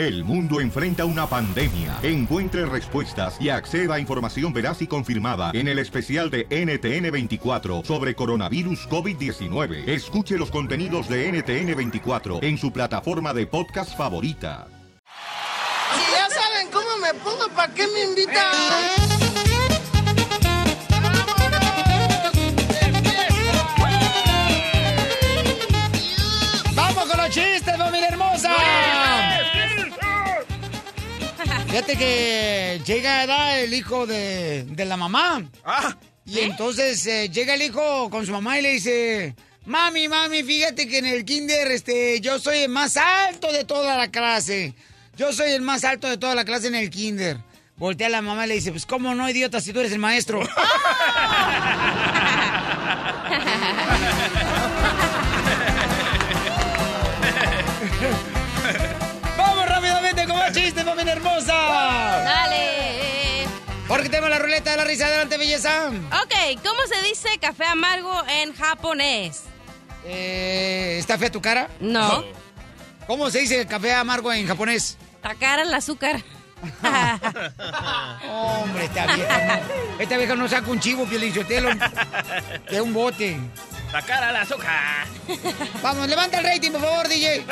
El mundo enfrenta una pandemia. Encuentre respuestas y acceda a información veraz y confirmada en el especial de NTN24 sobre coronavirus COVID-19. Escuche los contenidos de NTN24 en su plataforma de podcast favorita. Ya saben cómo me pongo, ¿para qué me invitan? Fíjate que llega ¿verdad? el hijo de, de la mamá. Y entonces eh, llega el hijo con su mamá y le dice, mami, mami, fíjate que en el kinder este, yo soy el más alto de toda la clase. Yo soy el más alto de toda la clase en el kinder. Voltea a la mamá y le dice, pues cómo no, idiota, si tú eres el maestro. familia hermosa! Dale. Porque tenemos la ruleta de la risa. Adelante, belleza. Ok, ¿cómo se dice café amargo en japonés? Eh, ¿Está fea tu cara? No. ¿Cómo se dice café amargo en japonés? Tacara el azúcar. Hombre, esta vieja no. Esta vieja no saca un chivo, Pielichotelo. De un bote. La cara al azúcar. Vamos, levanta el rating, por favor, DJ.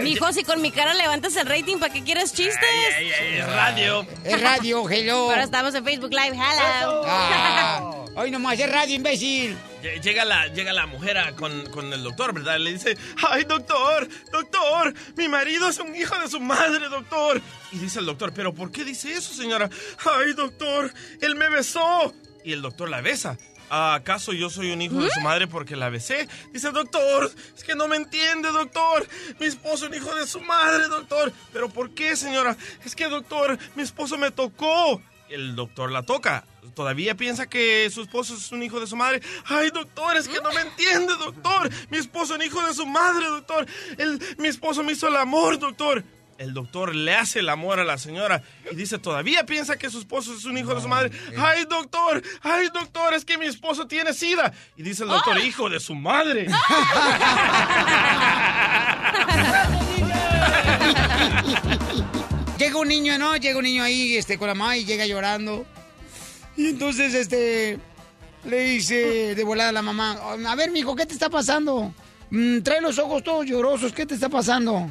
Mijo, si con mi cara levantas el rating, ¿para qué quieres chistes? Ay, ay, ay, es radio. Es radio, hello. Pero estamos en Facebook Live, hello. Ah, hoy nomás es radio, imbécil. Lle- Llega la, llega la mujer a- con, con el doctor, ¿verdad? Le dice, ay, doctor, doctor, mi marido es un hijo de su madre, doctor. Y dice el doctor, pero ¿por qué dice eso, señora? Ay, doctor, él me besó. Y el doctor la besa. ¿Acaso yo soy un hijo de su madre porque la besé? Dice, doctor, es que no me entiende, doctor. Mi esposo es un hijo de su madre, doctor. ¿Pero por qué, señora? Es que, doctor, mi esposo me tocó. El doctor la toca. ¿Todavía piensa que su esposo es un hijo de su madre? Ay, doctor, es que no me entiende, doctor. Mi esposo es un hijo de su madre, doctor. El, mi esposo me hizo el amor, doctor. El doctor le hace el amor a la señora y dice, ¿todavía piensa que su esposo es un hijo de su madre? Ay, doctor, ay, doctor, es que mi esposo tiene sida. Y dice el doctor, hijo de su madre. Llega un niño, ¿no? Llega un niño ahí, este, con la mamá y llega llorando. Y entonces, este, le dice de volada a la mamá, a ver, mijo, ¿qué te está pasando? Mm, trae los ojos todos llorosos, ¿qué te está pasando?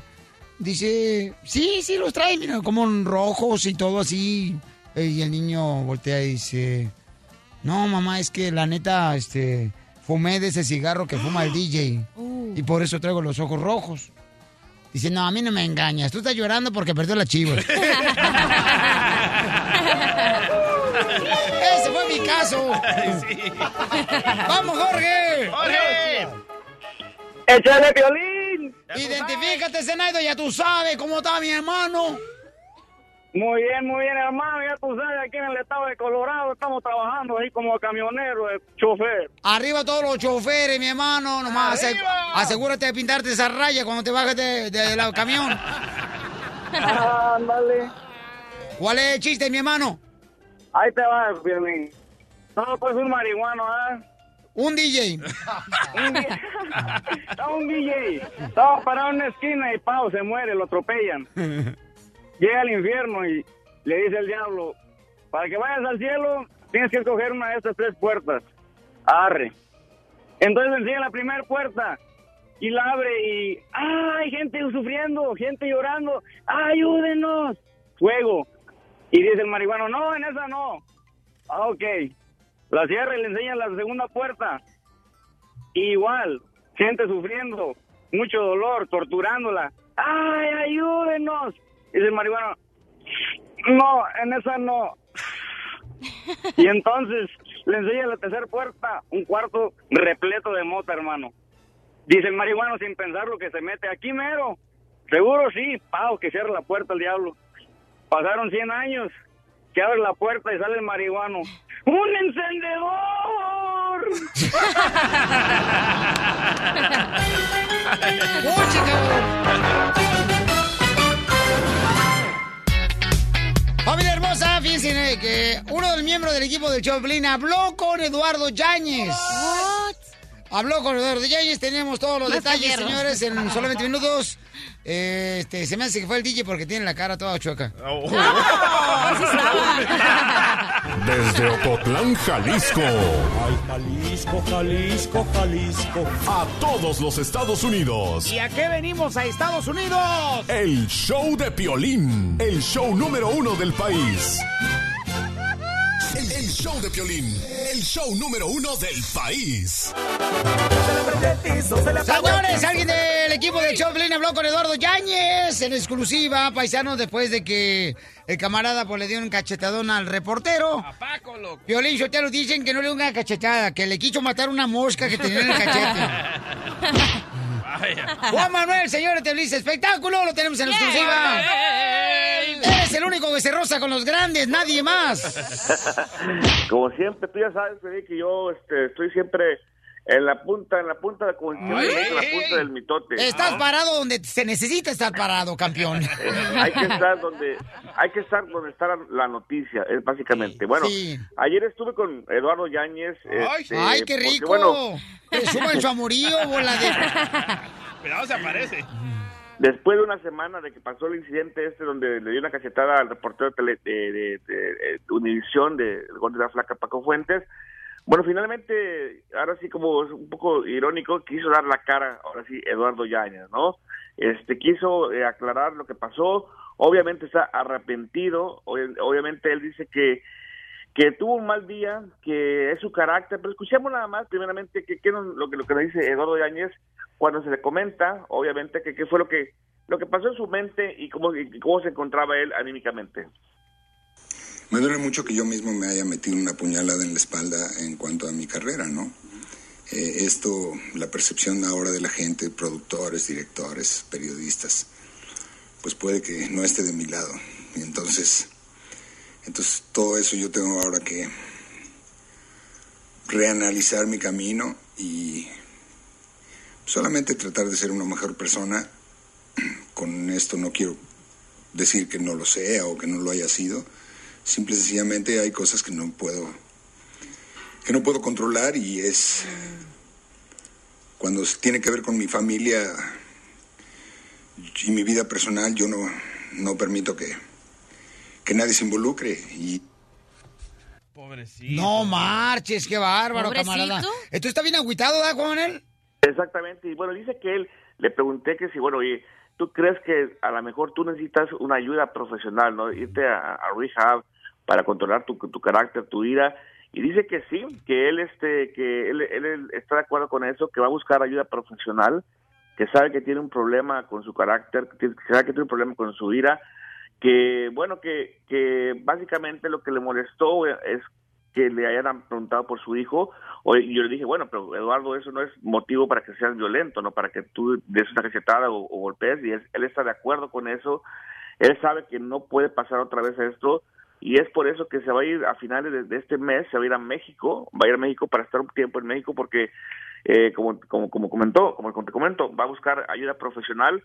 Dice, sí, sí los trae, mira, como rojos y todo así. Eh, Y el niño voltea y dice, no, mamá, es que la neta, este, fumé de ese cigarro que fuma el DJ. Y por eso traigo los ojos rojos. Dice, no, a mí no me engañas. Tú estás llorando porque perdió la chiva. Ese fue mi caso. ¡Vamos, Jorge! ¡Jorge! ¡Échale violín! Identifícate, Zenaido, ya tú sabes cómo está mi hermano. Muy bien, muy bien, hermano. Ya tú sabes, aquí en el estado de Colorado estamos trabajando ahí como camionero, eh, chofer. Arriba todos los choferes, mi hermano. Nomás ase- ¡Arriba! asegúrate de pintarte esa raya cuando te bajes de- de- del camión. Ándale. ¿Cuál es el chiste, mi hermano? Ahí te va, Violín. No, pues un marihuano, ¿ah? Un DJ. Estaba un DJ. Estaba parado en una esquina y pao, se muere, lo atropellan. Llega al infierno y le dice el diablo, para que vayas al cielo, tienes que escoger una de estas tres puertas. Arre. Entonces enseña la primera puerta y la abre y ¡ah, hay gente sufriendo, gente llorando! ¡Ayúdenos! Fuego. Y dice el marihuano, no, en esa no. Ah, ok. La cierra y le enseña la segunda puerta. Igual, gente sufriendo, mucho dolor, torturándola. ¡Ay, ayúdenos! Dice el marihuano, no, en esa no. Y entonces le enseña la tercera puerta, un cuarto repleto de mota, hermano. Dice el marihuano sin pensar lo que se mete aquí mero. Seguro sí, pau, que cierra la puerta el diablo. Pasaron 100 años, que abre la puerta y sale el marihuano. ¡Un encendedor! Familia hermosa, fíjense que uno de los miembros del equipo del Choplin habló con Eduardo Yáñez. Habló con Eduardo Yáñez, tenemos todos los Más detalles, señores, en solamente minutos. Este, se me hace que fue el DJ porque tiene la cara toda chueca. Oh. Desde Ocotlán, Jalisco. Ay, Jalisco, Jalisco, Jalisco. A todos los Estados Unidos. ¿Y a qué venimos a Estados Unidos? El show de Piolín. El show número uno del país. Show de Piolín. El show número uno del país. Señores, alguien del equipo de Choplin habló con Eduardo Yáñez en exclusiva, paisanos, después de que el camarada pues, le dio un cachetadón al reportero. A Paco, loco. Violín Sotelo dicen que no le dio una cachetada, que le quiso matar una mosca que tenía en el cachete. Juan Manuel, señor de Televisa Espectáculo, lo tenemos en exclusiva. Eres el único que se roza con los grandes, nadie más. Como siempre, tú ya sabes, que yo este, estoy siempre en la punta, en la punta, de, digo, en la punta del mitote. Estás parado donde se necesita estar parado, campeón. hay que estar donde hay que estar donde está la, la noticia es básicamente bueno Sí. ayer estuve con Eduardo Yáñez Ay, este, ¡Ay, qué porque, rico! bueno Que suban su amorío, bola de... Cuidado, se aparece. después de una semana de que pasó el incidente este donde le dio una cachetada al reportero de, tele- de, de, de- de Univisión de el gol de la flaca Paco Fuentes bueno finalmente ahora sí como es un poco irónico quiso dar la cara ahora sí Eduardo Yáñez no este quiso eh, aclarar lo que pasó. Obviamente está arrepentido. Ob- obviamente él dice que que tuvo un mal día, que es su carácter, pero escuchemos nada más, primeramente, que, que nos- lo, que, lo que nos dice Eduardo Yáñez cuando se le comenta, obviamente, que qué fue lo que lo que pasó en su mente y cómo, y cómo se encontraba él anímicamente. Me duele mucho que yo mismo me haya metido una puñalada en la espalda en cuanto a mi carrera, ¿no? Eh, esto, la percepción ahora de la gente, productores, directores, periodistas, pues puede que no esté de mi lado. Y entonces, entonces todo eso yo tengo ahora que reanalizar mi camino y solamente tratar de ser una mejor persona. Con esto no quiero decir que no lo sea o que no lo haya sido. Simple y sencillamente hay cosas que no puedo que no puedo controlar y es cuando tiene que ver con mi familia y mi vida personal yo no no permito que que nadie se involucre y Pobrecito. No marches, qué bárbaro, Pobrecito. camarada. Esto está bien agüitado, ¿verdad, Juan Manuel? Exactamente, y bueno, dice que él, le pregunté que si, bueno, oye, ¿tú crees que a lo mejor tú necesitas una ayuda profesional, ¿no? Irte a, a rehab para controlar tu, tu carácter, tu ira, y dice que sí, que él, este, que él, él- está de acuerdo con eso, que va a buscar ayuda profesional, que sabe que tiene un problema con su carácter, que, sabe que tiene un problema con su ira, que bueno que, que básicamente lo que le molestó es que le hayan preguntado por su hijo. Y yo le dije bueno pero Eduardo eso no es motivo para que seas violento no para que tú des una cachetada o, o golpees y él está de acuerdo con eso. Él sabe que no puede pasar otra vez esto y es por eso que se va a ir a finales de, de este mes se va a ir a México va a ir a México para estar un tiempo en México porque eh, como, como como comentó como te comento va a buscar ayuda profesional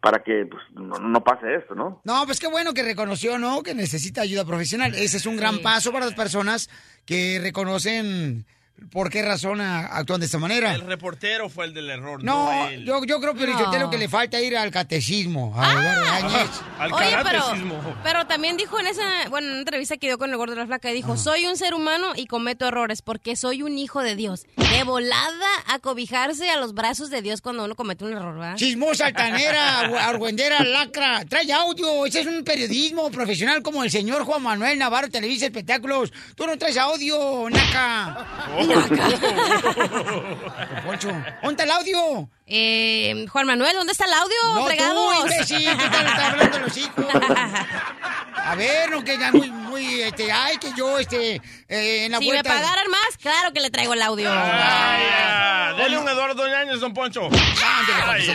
para que pues, no, no pase esto no No, pues qué bueno que reconoció, ¿no? Que necesita ayuda profesional. Ese es un gran paso para las personas que reconocen por qué razón actúan de esta manera. El reportero fue el del error, no, No, él. yo, yo creo, pero No. que le falta ir al catecismo. A Eduardo Yáñez. Al Oye, pero, karatecismo. pero también dijo en esa, bueno, en una entrevista que dio con el gordo de la flaca, dijo, soy un ser humano y cometo errores porque soy un hijo de Dios. De volada a cobijarse a los brazos de Dios cuando uno comete un error, ¿verdad? Chismosa, altanera, argüendera, lacra. Trae audio. Ese es un periodismo profesional como el señor Juan Manuel Navarro, Televisa Espectáculos. Tú no traes audio, naca. Poncho, ¿dónde está el audio? Eh, Juan Manuel, ¿dónde está el audio, No, fregados? tú, imbécil, tú estás, estás hablando los hijos. A ver, no que ya muy, muy, este, ay, que yo, este, eh, en la si me vuelta... pagaran más, claro que le traigo el audio. Ay, ya. Dele un Eduardo Ñañez, don Poncho. Ay,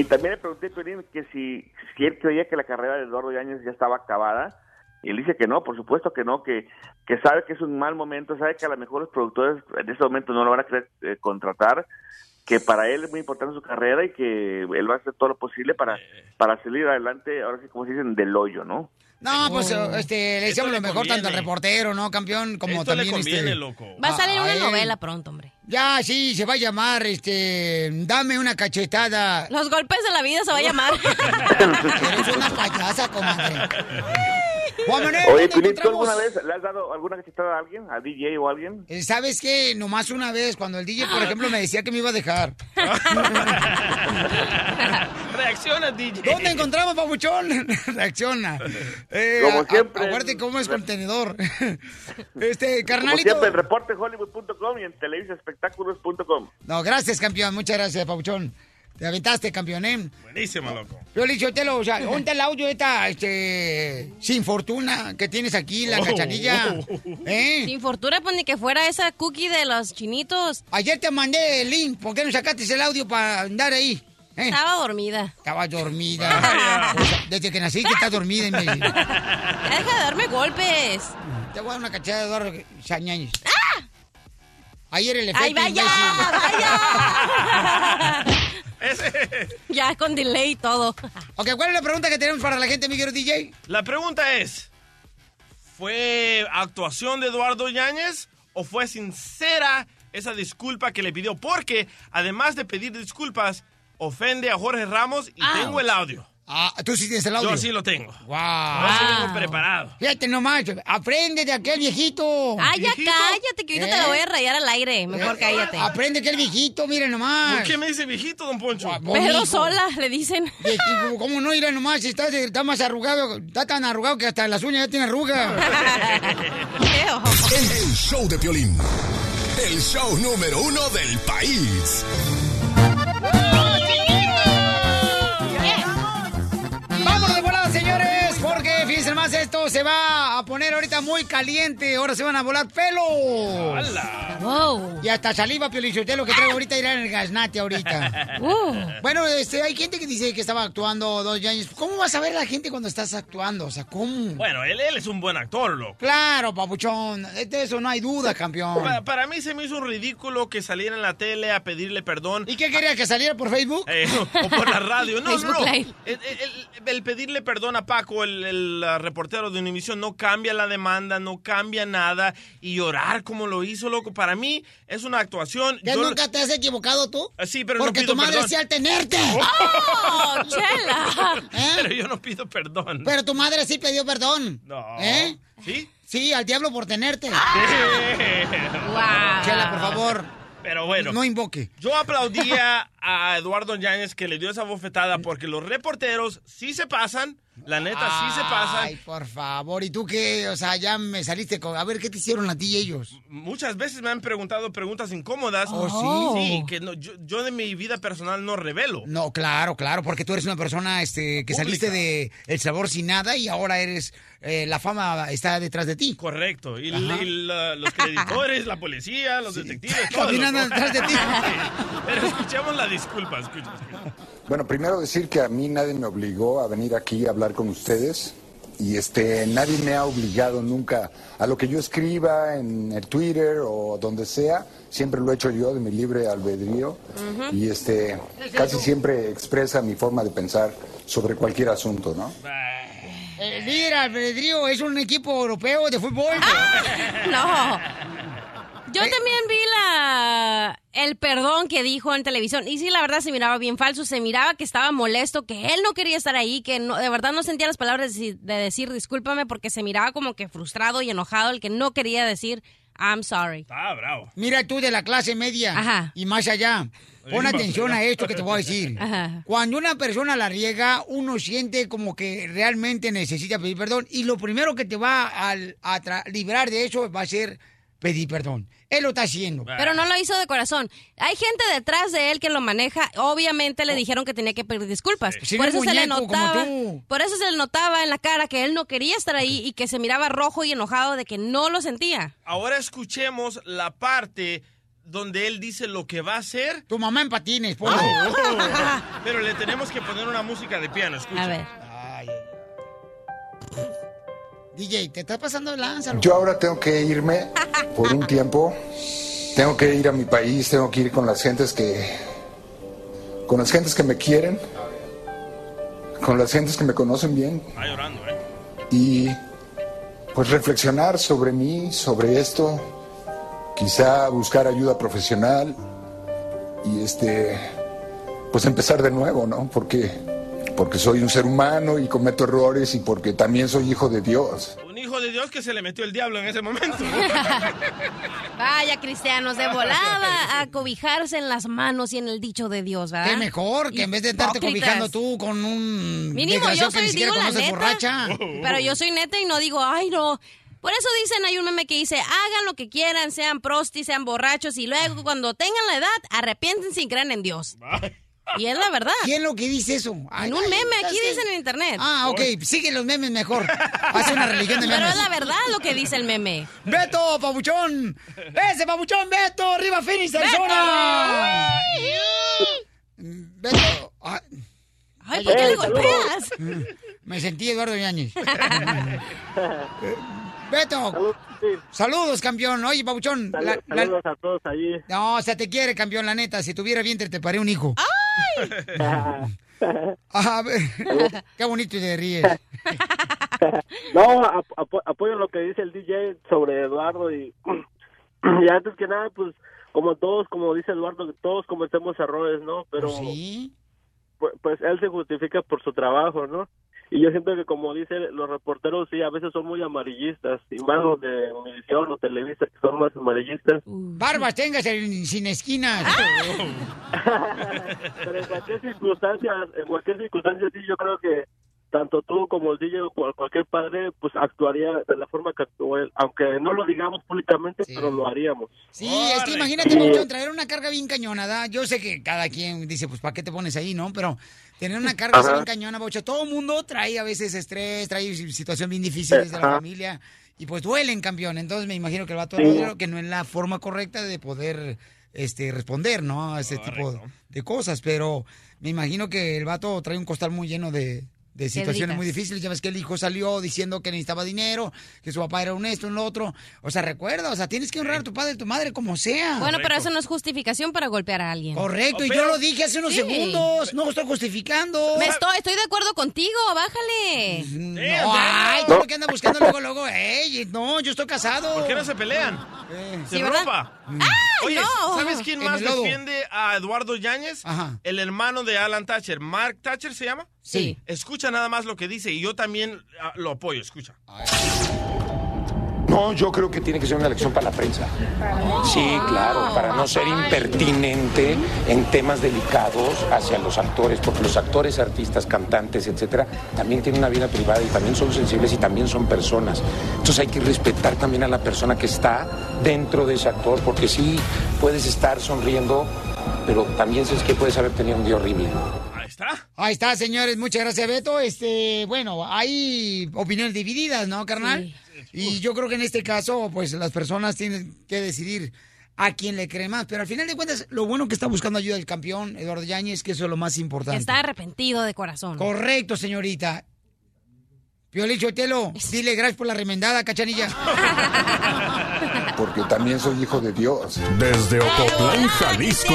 y también le pregunté a que si, si él creía que la carrera de Eduardo Yáñez ya estaba acabada. Y él dice que no, por supuesto que no, que, que sabe que es un mal momento, sabe que a lo mejor los productores en este momento no lo van a querer eh, contratar, que para él es muy importante su carrera y que él va a hacer todo lo posible para, para salir adelante, ahora sí como se dicen, del hoyo, ¿no? No, pues, este, le le lo mejor tanto al reportero, ¿no, campeón? Como Esto le también, conviene, este... loco. Va a salir a una él. novela pronto, hombre. Ya, sí, se va a llamar, este, dame una cachetada. Los golpes de la vida se va a llamar. Eres una payasa, comadre. Juan Manuel, Oye, ¿dónde Piolín, ¿tú encontramos? alguna vez le has dado alguna cachetada a alguien? ¿A DJ o a alguien? Eh, ¿Sabes qué? Nomás una vez, cuando el DJ, por ejemplo, me decía que me iba a dejar. Reacciona, DJ. ¿Dónde encontramos, papuchón? Reacciona. Eh, Como siempre. Acuérdate cómo es contenedor. Este, Como carnalito. siempre, en reportehollywood.com y en televisaespectáculos.com. No, gracias, campeón. Muchas gracias, papuchón. Te aventaste, campeón, ¿eh? Buenísimo, loco. Yo le dije, Otelo, o sea, ¿dónde está el audio esta, este, sin fortuna que tienes aquí, la Oh. cachanilla? ¿Eh? Sin fortuna, pues ni que fuera esa cookie de los chinitos. Ayer te mandé el link, ¿por qué no sacaste el audio para andar ahí? ¿Eh? Estaba dormida. Estaba dormida. O sea, desde que naciste estás dormida, imbécil. Ya deja de darme golpes. Te voy a dar una cachada de Eduardo Sañañez. Ayer el efecto ¡Ay, vaya! imbécil. Ya con delay y todo. Ok, ¿cuál es la pregunta que tenemos para la gente, mi querido DJ? La pregunta es, ¿fue actuación de Eduardo Yáñez o fue sincera esa disculpa que le pidió? Porque además de pedir disculpas, ofende a Jorge Ramos y Ouch. tengo el audio. Ah, ¿tú sí tienes el audio? Yo sí lo tengo. Wow. Yo sí preparado. Fíjate nomás, aprende de aquel viejito. Ah, ya cállate, que ahorita te lo voy a rayar al aire. Mejor Eh, cállate. Aprende que el viejito, mire nomás. ¿Por qué me dice viejito, don Poncho? Pedro Sola, le dicen. Viejito, ¿Cómo no? Mira nomás, está, está más arrugado, está tan arrugado que hasta las uñas ya tiene arruga. El, el show de Piolín. El show número uno del país. Fíjense más, esto se va a poner ahorita muy caliente. Ahora se van a volar pelos. Wow. Y hasta saliva, Piolichotelo, que traigo ahorita irá en el gasnate ahorita. Uh. Bueno, este, hay gente que dice que estaba actuando dos años. ¿Cómo vas a ver a la gente cuando estás actuando? O sea, ¿cómo? Bueno, él, él es un buen actor, loco. Claro, papuchón. De eso no hay duda, campeón. Pa- para mí se me hizo un ridículo que saliera en la tele a pedirle perdón. ¿Y qué quería? ¿Que saliera por Facebook? Eh, o por la radio. No, Facebook no. Live. El, el- el pedirle perdón a Paco, el, el, uh, reportero de Univision, no cambia la demanda, no cambia nada. Y llorar como lo hizo, loco, para mí es una actuación. ¿Ya Yo- nunca te has equivocado tú? Ah, Sí, pero no Porque pido tu madre perdón. decía al tenerte. ¡Oh, chela! Pero yo no pido perdón. Pero tu madre sí pidió perdón. No. ¿Eh? ¿Sí? Sí, al diablo por tenerte. Wow. Chela, por favor. Pero bueno. No invoque. Yo aplaudía a Eduardo Yáñez que le dio esa bofetada porque los reporteros sí se pasan, la neta sí se pasan. Ay, por favor. ¿Y tú qué? O sea, ya me saliste con... A ver, ¿qué te hicieron a ti y ellos? Muchas veces me han preguntado preguntas incómodas. ¿Oh, sí? Sí, que no- yo, yo de mi vida personal no revelo. No, claro, claro, porque tú eres una persona este, que saliste de El Sabor Sin Nada y ahora eres... eh, la fama está detrás de ti. Correcto. Y, Ajá. y la- los creditores, la policía, los detectives, todos. Caminan loco. detrás de ti. Pero escuchemos la disculpa, escucha, escucha. Bueno, primero decir que a mí nadie me obligó a venir aquí a hablar con ustedes y este nadie me ha obligado nunca a lo que yo escriba en el Twitter o donde sea, siempre lo he hecho yo de mi libre albedrío y este casi siempre expresa mi forma de pensar sobre cualquier asunto, ¿no? Eh, mira, Albedrío es un equipo europeo de fútbol. No. Yo también vi la el perdón que dijo en televisión y sí, la verdad se miraba bien falso, se miraba que estaba molesto, que él no quería estar ahí, que no, de verdad no sentía las palabras de, de decir discúlpame porque se miraba como que frustrado y enojado, el que no quería decir I'm sorry. Ah, bravo. Mira tú de la clase media Ajá. y más allá. Pon atención a esto que te voy a decir. Ajá. Cuando una persona la riega, uno siente como que realmente necesita pedir perdón y lo primero que te va a, a librar de eso va a ser pedir perdón. Él lo está haciendo. Pero no lo hizo de corazón. Hay gente detrás de él que lo maneja. Obviamente le dijeron que tenía que pedir disculpas. Sí, por eso se le notaba. Por eso se le notaba en la cara que él no quería estar ahí y que se miraba rojo y enojado de que no lo sentía. Ahora escuchemos la parte donde él dice lo que va a hacer. Tu mamá en patines, Oh, Pero le tenemos que poner una música de piano, escucha. A ver. DJ, te estás pasando lanza. Yo ahora tengo que irme por un tiempo. Tengo que ir a mi país, tengo que ir con las gentes que con las gentes que me quieren, con las gentes que me conocen bien Está llorando, ¿eh? y pues reflexionar sobre mí, sobre esto quizá buscar ayuda profesional y este, pues empezar de nuevo, ¿no? Porque, porque soy un ser humano y cometo errores y porque también soy hijo de Dios. Un hijo de Dios que se le metió el diablo en ese momento. Vaya, cristianos, de volada a cobijarse en las manos y en el dicho de Dios, ¿verdad? Qué mejor que en vez de estarte Hipócritas. cobijando tú con un Mínimo, yo soy, digo la neta. borracha. Pero yo soy neta y no digo, ay, no. Por eso dicen, hay un meme que dice, hagan lo que quieran, sean prostis, sean borrachos, y luego cuando tengan la edad, arrepiéntense y crean en Dios. Y es la verdad. ¿Quién es lo que dice eso? Ay, En un meme, aquí dicen en internet. Ah, ok, sigue los memes mejor. Hace una religión de memes. Pero es la verdad lo que dice el meme. ¡Beto, papuchón! ¡Ese papuchón, Beto! ¡Arriba, Phoenix, Arizona! Beto. Ay, Ay, ¿por qué le golpeas? Me sentí Eduardo Yáñez. Beto. Saludos, campeón. Oye, papuchón. la- la- Saludos a todos allí. No, o sea, te quiere, campeón, la neta. Si tuviera vientre, te paré un hijo. A ver. Qué bonito te ríes. No, ap- apo- apoyo lo que dice el DJ sobre Eduardo y, y antes que nada, pues como todos, como dice Eduardo, todos cometemos errores, ¿no? Pero pues, pues él se justifica por su trabajo, ¿no? Y yo siento que como dice los reporteros, sí, a veces son muy amarillistas, y más los de Univisión o Televisa, que son más amarillistas. Barbas tengas en- sin esquinas. Pero en cualquier circunstancia, en cualquier circunstancia, sí, yo creo que tanto tú como el DJ o cual- cualquier padre, pues actuaría de la forma que actuó él, aunque no lo digamos públicamente, pero lo haríamos. Sí, es que imagínate, Papuchón, traer una carga bien cañonada. Yo sé que cada quien dice, pues, ¿para qué te pones ahí, no? Pero tener una carga Ajá. bien cañona, Papuchón, todo el mundo trae a veces estrés, trae situaciones bien difíciles de la familia. Y pues duelen, campeón. Entonces me imagino que el vato Sí. Que no es la forma correcta de poder este, responder, ¿no? A ese tipo de cosas. Pero me imagino que el vato trae un costal muy lleno de, de situaciones muy difíciles. Ya ves que el hijo salió diciendo que necesitaba dinero, que su papá era un esto, un lo otro. O sea, recuerda, o sea, tienes que honrar a tu padre y tu madre como sea. Bueno, pero eso no es justificación para golpear a alguien. Correcto, y yo lo dije hace unos Sí. segundos. No estoy justificando. Me estoy, estoy de acuerdo contigo, bájale. No, ay, tú lo que andas buscando luego, luego, ey, no, yo estoy casado. ¿Por qué no se pelean? Sí, Se ¿verdad? ropa. ¡Ay, Oye, no! ¿sabes quién más defiende a Eduardo Yáñez? El hermano de Alan Thatcher. ¿Mark Thatcher se llama? Sí. Escucha nada más lo que dice y yo también ah, lo apoyo, escucha. No, yo creo que tiene que ser una lección para la prensa. Sí, claro, para no ser impertinente en temas delicados hacia los actores, porque los actores, artistas, cantantes, etcétera, también tienen una vida privada y también son sensibles y también son personas. Entonces hay que respetar también a la persona que está dentro de ese actor, porque sí puedes estar sonriendo, pero también sabes que puedes haber tenido un día horrible. Ahí está, señores. Muchas gracias, Beto. Este, bueno, hay opiniones divididas, ¿no, carnal? Y yo creo que en este caso, pues las personas tienen que decidir a quién le cree más. Pero al final de cuentas, lo bueno que está buscando ayuda el campeón, Eduardo Yáñez, que eso es lo más importante. está arrepentido de corazón. Correcto, señorita. Piolín Chotelo, dile gracias por la remendada, cachanilla. Porque también soy hijo de Dios. Desde Ocotlán, Jalisco.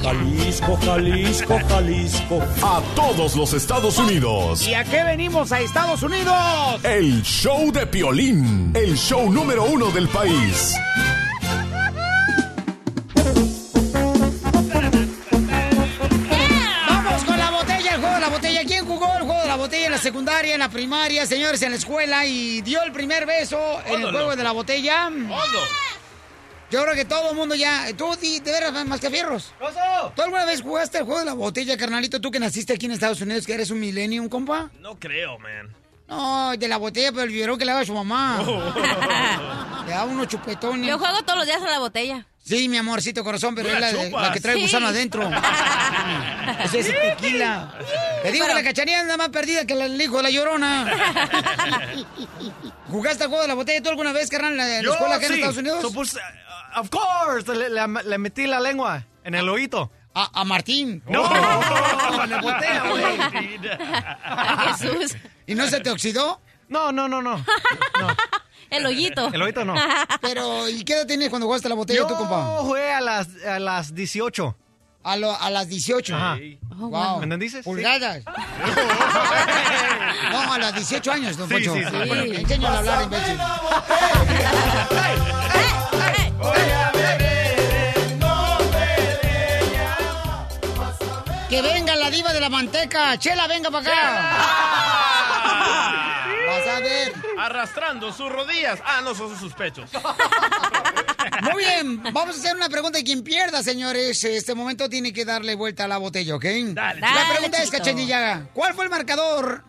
Jalisco, Jalisco, Jalisco. A todos los Estados Unidos. ¿Y a qué venimos a Estados Unidos? El show de Piolín. El show número uno del país. Secundaria, en la primaria, señores, en la escuela y dio el primer beso en el juego de la botella? Yo creo que todo el mundo ya. Tú, de veras, más que fierros. ¿Tú alguna vez jugaste el juego de la botella, carnalito? Tú que naciste aquí en Estados Unidos, que eres un millennium, compa. No creo, man. No, de la botella, pero el biberón que le daba a su mamá. Le daba unos chupetones. Yo juego todos los días a la botella. Sí, mi amorcito corazón, pero es la de- la que trae Sí. gusano adentro. Ese es tequila. Te digo que la cachanilla anda más perdida que la- el hijo de la llorona. ¿Jugaste al juego de la botella tú alguna vez, carnal, en la, en la Yo, escuela aquí en. Estados Unidos? So, pues, uh, of course, le, le- le metí la lengua en el oído. A, a Martín. No, en la botella, güey. Jesús. ¿Y no se te oxidó? No, no, no, no. no. El hoyito. El hoyito no. Pero, ¿y qué edad tenías cuando jugaste la botella Yo tú, compa? No, jugué a las, a las 18. A, lo, a las 18. Ajá. Oh, wow. ¿Me entendiste? Pulgadas. Sí. no, a las 18 años, don sí, Poncho. Sí, sí, sí. Bueno, enséñale a hablar, imbécil. Que venga la diva de la manteca. Chela, venga para acá. Vas a ver. Arrastrando sus rodillas. Ah, no, son sus pechos. Muy bien, vamos a hacer una pregunta y quien pierda, señores, este momento tiene que darle vuelta a la botella, ¿ok? Dale, La Dale, pregunta es. Cachanilla, ¿cuál fue el marcador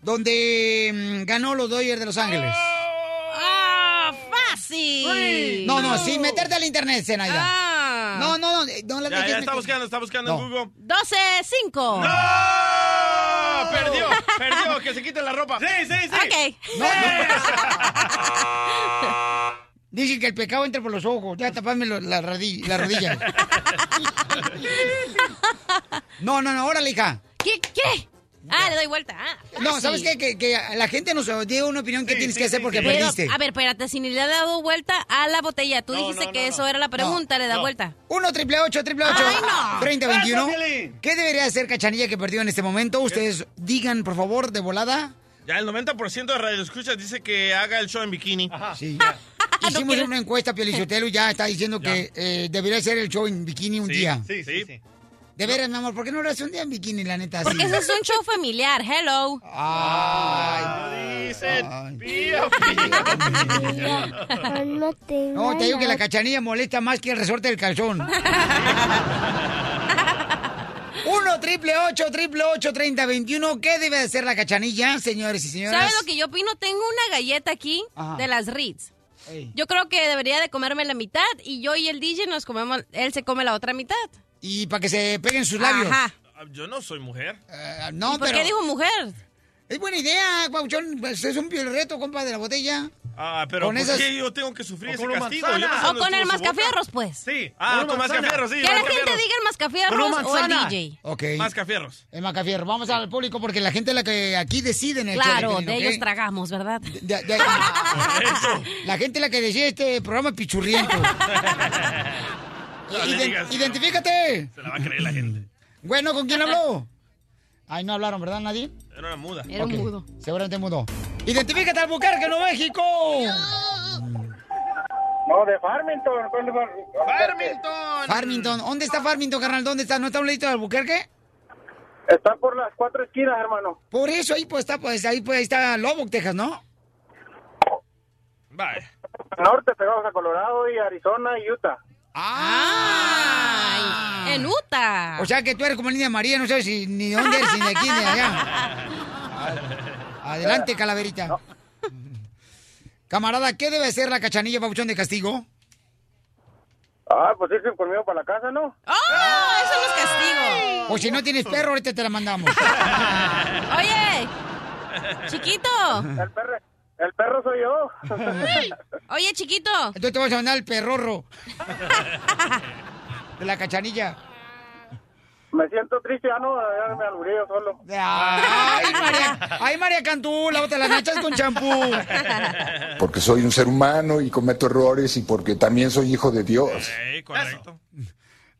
donde mm, ganó los Dodgers de Los Ángeles? ¡Ah, fácil! No, no, sin meterte al internet, Zenaida. Ah. No, no, no, no la Ya, está buscando, está buscando No. en Google. 12-5. ¡No! Perdió, perdió, que se quite la ropa. Sí, sí, sí. Ok. No, no. Dicen que el pecado entra por los ojos. Ya tapame lo- la, rodi- la rodilla. No, no, no, órale, hija. ¿Qué? ¿Qué? Ah, le doy vuelta. Ah, No. ¿sabes qué? Que, que la gente nos dio una opinión que tienes que hacer porque Pero, perdiste. a ver, espérate, si ni le ha dado vuelta a la botella. Tú dijiste que eso era la pregunta, le da vuelta. 1 triple 8 triple 8 Ay, no. 3021 Eso, Piolín. ¿Qué debería hacer Cachanilla que perdió en este momento? Ustedes digan, por favor, de volada. Ya el 90% de Radio Escuchas dice que haga el show en bikini. Sí. Hicimos una encuesta, Piolichotelo, y ya está diciendo que eh, debería ser el show en bikini un día. Sí, sí, sí. De veras, mi amor, ¿por qué no lo haces un día en bikini, la neta? así? Porque ese es un show familiar. Hello. Ay. Dicen, pío, No, te digo que la cachanilla molesta más que el resorte del calzón. 1 triple 8 triple 8 30 21. ¿Qué debe de ser la cachanilla, señores y señoras? ¿Sabes lo que yo opino? Tengo una galleta aquí Ajá. de las Ritz. Ey. Yo creo que debería de comerme la mitad y yo y el DJ nos comemos, él se come la otra mitad. Y para que se peguen sus labios. Ajá. Ah, Yo no soy mujer. Eh, no, ¿Y ¿Por pero qué dijo mujer? es buena idea, Pauchón. Pues es un piel reto, compa, de la botella. Ah, pero Con ¿por esas- qué yo tengo que sufrir O ese castigo? manzana. Yo no sé O con el mascafierros, pues. Sí. Ah, Con mascafierros, sí. Que la gente mascafierros. diga el mascafierros o el. DJ. Ok. Mascafierros. El Macafierro. Vamos al público porque la gente es la que aquí decide en el Claro, de ellos tragamos, ¿verdad? De- de- la gente es la que decide este programa pichurriento. No digas. identifícate. Se la va a creer la gente. Bueno, ¿con quién habló? Ay, no hablaron, ¿verdad, nadie? Era una muda. Era un mudo. Seguramente mudo. Identifícate al Bucarque, Nuevo México. No, de Farmington. ¿cuál de Far- ¡Farmington! Farmington. ¿Dónde está Farmington, carnal? ¿Dónde está? ¿No está a un ladito de Albuquerque? Está por las cuatro esquinas, hermano. Por eso ahí pues está, pues ahí pues ahí está Lubbock, Texas, ¿no? Vaya. Norte, pegamos a Colorado y Arizona y Utah. ¡Ah! En Utah. O sea que tú eres como Niña María, no sabes si, ni de dónde eres, ni de aquí, ni de allá. Adelante, calaverita. Camarada, ¿qué debe ser la cachanilla papuchón de castigo? Ah, pues irse conmigo para la casa, ¿no? ¡Oh! Eso no es castigo. O si no tienes perro, ahorita te la mandamos. Oye, chiquito. El perro, el perro soy yo. Oye, chiquito. Entonces te vas a mandar el perrorro. De la cachanilla. Me siento triste, ya no, ya me alburé yo solo. Ay, María, ay, María Cantú, lávate las nachas con champú. Porque soy un ser humano y cometo errores y porque también soy hijo de Dios. Eh, correcto.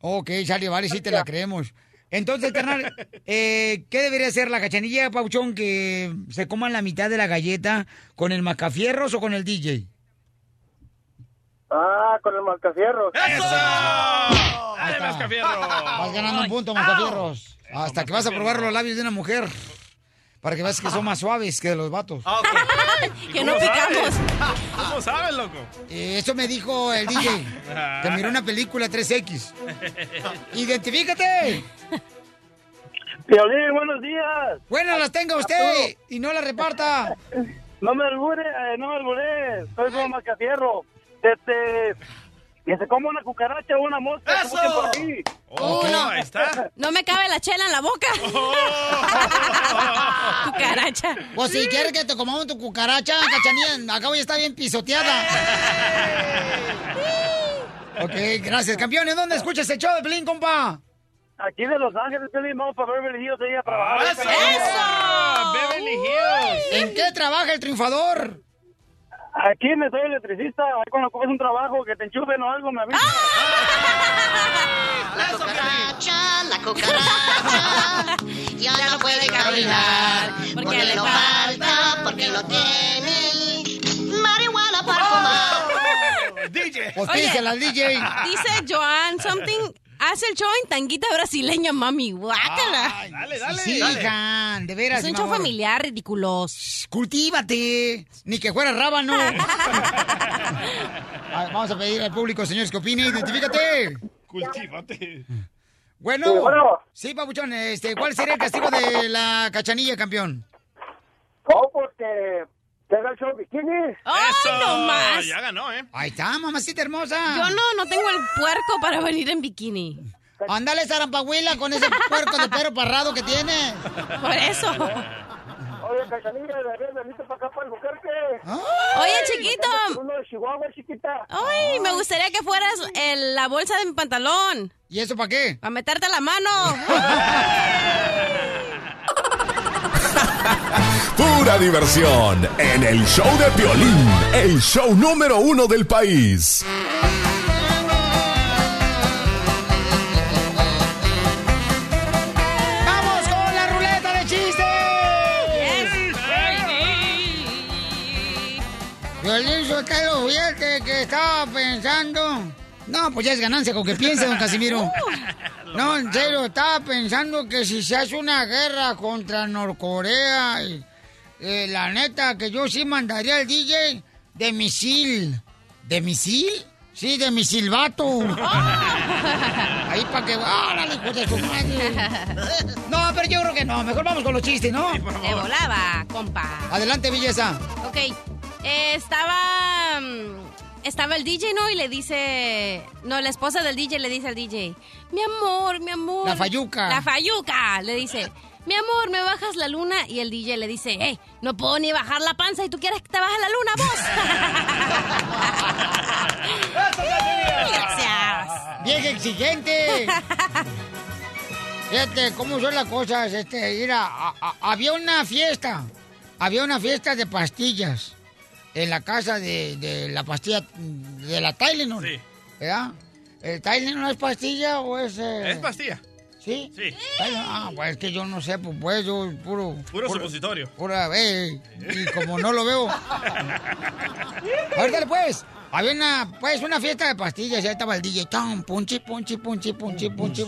Ok, sale, vale, sí te la creemos. Entonces, carnal, eh, ¿qué debería ser la cachanilla, Pauchón, que se coman la mitad de la galleta con el macafierros o con el DJ? Ah, con el marcafierro. ¡Eso! ¡Dale! Vas ganando un punto, macafierros. Hasta que vas a probar los labios de una mujer. Para que veas que son más suaves que de los vatos. Ah, ok. ¿Y Que no sabes? picamos. ¿Cómo sabes, loco? Eh, eso me dijo el DJ, que miró una película 3X. ¡Identifícate! Piolín, buenos días. Buenas las tenga usted y no la reparta. No me albure, eh, no me albure. Soy como marcafierro. Este, que se coma una cucaracha o una mosca. ¡Eso! por aquí. Oh, Uno. ahí está. No me cabe la chela en la boca. Cucaracha. Pues si quieres que te comamos tu cucaracha, cachanilla, acá ya está bien pisoteada. ok, gracias, campeones. ¿Dónde escuchas el show de Pelín, compa? Aquí de Los Ángeles, Piolín, vamos para Beverly Hills ahí a trabajar. ¡Eso! ¡Beverly Hills! ¿En qué trabaja el triunfador? Aquí me soy electricista. Ahí cuando coges un trabajo que te enchufen o algo, me avisas. La cucaracha, la cucaracha, ya, no puede caminar, porque le falta, porque no tiene marihuana para fumar. DJ. Pues DJ. Dice Joan something. Hace el show en tanguita brasileña, mami. Guácala. Dale, dale. Sí, hija, de veras. Es un show familiar, ridículos. Cultívate. Ni que fuera rábano. Ah, Vamos a pedir al público, señores, que opine. Identifícate. Cultívate. Bueno. Sí, bueno. Sí, papuchón. Este, ¿Cuál sería el castigo de la cachanilla, campeón? Oh, porque te haga el show bikini. ¡Ay, no más! Ya ganó, ¿eh? Ahí está, mamacita hermosa. Yo no, no tengo el puerco para venir en bikini. Ándale, zarampahuila, con ese puerco de perro parrado que tiene. Por eso. Oye, cachanilla, ¿de veniste para acá para Albuquerque? Oye, chiquito. Uno de Chihuahua, chiquita. Ay, me gustaría que fueras en la bolsa de mi pantalón. ¿Y eso para qué? Para meterte la mano. Pura diversión en el show de Piolín, el show número uno del país. ¡Vamos con la ruleta de chistes! Violín Sotelo, fíjate que estaba pensando. No, pues ya es ganancia con que piense, don Casimiro. No, en serio, estaba pensando que si se hace una guerra contra Norcorea, y, eh, la neta, que yo sí mandaría al DJ de misil. ¿De misil? Sí, de misilvato. Ahí para que... ¡Órale, hijo de su madre! No, pero yo creo que no. Mejor vamos con los chistes, ¿no? Te volaba, compa. Adelante, belleza. Ok, eh, estaba... mm, Estaba el DJ, ¿no? Y le dice... No, la esposa del DJ le dice al DJ... Mi amor, mi amor. La fayuca. La fayuca. Le dice... Mi amor, ¿me bajas la luna? Y el DJ le dice... Hey, no puedo ni bajar la panza y tú quieres que te baje la luna, vos. Gracias. Bien exigente. Fíjate cómo son las cosas. Este, mira, a- a- había una fiesta. Había una fiesta de pastillas en la casa de, de la pastilla de la Tylenol. Sí. ¿Verdad? ¿El Tylenol es pastilla o es...? eh, ¿Es pastilla? ¿Sí? Sí. Ah, pues es que yo no sé, pues, pues yo puro... Puro supositorio. Pura, eh, y como no lo veo. A ver, dale, pues. Había una, pues, una fiesta de pastillas y ahí estaba el DJ. Tom, punchi, punchi, punchi, punchi, punchi.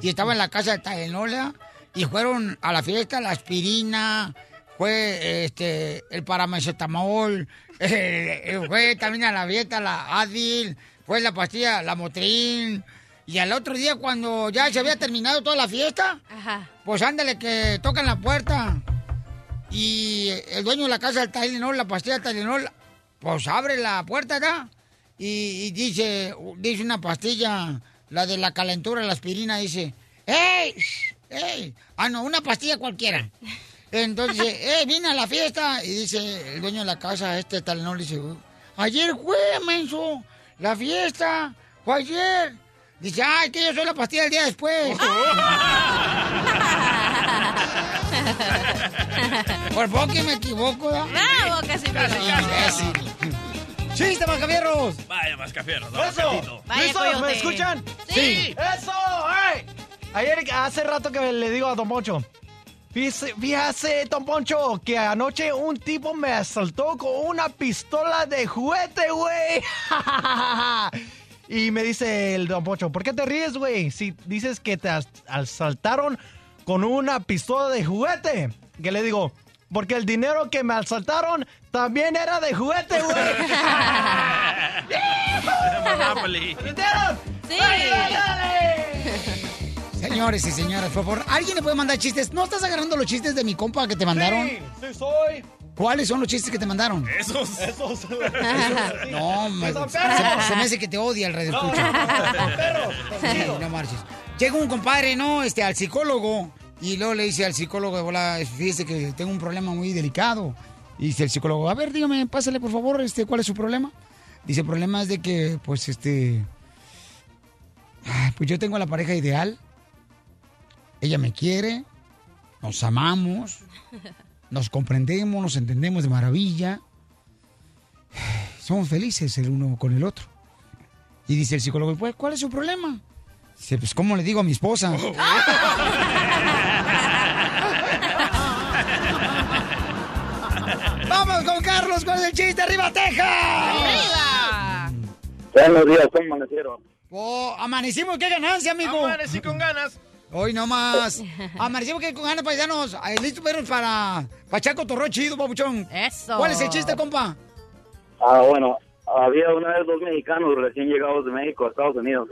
Y estaba en la casa de Talenola y fueron a la fiesta la aspirina, fue este, el paracetamol, eh, fue también a la fiesta la Advil, fue la pastilla, la Motrin. Y al otro día, cuando ya se había terminado toda la fiesta, Ajá. pues ándale que tocan la puerta. Y el dueño de la casa del Tylenol, la pastilla Tylenol, pues abre la puerta acá y, y dice, dice una pastilla, la de la calentura, la aspirina, dice, ¡Ey! ¡Ey! Ah, no, una pastilla cualquiera. Entonces, dice, ¡eh, vine a la fiesta! Y dice el dueño de la casa, este Tylenol, dice, ayer fue, menso, la fiesta, fue ayer. Dice, ay, que yo soy la pastilla del día después. Por poco que me equivoco, ¿no? Bravo, Casimiro. Imbécil. ¡Chiste, Macabierros! Vaya, mascafierro. ¿no? ¡Eso! ¿Me escuchan? Sí. ¡Eso! ¡Ey! Ayer, hace rato que le digo a Don Poncho. Fíjese, fíjese, Don Poncho, que anoche un tipo me asaltó con una pistola de juguete, güey. y me dice el Don Poncho, ¿por qué te ríes, güey? Si dices que te as- asaltaron con una pistola de juguete. Que le digo, porque el dinero que me asaltaron también era de juguete, güey. Sí. Señores y señoras, por favor, ¿alguien le puede mandar chistes? ¿No estás agarrando los chistes de mi compa que te mandaron? Sí, sí soy. ¿Cuáles son los chistes que te mandaron? Esos. Esos. No, me- se, me hace que te odia el radio No, no, no, perros, Sí, no marches. Llega un compadre, ¿no? Este, al psicólogo. Y luego le dice al psicólogo de bola, fíjese que tengo un problema muy delicado. Y dice el psicólogo, a ver, dígame, pásale por favor, este, ¿cuál es su problema? Dice, el problema es de que, pues, este... Pues yo tengo la pareja ideal. Ella me quiere. Nos amamos. Nos comprendemos, nos entendemos de maravilla. Somos felices el uno con el otro. Y dice el psicólogo, pues, ¿cuál es su problema? Dice, pues, ¿cómo le digo a mi esposa? ¡Vamos con Carlos con el chiste! ¡Arriba, Texas! ¡Arriba! Buenos días, ¿cómo amanecieron? Oh, amanecimos, qué ganancia, amigo. Amanecí con ganas. Hoy nomás. Amanecimos que con ganas, paisanos. Ay, Listo, perros, para, para echar cotorreo chido, papuchón. Eso. ¿Cuál es el chiste, compa? Ah, bueno, había una vez dos mexicanos recién llegados de México a Estados Unidos.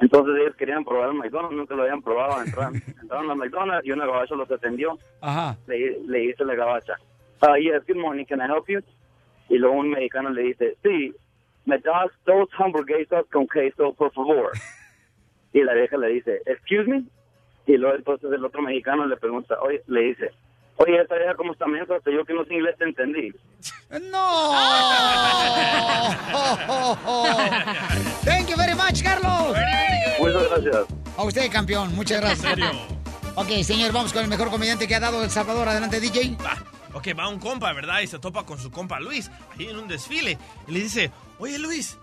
Entonces ellos querían probar el McDonald's, nunca lo habían probado. Entraron, entraron al McDonald's y una gabacha los atendió. Ajá. Le, le dice la gabacha, ah, yes, good morning, can I help you? Y luego un mexicano le dice, sí, me das dos hamburguesas con queso, por favor. Y la vieja le dice, excuse me? Y luego entonces el otro mexicano le pregunta, oye, le dice, oye, esta vieja cómo está mensa, hasta yo que no sé inglés te entendí. ¡No! Thank you very much, Carlos. Muchas gracias. A usted, campeón. Muchas gracias. ¿En serio? Ok, señor, vamos con el mejor comediante que ha dado El Salvador. Adelante, DJ. Va. Ok, va un compa, ¿verdad? Y se topa con su compa Luis, ahí en un desfile. Y le dice, oye Luis,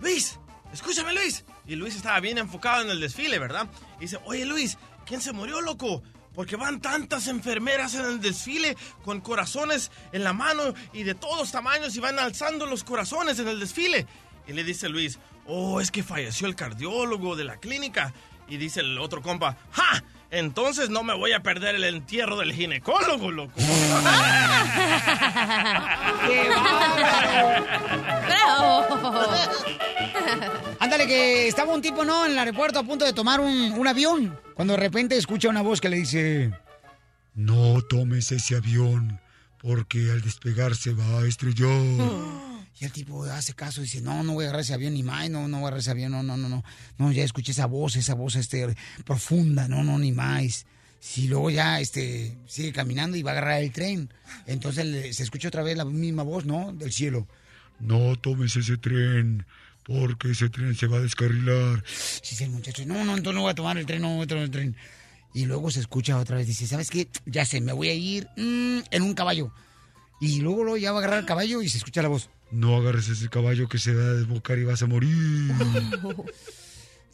Luis, escúchame Luis. Y Luis estaba bien enfocado en el desfile, ¿verdad? Y dice, oye Luis, ¿quién se murió, loco? Porque van tantas enfermeras en el desfile con corazones en la mano y de todos tamaños y van alzando los corazones en el desfile. Y le dice Luis, oh, es que falleció el cardiólogo de la clínica. Y dice el otro compa, ¡ja! Entonces no me voy a perder el entierro del ginecólogo, loco. ¡Qué Ándale, que estaba un tipo, ¿no? En el aeropuerto a punto de tomar un, un avión. Cuando de repente escucha una voz que le dice... No tomes ese avión, porque al despegar se va a estrellar. Y el tipo hace caso y dice, no, no voy a agarrar ese avión ni más, no, no voy a agarrar ese avión, no, no, no, no. No, ya escuché esa voz, esa voz este, profunda, no, no, ni más. Si luego ya este, sigue caminando y va a agarrar el tren. Entonces se escucha otra vez la misma voz, ¿no? Del cielo. No tomes ese tren, porque ese tren se va a descarrilar. Dice el muchacho, no, no, entonces no voy a tomar el tren, no voy a tomar el tren. Y luego se escucha otra vez, dice, ¿sabes qué? Ya sé, me voy a ir mm, en un caballo. Y luego, luego ya va a agarrar el caballo y se escucha la voz. No agarres ese caballo que se va a desbocar y vas a morir.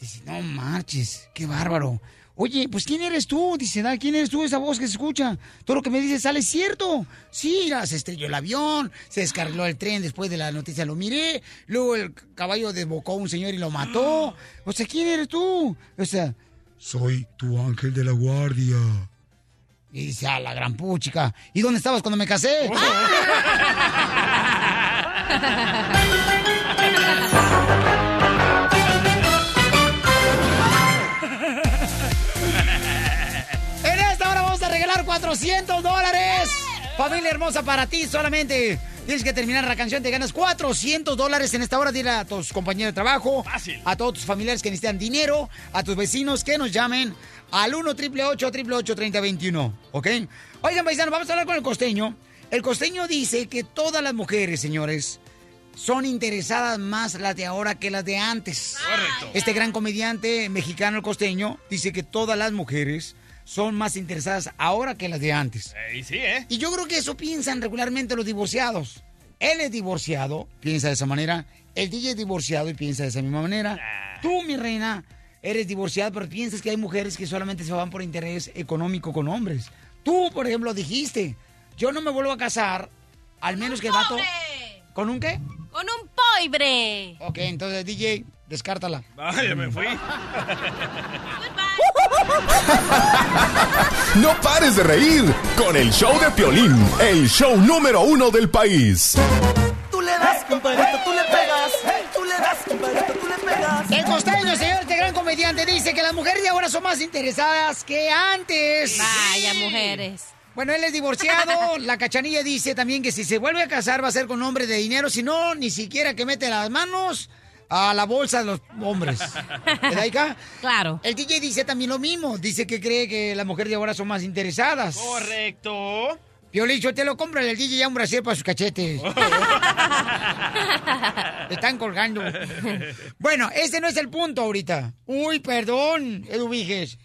Dice, no marches, qué bárbaro. Oye, pues ¿quién eres tú? Dice, da, ¿quién eres tú? Esa voz que se escucha. Todo lo que me dices sale cierto. Sí, mira, se estrelló el avión, se descarriló el tren después de la noticia, lo miré. Luego el caballo desbocó a un señor y lo mató. O sea, ¿quién eres tú? O sea, Soy tu ángel de la guardia. y dice, ah, la gran puchica. ¿Y dónde estabas cuando me casé? En esta hora vamos a regalar 400 dólares. Familia hermosa, para ti solamente. Tienes que terminar la canción, te ganas 400 dólares en esta hora. Dile a tus compañeros de trabajo, a todos tus familiares que necesitan dinero, a tus vecinos que nos llamen al 1 888 3021 ¿Ok? Oigan, paisanos, vamos a hablar con el costeño. El costeño dice que todas las mujeres, señores, son interesadas más las de ahora que las de antes. Correcto. Este gran comediante mexicano, el costeño, dice que todas las mujeres son más interesadas ahora que las de antes. Y sí, ¿eh? Y yo creo que eso piensan regularmente los divorciados. Él es divorciado, piensa de esa manera. El DJ es divorciado y piensa de esa misma manera. Tú, mi reina, eres divorciada, pero piensas que hay mujeres que solamente se van por interés económico con hombres. Tú, por ejemplo, dijiste, yo no me vuelvo a casar, al menos que el vato... ¿Con un qué? Con un poibre. Ok, entonces, DJ, descártala. Vaya, me fui. No pares de reír con el show de Piolín, el show número uno del país. Tú le das, compadrito, tú le pegas. Tú le das, compadrito, tú le pegas. El costeño, señor, este gran comediante, dice que las mujeres de ahora son más interesadas que antes. Vaya, mujeres. Bueno, él es divorciado. La cachanilla dice también que si se vuelve a casar va a ser con hombre de dinero. Si no, ni siquiera que mete las manos a la bolsa de los hombres. ¿Verdad? Claro. El DJ dice también lo mismo. Dice que cree que las mujeres de ahora son más interesadas. Correcto. Piolicho, te lo compra el DJ ya un brasier para sus cachetes. Te están colgando. Bueno, ese no es el punto ahorita. Uy, perdón, Edu Viges.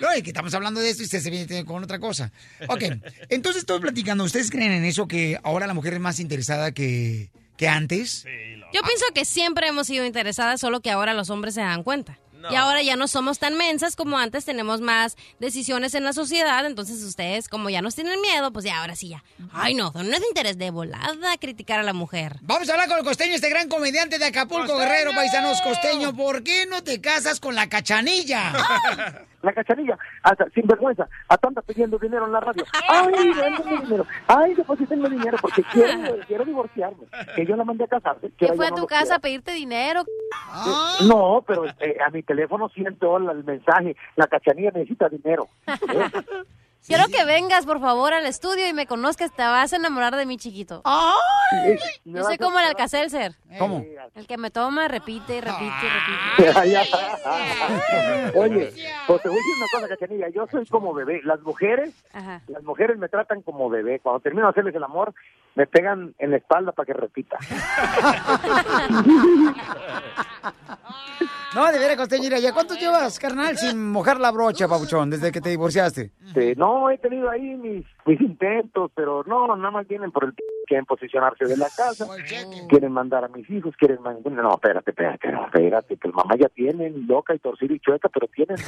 No, es que estamos hablando de esto y usted se viene con otra cosa. Ok, entonces estoy platicando. ¿Ustedes creen en eso que ahora la mujer es más interesada que, que antes? Yo pienso que siempre hemos sido interesadas, solo que ahora los hombres se dan cuenta. Y ahora ya no somos tan mensas como antes, tenemos más decisiones en la sociedad, entonces ustedes como ya nos tienen miedo, pues ya ahora sí ya. Ay no, no es de interés de volada criticar a la mujer. Vamos a hablar con el costeño, este gran comediante de Acapulco, Guerrero, paisanos costeño. ¿Por qué no te casas con la cachanilla? La cachanilla, hasta sin vergüenza, hasta anda pidiendo dinero en la radio. Ay, denme dinero. Ay, deposítenme dinero porque quiero, quiero divorciarme. Que yo la mandé a casarse. que ¿Qué ahora fue a no tu casa a pedirte dinero? Eh, No, pero eh, a mi teléfono siento el mensaje. La cachanilla necesita dinero. Quiero que vengas, por favor, al estudio y me conozcas. Te vas a enamorar de mi chiquito. Yo soy como el Alcacelser. ¿Cómo? El que me toma, repite repite y repite. Ay, ay, ay. Oye, pues te voy a decir una cosa, cachanilla. Yo soy como bebé. Las mujeres, Ajá. las mujeres me tratan como bebé. Cuando termino de hacerles el amor, me pegan en la espalda para que repita. No, de veras, costeño, mira, ¿ya cuánto llevas, carnal, sin mojar la brocha, papuchón, desde que te divorciaste? Sí, no, he tenido ahí mis, mis intentos, pero no, nada más vienen por el quieren posicionarse de la casa, quieren mandar a mis hijos, quieren mandar... No, espérate, espérate, no, espérate, pues mamá ya tienen, loca y torcida y chueca, pero tienen...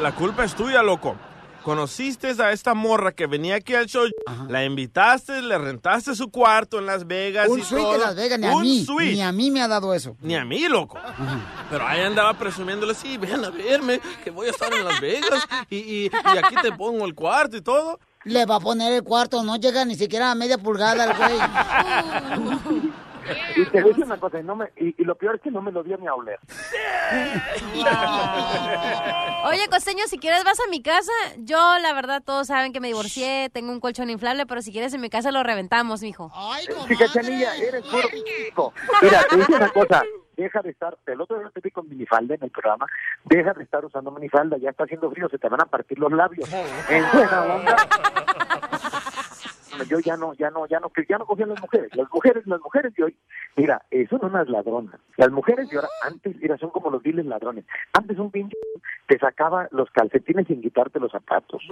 La culpa es tuya, loco. Conociste a esta morra que venía aquí al show, la invitaste, le rentaste su cuarto en Las Vegas Un y suite todo. de Las Vegas, ni a Un mí, suite. ni a mí me ha dado eso. Ni a mí, loco. Pero ahí andaba presumiéndole, sí, ven a verme, que voy a estar en Las Vegas y, y- y aquí te pongo el cuarto y todo. Le va a poner el cuarto, no llega ni siquiera a media pulgada el güey. Y te voy a una cosa, y, no me, y, y lo peor es que no me lo dio ni a oler. Oye, costeño, si quieres vas a mi casa. Yo, la verdad, todos saben que me divorcié, tengo un colchón inflable, pero si quieres en mi casa lo reventamos, mijo. Sí, cachanilla, eres puro chico. Mira, te digo una cosa, deja de estar, el otro día te vi con minifalda en el programa, deja de estar usando minifalda, ya está haciendo frío, se te van a partir los labios. En buena onda. Yo ya no, ya no, ya no, ya no confío en las mujeres. Las mujeres, las mujeres de hoy, mira, eh, son unas ladronas. Las mujeres de ahora, antes, mira, son como los viles ladrones. Antes un pinche te sacaba los calcetines sin quitarte los zapatos.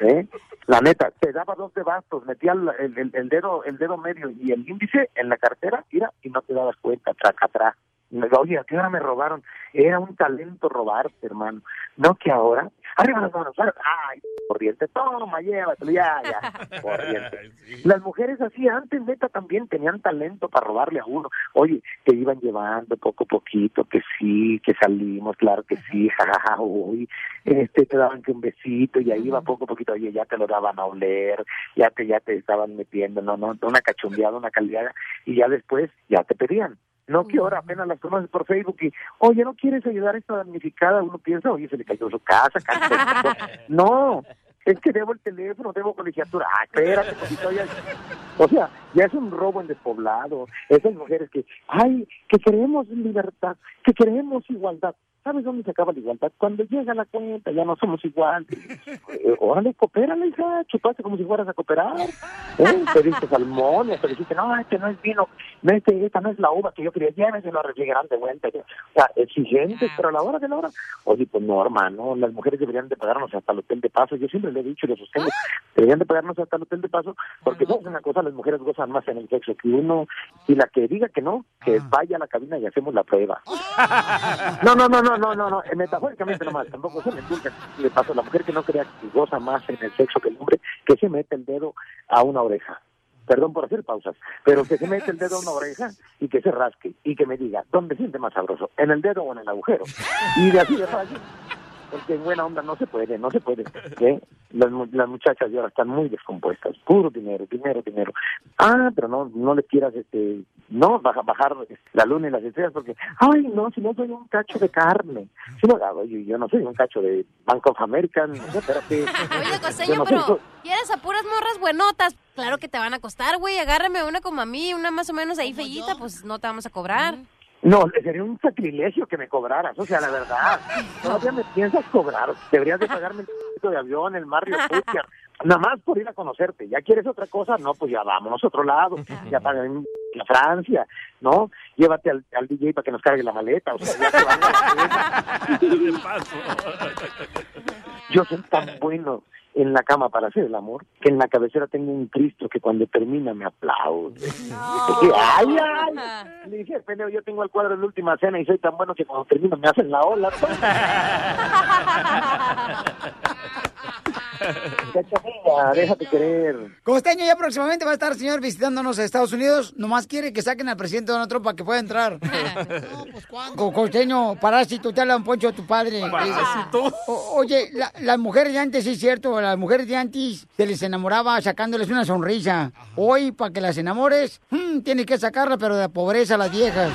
¿eh? La neta, te daba dos de bastos, metía el, el- el- dedo, el dedo medio y el índice en la cartera, mira, y no te dabas cuenta, traca, atrás. Oye, ¿a qué hora me robaron? Era un talento robarte, hermano. No que ahora, arriba las manos, ay, corriente, toma, llévatelo, ya, ya, corriente. Las mujeres así antes, neta, también tenían talento para robarle a uno. Oye, te iban llevando poco a poquito, que sí, que salimos, claro que sí, jajaja, uy, este, te daban que un besito y ahí iba poco a poquito, oye, ya te lo daban a oler, ya te, ya te estaban metiendo, no, no, una cachumbeada, una caldeada, y ya después ya te pedían. No que ahora apenas las conoces por Facebook y, oye, ¿no quieres ayudar a esta damnificada? Uno piensa, oye, se le cayó su casa, cayó No, es que debo el teléfono, debo colegiatura. Ah, espérate, poquito ya. O sea, ya es un robo en despoblado. Esas mujeres que, ay, que queremos libertad, que queremos igualdad. ¿Sabes dónde se acaba la igualdad? Cuando llega la cuenta, ya no somos iguales. Eh, órale, coopérale, hija, chupaste como si fueras a cooperar. ¿Eh? Pediste salmón, te dijiste, no, este no es vino, no, este, esta no es la uva que yo quería, lléveselo refrigerante, vuelta. O sea, exigentes, pero a la hora de la hora, oye, pues no, hermano, las mujeres deberían de pagarnos hasta el hotel de paso. Yo siempre le he dicho y lo sostengo, deberían de pagarnos hasta el hotel de paso, porque no es una cosa, las mujeres gozan más en el sexo que uno, y la que diga que no, que vaya a la cabina y hacemos la prueba. No, no, no, no, no, no, no, eh, metafóricamente nomás, tampoco se me inculca de paso, la mujer que no crea que goza más en el sexo que el hombre, que se mete el dedo a una oreja. Perdón por hacer pausas, pero que se mete el dedo a una oreja y que se rasque y que me diga, ¿dónde siente más sabroso? ¿En el dedo o en el agujero? Y de así de fácil. Porque en buena onda no se puede, no se puede. Las, las muchachas de ahora están muy descompuestas. Puro dinero, dinero, dinero. Ah, pero no no le quieras, este, no, baja, bajar la luna y las estrellas porque, ay, no, si no soy un cacho de carne. Si no, oye, yo no soy un cacho de Bank of America, no espérate. Oye, Yo costeño, no pero ¿quieres a puras morras buenotas? Claro que te van a costar, güey. Agárrame una como a mí, una más o menos ahí feíta, pues no te vamos a cobrar. No, sería un sacrilegio que me cobraras, o sea, la verdad. Todavía me piensas cobrar. Deberías de pagarme el ticket de avión, el Mario Pucher, nada más por ir a conocerte. ¿Ya quieres otra cosa? No, pues ya vámonos a otro lado. Ya pagué a Francia, ¿no? Llévate al, al DJ para que nos cargue la maleta. O sea, ya te van a la pena. Yo soy tan bueno en la cama para hacer el amor que en la cabecera tengo un Cristo que cuando termina me aplaude. ¡Ay, ay! Le dije, pendejo, yo tengo el cuadro de la última cena y soy tan bueno que cuando termino me hacen la ola. Cachanilla, déjate querer. Costeño ya próximamente va a estar, señor, visitándonos a Estados Unidos. Nomás quiere que saquen al presidente Donald Trump para que pueda entrar. Co- Costeño, parásito, te habla un poncho de tu padre. Parásito. O- oye, la- las mujeres de antes, sí es cierto, las mujeres de antes se les enamoraba sacándoles una sonrisa. Hoy, para que las enamores, mm, tienes que sacarla, pero de pobreza a las viejas.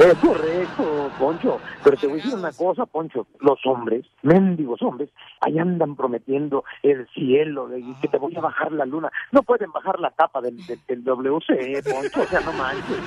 Es correcto, Poncho. Pero te voy a decir una cosa, Poncho. Los hombres, mendigos hombres, ahí andan prometiendo el cielo, de que te voy a bajar la luna. No pueden bajar la tapa del, del, del WC, Poncho, o sea, no manches.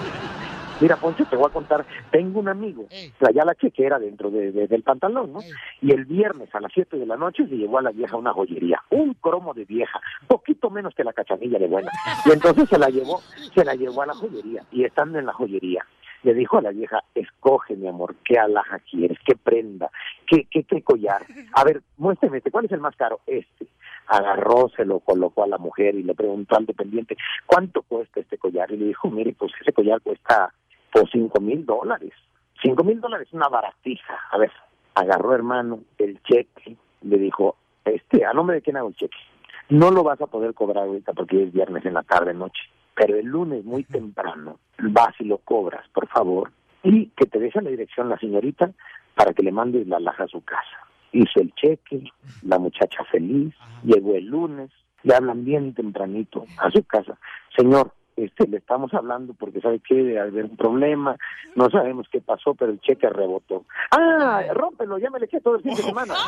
Mira, Poncho, te voy a contar. Tengo un amigo, traía la chequera dentro de- de- del pantalón, ¿no? Y el viernes a las 7 de la noche se llevó a la vieja una joyería. Un cromo de vieja, poquito menos que la cachanilla de buena. Y entonces se la llevó, se la llevó a la joyería. Y estando en la joyería, le dijo a la vieja, escoge, mi amor, qué alhaja quieres, qué prenda, qué, qué, qué collar. A ver, muéstrame este, ¿cuál es el más caro? Este. Agarró, se lo colocó a la mujer y le preguntó al dependiente, ¿cuánto cuesta este collar? Y le dijo, mire, pues ese collar cuesta por cinco mil dólares. Cinco mil dólares, una baratija. A ver, agarró, hermano, el cheque, le dijo, este, ¿a nombre de quién hago el cheque? No lo vas a poder cobrar ahorita porque es viernes en la tarde, noche. Pero el lunes muy temprano vas y lo cobras, por favor. Y que te deje la dirección la señorita para que le mandes la laja a su casa. Hizo el cheque, la muchacha feliz, llegó el lunes, le hablan bien tempranito a su casa. Señor, este, le estamos hablando porque sabe que debe haber un problema, no sabemos qué pasó, pero el cheque rebotó. Ah, rómpelo, ya me le eché todo el fin de semana.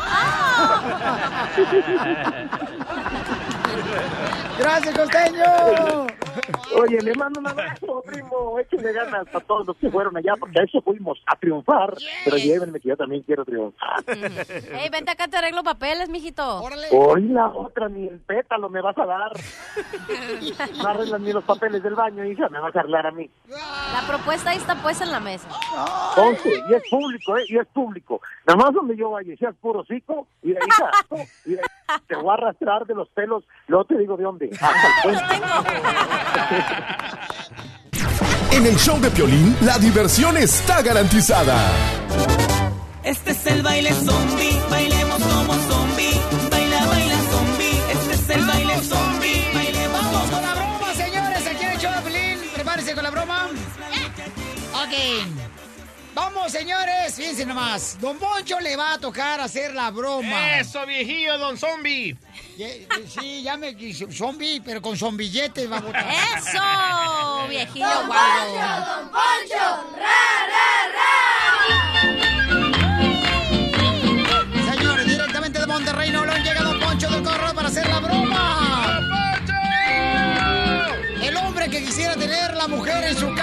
¡Gracias, costeño! Oye, le mando un abrazo, primo. Échenle ganas a todos los que fueron allá, porque a eso fuimos a triunfar. Pero llévenme que yo también quiero triunfar. Ey, vente acá, te arreglo papeles, mijito. Hoy la otra, ni el pétalo me vas a dar. No arreglan ni los papeles del baño, hija, me vas a arreglar a mí. La propuesta ahí está puesta en la mesa. Entonces, y es público, ¿eh? Y es público. Nada más donde yo vaya seas puro cico, y de hija, y de ahí te voy a arrastrar de los pelos, luego te digo de dónde. Hasta el puente. En el show de Piolín, la diversión está garantizada. Este es el baile zombie, bailemos como zombie. Baila, baila zombie. Este es el baile zombie, bailemos Vamos como con la broma, señores. Aquí en el show de Pelín. Prepárense con la broma. Ok. Vamos, señores. Fíjense nomás. Don Poncho le va a tocar hacer la broma. Eso, viejillo, don zombie. Ye- Sí, ya me quiso. Zombie, pero con zombilletes va a botar. ¡Eso, viejillo Don guapo! Poncho, Don Poncho, ra, Señores, directamente de Monterrey, Nuevo León, llega Don Poncho del Corro para hacer la broma. El hombre que quisiera tener la mujer en su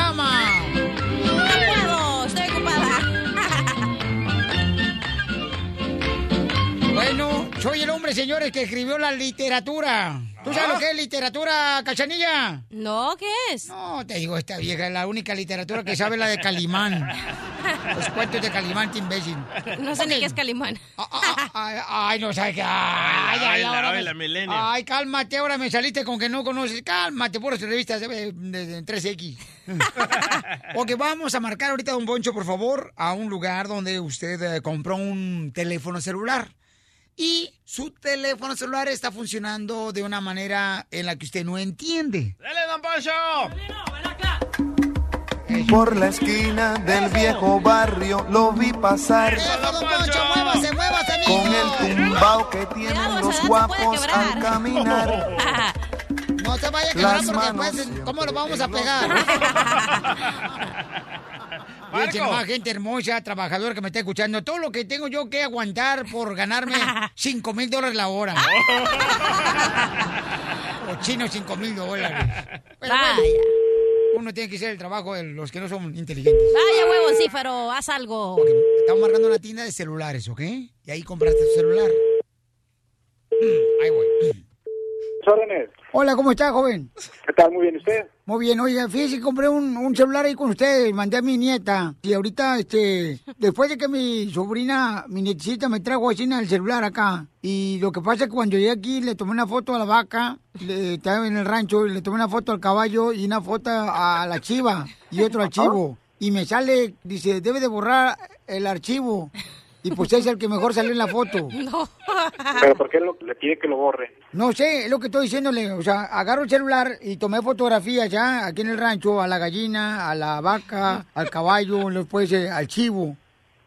hombre, señores, que escribió la literatura. ¿Tú sabes lo que es literatura, cachanilla? No, ¿qué es? No, te digo, esta vieja es la única literatura que sabe la de Calimán. Los cuentos de Calimán, te imbécil. No sé ni qué es Calimán. Ay, ay, no sabes qué. Ay, ay, ahora me- oíla, millennial. Ay, cálmate, ahora me saliste con que no conoces. Cálmate, puras revistas de, de- de 3X. ok, vamos a marcar ahorita, don Boncho, por favor, a un lugar donde usted eh, compró un teléfono celular. Y su teléfono celular está funcionando de una manera en la que usted no entiende. ¡Dale, don Poncho! Por la esquina del viejo barrio lo vi pasar don Poncho, muévase, muévase, amigo. con el tumbao que tienen los guapos al caminar. No se vaya a quebrar porque después, ¿cómo lo vamos a pegar? Nomás, gente hermosa, trabajadora que me está escuchando. Todo lo que tengo yo que aguantar por ganarme 5 mil dólares la hora. o chino 5 mil dólares. Pero bueno, uno tiene que hacer el trabajo de los que no son inteligentes. Vaya huevo, cífero, haz algo. Estamos marcando una tienda de celulares, ¿ok? Y ahí compraste tu celular. Mm, Ahí voy. Hola, ¿cómo está, joven? ¿Qué tal? Muy bien, ¿y usted? Muy bien, oiga, fíjese compré un, un celular ahí con ustedes, mandé a mi nieta. Y ahorita, este, después de que mi sobrina, mi nietecita me trajo así el celular acá. Y lo que pasa es que cuando llegué aquí le tomé una foto a la vaca, le, estaba en el rancho, y le tomé una foto al caballo y una foto a la chiva y otro archivo. Y me sale, dice, debe de borrar el archivo. Y pues es el que mejor salió en la foto. No. ¿Pero por qué lo- le pide que lo borre? No sé, es lo que estoy diciéndole. O sea, agarro el celular y tomé fotografías ya aquí en el rancho, a la gallina, a la vaca, al caballo, después eh, al chivo.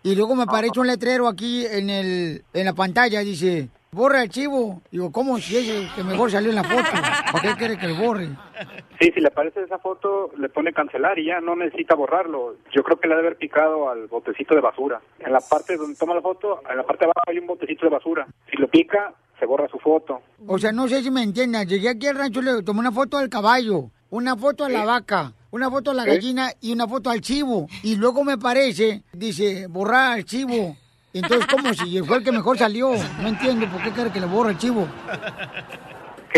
Y luego me aparece un letrero aquí en el en la pantalla, dice, borra el chivo. Digo, ¿cómo si es el que mejor salió en la foto? ¿Para qué quiere que lo borre? Sí, si le aparece esa foto, le pone cancelar y ya no necesita borrarlo. Yo creo que le ha de haber picado al botecito de basura. En la parte donde toma la foto, en la parte de abajo hay un botecito de basura. Si lo pica, se borra su foto. O sea, no sé si me entiendan. Llegué aquí al rancho, le tomé una foto al caballo, una foto a la vaca, una foto a la gallina y una foto al chivo. Y luego me parece, dice, borrar al chivo. Entonces, ¿cómo si fue el que mejor salió? No entiendo por qué quiere que le borre el chivo.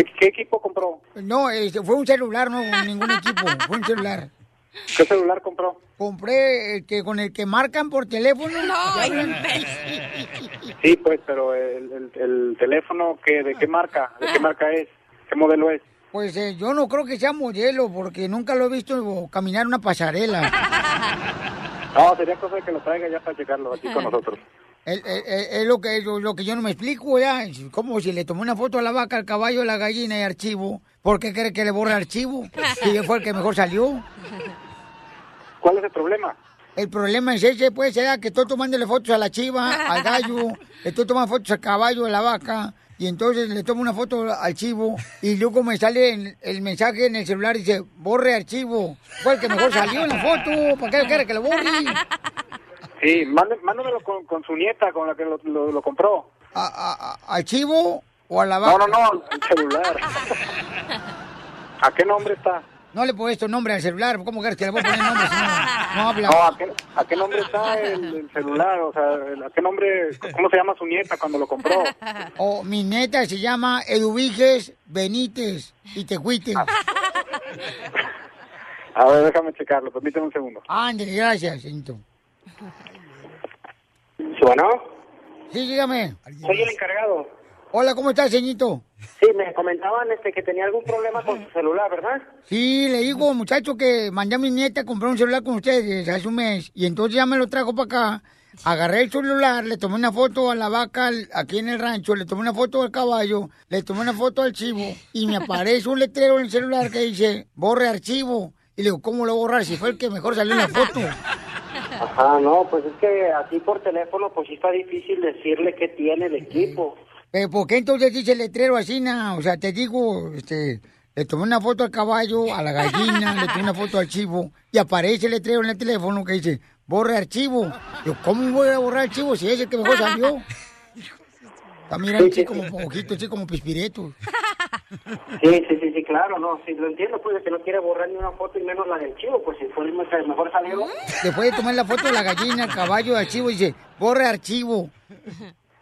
¿Qué, qué equipo compró? No, este, fue un celular, no ningún equipo, fue un celular. ¿Qué celular compró? Compré el que con el que marcan por teléfono. Sí, pues, pero el, el- el teléfono, ¿qué, ¿de qué marca? ¿De qué marca es? ¿Qué modelo es? Pues eh, yo no creo que sea modelo, porque nunca lo he visto caminar una pasarela. No, sería cosa de que lo traiga ya para checarlo aquí con nosotros. Es, lo que lo, lo que yo no me explico ya. Como si le tomé una foto a la vaca, al caballo, a la gallina y archivo. ¿Por qué cree que le borre archivo? Si fue el que mejor salió. ¿Cuál es el problema? El problema es ese, pues, era que estoy tomándole fotos a la chiva, al gallo, estoy tomando fotos al caballo, a la vaca, y entonces le tomo una foto al chivo, y luego me sale en- el mensaje en el celular y dice, borre archivo. Fue el que mejor salió en la foto, ¿para qué quiere que lo borre? Sí, mándemelo con, con su nieta, con la que lo, lo- lo compró. ¿A, a- ¿Al chivo o a la vaca? No, no, no, el celular. ¿A qué nombre está? No le he puesto nombre al celular, ¿cómo quieres que le voy a poner nombre si no, no habla? No, ¿a qué, a qué nombre está el, el celular? O sea, ¿a qué nombre, cómo se llama su nieta cuando lo compró? Oh, mi neta se llama Eduviges Benítez y Tecuites. A ver, déjame checarlo, permíteme un segundo. Ándale, gracias, señorito. Bueno, Sí, dígame. soy el encargado. Hola, ¿cómo estás, señorito? Sí, me comentaban este que tenía algún problema con su celular, ¿verdad? Sí, le digo, muchacho, que mandé a mi nieta a comprar un celular con ustedes hace un mes. Y entonces ya me lo trajo para acá. Agarré el celular, le tomé una foto a la vaca aquí en el rancho, le tomé una foto al caballo, le tomé una foto al chivo y me aparece un letrero en el celular que dice, borre archivo. Y le digo, ¿cómo lo borrar si fue el que mejor salió en la foto? Ajá, no, pues es que así por teléfono pues sí está difícil decirle qué tiene el equipo. Pero ¿por qué entonces dice el letrero así, na? O sea, te digo, este, le tomé una foto al caballo, a la gallina, le tomé una foto al chivo, y aparece el letrero en el teléfono que dice, borre archivo. Yo, ¿cómo voy a borrar archivo si es el que mejor salió? Está mirando así como ojito, así como pispireto. Sí, sí, sí, sí, claro, no, sí, lo entiendo, pues que no quiere borrar ni una foto y menos la del chivo, pues si fue el mejor salió. Después de tomar la foto de la gallina, el caballo, al chivo, dice, borre archivo.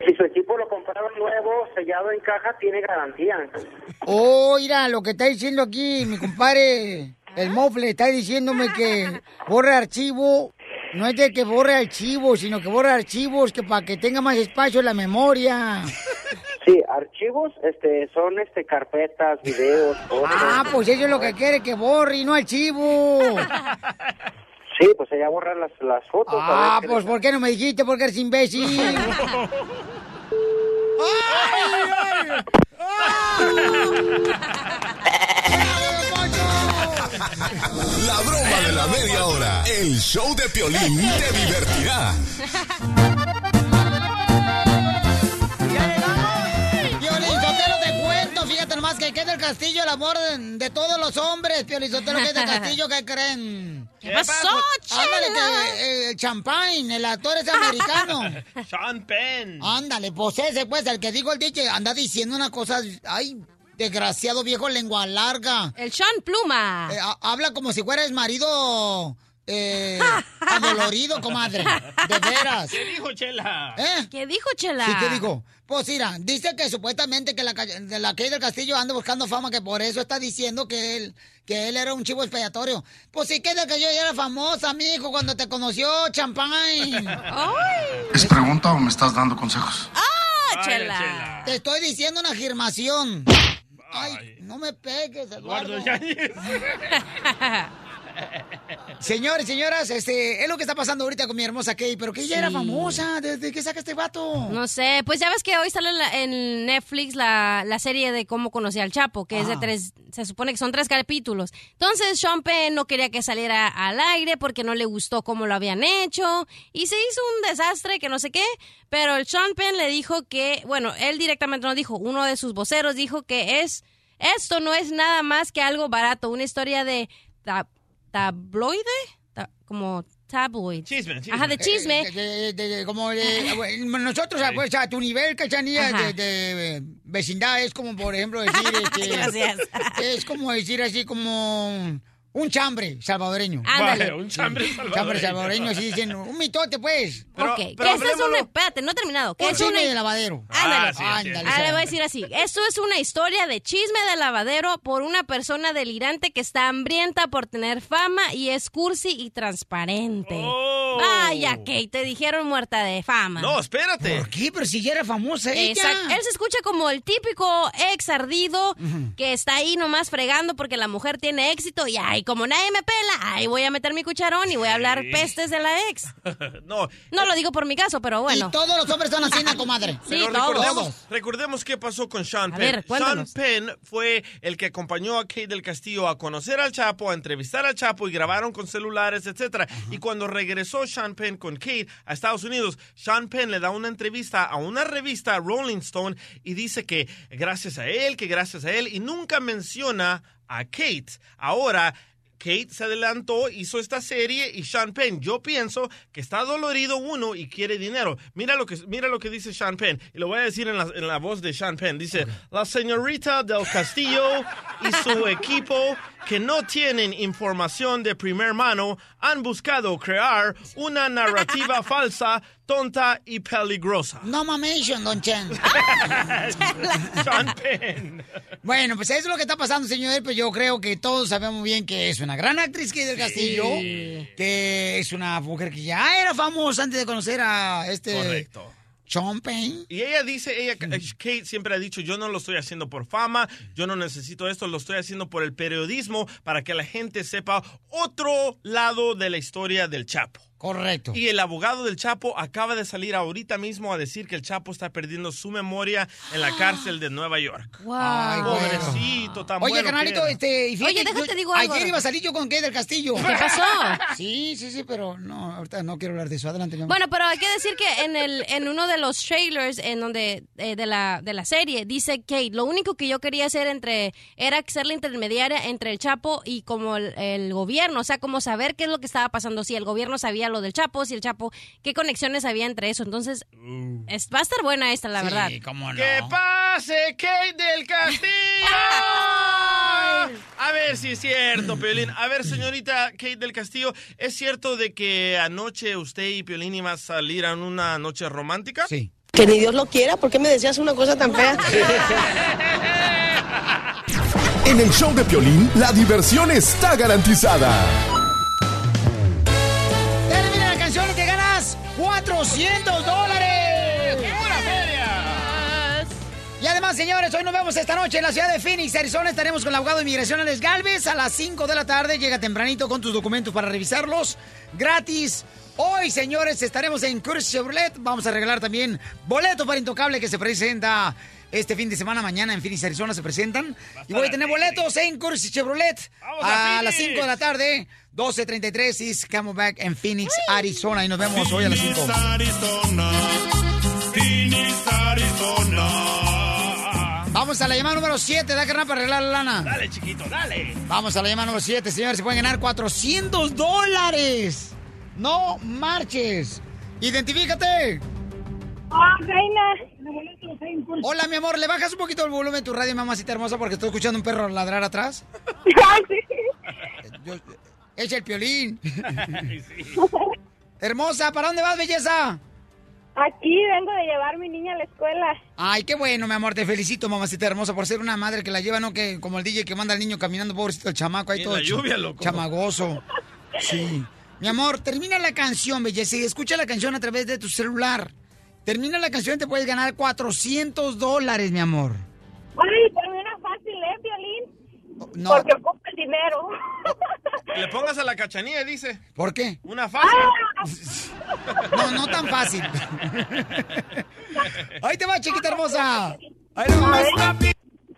Si su equipo lo compraron nuevo, sellado en caja, tiene garantía. Oh, mira, lo que está diciendo aquí mi compadre, el mofle, está diciéndome que borre archivo, no es de que borre archivo, sino que borre archivos que para que tenga más espacio en la memoria. Sí, archivos, este, son este carpetas, videos, fotos. Ah, pues eso es lo que quiere, que borre y no archivo. Sí, pues ella borra las, las fotos. Ah, pues ¿por qué no me dijiste? Porque eres imbécil. La broma de la media hora. El show de Piolín te divertirá. Piolizotelo, te cuento, fíjate nomás que aquí es del castillo el amor de, de todos los hombres, Piolizotelo, que es del castillo, ¿qué creen? ¿Qué pasó, Ándale, que eh, el champagne, el actor es americano. Sean Penn. Ándale, pues ese, pues, el que dijo el DJ, anda diciendo una cosa, ay, desgraciado viejo lengua larga. El Sean Pluma. Eh, ha- habla como si fuera el marido eh, adolorido, comadre. De veras. ¿Qué dijo Chela? ¿Eh? ¿Qué dijo Chela? Sí, ¿qué dijo? Pues mira, dice que supuestamente que la, de la del Castillo anda buscando fama, que por eso está diciendo que él, que él era un chivo expiatorio. Pues sí, que del Castillo ya era famosa, mijo, cuando te conoció, champán. ¿Es pregunta o me estás dando consejos? ¡Ah, Chela! Te estoy diciendo una afirmación. Ay, no me pegues, Eduardo. Señores, señoras, este, es lo que está pasando ahorita con mi hermosa Kay, pero que ella era famosa. ¿Desde qué saca este vato? No sé, pues ya ves que hoy sale en, la- en Netflix la, la serie de cómo conocí al Chapo, que es de Ah. tres, se supone que son tres capítulos. Entonces Sean Penn no quería que saliera al aire porque no le gustó cómo lo habían hecho y se hizo un desastre que no sé qué, pero el Sean Penn le dijo que, bueno, él directamente no dijo, uno de sus voceros dijo que es, esto no es nada más que algo barato, una historia de ta- tabloide, Ta- como tabloid. Chisme, chisme. Ajá, de chisme. Eh, de- de- de- como de- nosotros, pues, a tu nivel, cachanilla, de, de vecindad, es como, por ejemplo, decir, este, Gracias. es como decir así como un chambre salvadoreño. Ándale. Un chambre salvadoreño. Chambre salvadoreño, así dicen, un mitote, pues. Pero- ok, pero es una... Espérate, no he terminado. Que Un es una... de lavadero. Ándale. Ah, sí, sí, Ándale, Ahora le voy a decir así. Esto es una historia de chisme de lavadero por una persona delirante que está hambrienta por tener fama y es cursi y transparente. Oh. Vaya, Kate, te dijeron muerta de fama. No, espérate. ¿Por qué? Pero si ya era famosa ella. Exacto. Él se escucha como el típico ex ardido que está ahí nomás fregando porque la mujer tiene éxito y ay, como nadie me pela, ay, voy a meter mi cucharón y voy a hablar Sí. pestes de la ex. no, No lo digo por mi caso, pero bueno. Y todos los hombres son así, ¿no, comadre. Sí, Pero todos. recordemos, recordemos qué pasó con Sean A Penn. ver, Sean. Penn fue el que acompañó a Kate del Castillo a conocer al Chapo, a entrevistar al Chapo y grabaron con celulares, etcétera. Y cuando regresó Sean Penn con Kate a Estados Unidos, Sean Penn le da una entrevista a una revista Rolling Stone y dice que gracias a él, que gracias a él y nunca menciona a Kate. Ahora Kate se adelantó, hizo esta serie y Sean Penn, yo pienso que está dolorido uno y quiere dinero. Mira lo que, mira lo que dice Sean Penn, y lo voy a decir en la, en la voz de Sean Penn. Dice, la señorita del Castillo y su equipo que no tienen información de primer mano han buscado crear una narrativa falsa, tonta y peligrosa. No mamation, don Chen. Sean Penn. Bueno, pues eso es lo que está pasando, señor. Pues yo creo que todos sabemos bien que es una gran actriz que del Castillo, que es una mujer que ya era famosa antes de conocer a este Correcto. Penn. Y ella dice, ella, eh, Kate siempre ha dicho, yo no lo estoy haciendo por fama, yo no necesito esto, lo estoy haciendo por el periodismo, para que la gente sepa otro lado de la historia del Chapo. Correcto. Y el abogado del Chapo acaba de salir ahorita mismo a decir que el Chapo está perdiendo su memoria en la cárcel de Nueva York. Ay, bueno. Pobrecito, tan Oye, bueno que carnalito, este, y fíjate, Oye, déjate yo- digo algo. Ayer iba a salir yo con Kay del Castillo. ¿Qué pasó? Sí, sí, sí, pero no, ahorita no quiero hablar de eso. Adelante, mi amor. Bueno, pero hay que decir que en el en uno de los trailers en donde eh, de la de la serie dice Kate, lo único que yo quería hacer entre era ser la intermediaria entre el Chapo y como el, el gobierno, o sea, como saber qué es lo que estaba pasando, si el gobierno sabía lo del Chapo, si el Chapo, qué conexiones había entre eso. Entonces, es- va a estar buena esta, la verdad. Sí, cómo no. ¡Que pase Kate del Castillo! A ver si es cierto, Piolín. A ver, señorita Kate del Castillo, ¿es cierto de que anoche usted y Piolín iban a salir en una noche romántica? Sí. Que ni Dios lo quiera, ¿por qué me decías una cosa tan fea? En el show de Piolín, la diversión está garantizada. 400 dólares. ¡Pura feria! Y además, señores, hoy nos vemos esta noche en la ciudad de Phoenix, Arizona. Estaremos con el abogado de inmigración Alex Galvez a las 5 de la tarde. Llega tempranito con tus documentos para revisarlos. Gratis. Hoy, señores, estaremos en Curtis Chevrolet. Vamos a regalar también boleto para Intocable que se presenta este fin de semana. Mañana en Phoenix, Arizona se presentan. Y voy a tener boletos en Curtis Chevrolet ¡Vamos a a las Phoenix! 5 de la tarde. 12.33 East Camelback en Phoenix, Arizona. Y nos vemos hoy a las 5. Arizona, Phoenix, Arizona. Vamos a la llamada número 7, da carnal para arreglar la lana. Dale, chiquito, dale. Vamos a la llamada número 7, señores. Se pueden ganar 400 dólares. No marches. Identifícate. Ah, reina. Hola, mi amor. ¿Le bajas un poquito el volumen de tu radio, mamacita hermosa, porque estoy escuchando un perro ladrar atrás? Sí. Yo- Es el piolín. Hermosa, ¿para dónde vas, belleza? Aquí vengo de llevar a mi niña a la escuela. Ay, qué bueno, mi amor. Te felicito, mamacita hermosa, por ser una madre que la lleva, no que como el DJ que manda al niño caminando, pobrecito el chamaco ahí todo. la lluvia, loco. Chamagoso. Sí. Mi amor, termina la canción, belleza, y escucha la canción a través de tu celular. Termina la canción y te puedes ganar 400 dólares, mi amor. Ay, pero era fácil, ¿eh, Violín? No. Porque ocupa el dinero. Que le pongas a la cachanilla, dice. ¿Por qué? Una fácil. No, no tan fácil. Ahí te va, chiquita hermosa. Ahí lo vas.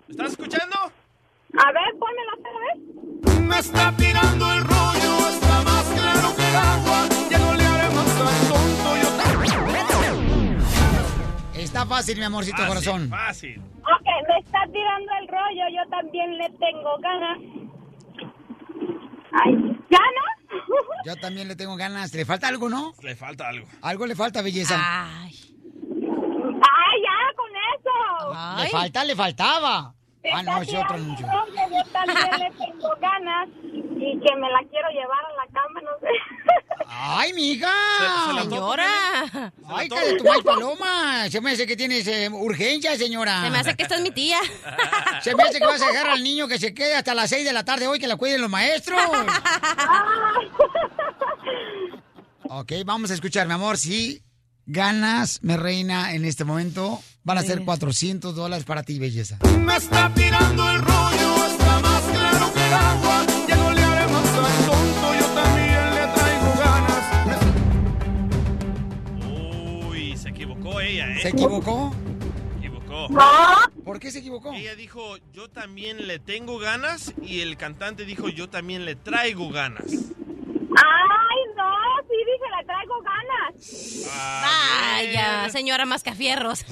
¿Estás escuchando? A ver, pónmela otra vez. Me está tirando el rollo, está más claro que el agua. Ya no le haremos al tonto, Está fácil, mi amorcito corazón. Fácil. Ok, me está tirando el rollo, yo también le tengo ganas. Ay, ¿ganas? Yo también le tengo ganas. ¿Le falta algo, no? Le falta algo. Algo le falta, belleza. Ay, ya, con eso. Le falta, le faltaba. Ah, no, ese otro anuncio. Yo también le tengo ganas y que me la quiero llevar a la cama, no sé. ¡Ay, mija! Se- se Señora. ¡Ay, de tu maíz paloma! Se me hace que tienes eh, urgencia, señora. Se me hace que esta es mi tía. Se me hace que vas a dejar al niño que se quede hasta las 6 de la tarde hoy que la cuiden los maestros. ok, vamos a escuchar, mi amor. Si ganas, me reina, en este momento, van a ser 400 dólares para ti, belleza. Me está tirando el rollo, está más claro que el agua. ¿Se equivocó? Se equivocó. ¿Por qué se equivocó? Ella dijo, yo también le tengo ganas, y el cantante dijo, yo también le traigo ganas. Ay, no, sí dije, le traigo ganas. Vaya, señora Mascafierros.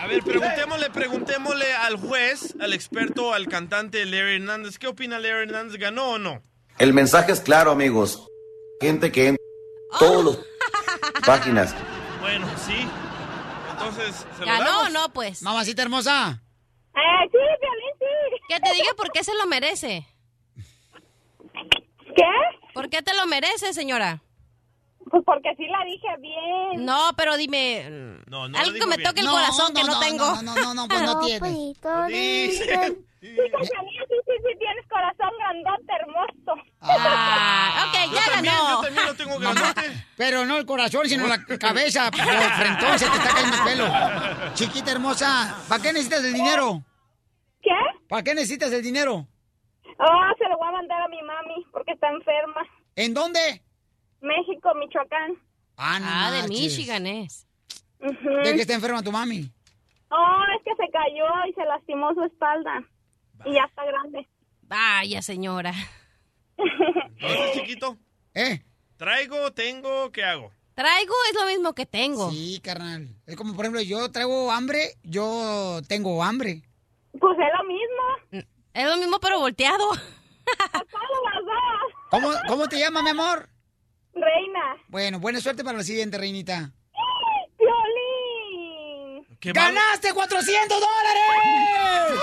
A ver, preguntémosle, preguntémosle al juez, al experto, al cantante Larry Hernández. ¿Qué opina Larry Hernández? ¿Ganó o no? El mensaje es claro, amigos. Gente que entra Oh. en todas las páginas. Bueno, sí. Entonces, ¿se lo ¿Ganó damos? o no, pues? Mamacita hermosa. Eh, sí, Violín, sí. Que te diga por qué se lo merece. ¿Qué? ¿Por qué te lo merece, señora? Pues porque sí la dije bien. No, pero dime. No, no Algo lo que me bien. toque el No, corazón que no, no, no, tengo. no, no, no, pues no tienes. Dice. Sí, sí, sí, sí, tienes corazón grandote, hermoso. Ah, ok, ya también, ganó. yo también lo tengo grandote. Pero no el corazón, sino la cabeza. Por el frentón se te está cayendo el pelo. Chiquita hermosa, ¿para qué necesitas el dinero? ¿Qué? ¿Para qué necesitas el dinero? Oh, se lo voy a mandar a mi mami porque está enferma. ¿En dónde? México, Michoacán. Ah, no Ah, de. Michigan es. ¿De qué está enferma tu mami? Oh, es que se cayó y se lastimó su espalda. Y ya está grande. Vaya, señora. Entonces, chiquito. ¿Eh? Traigo, tengo, ¿qué hago? Traigo es lo mismo que tengo. Sí, carnal. Es como, por ejemplo, yo traigo hambre, yo tengo hambre. Pues es lo mismo. Es lo mismo, pero volteado. ¿Cómo, cómo te llamas, mi amor? Reina. Bueno, buena suerte para la siguiente, reinita. Violín. ¡Ganaste 400 dólares!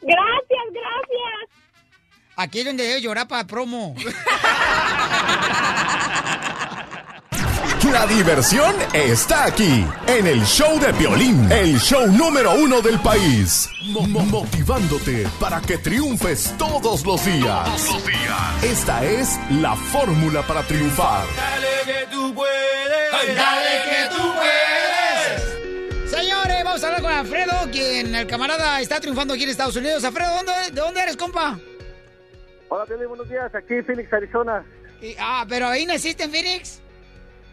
Gracias, gracias. Aquí es donde debe llorar para promo. La diversión está aquí, en el show de Piolín, el show número uno del país. Mo- mo- motivándote para que triunfes todos los días. Esta es la fórmula para triunfar. Dale que tú puedes. Dale que tú puedes. Señores, vamos a hablar con Alfredo, quien el camarada está triunfando aquí en Estados Unidos. Alfredo, ¿dónde, ¿de dónde eres, compa? Hola, Piolín, buenos días. Aquí en Phoenix, Arizona. Y- ah, pero ahí naciste en Phoenix.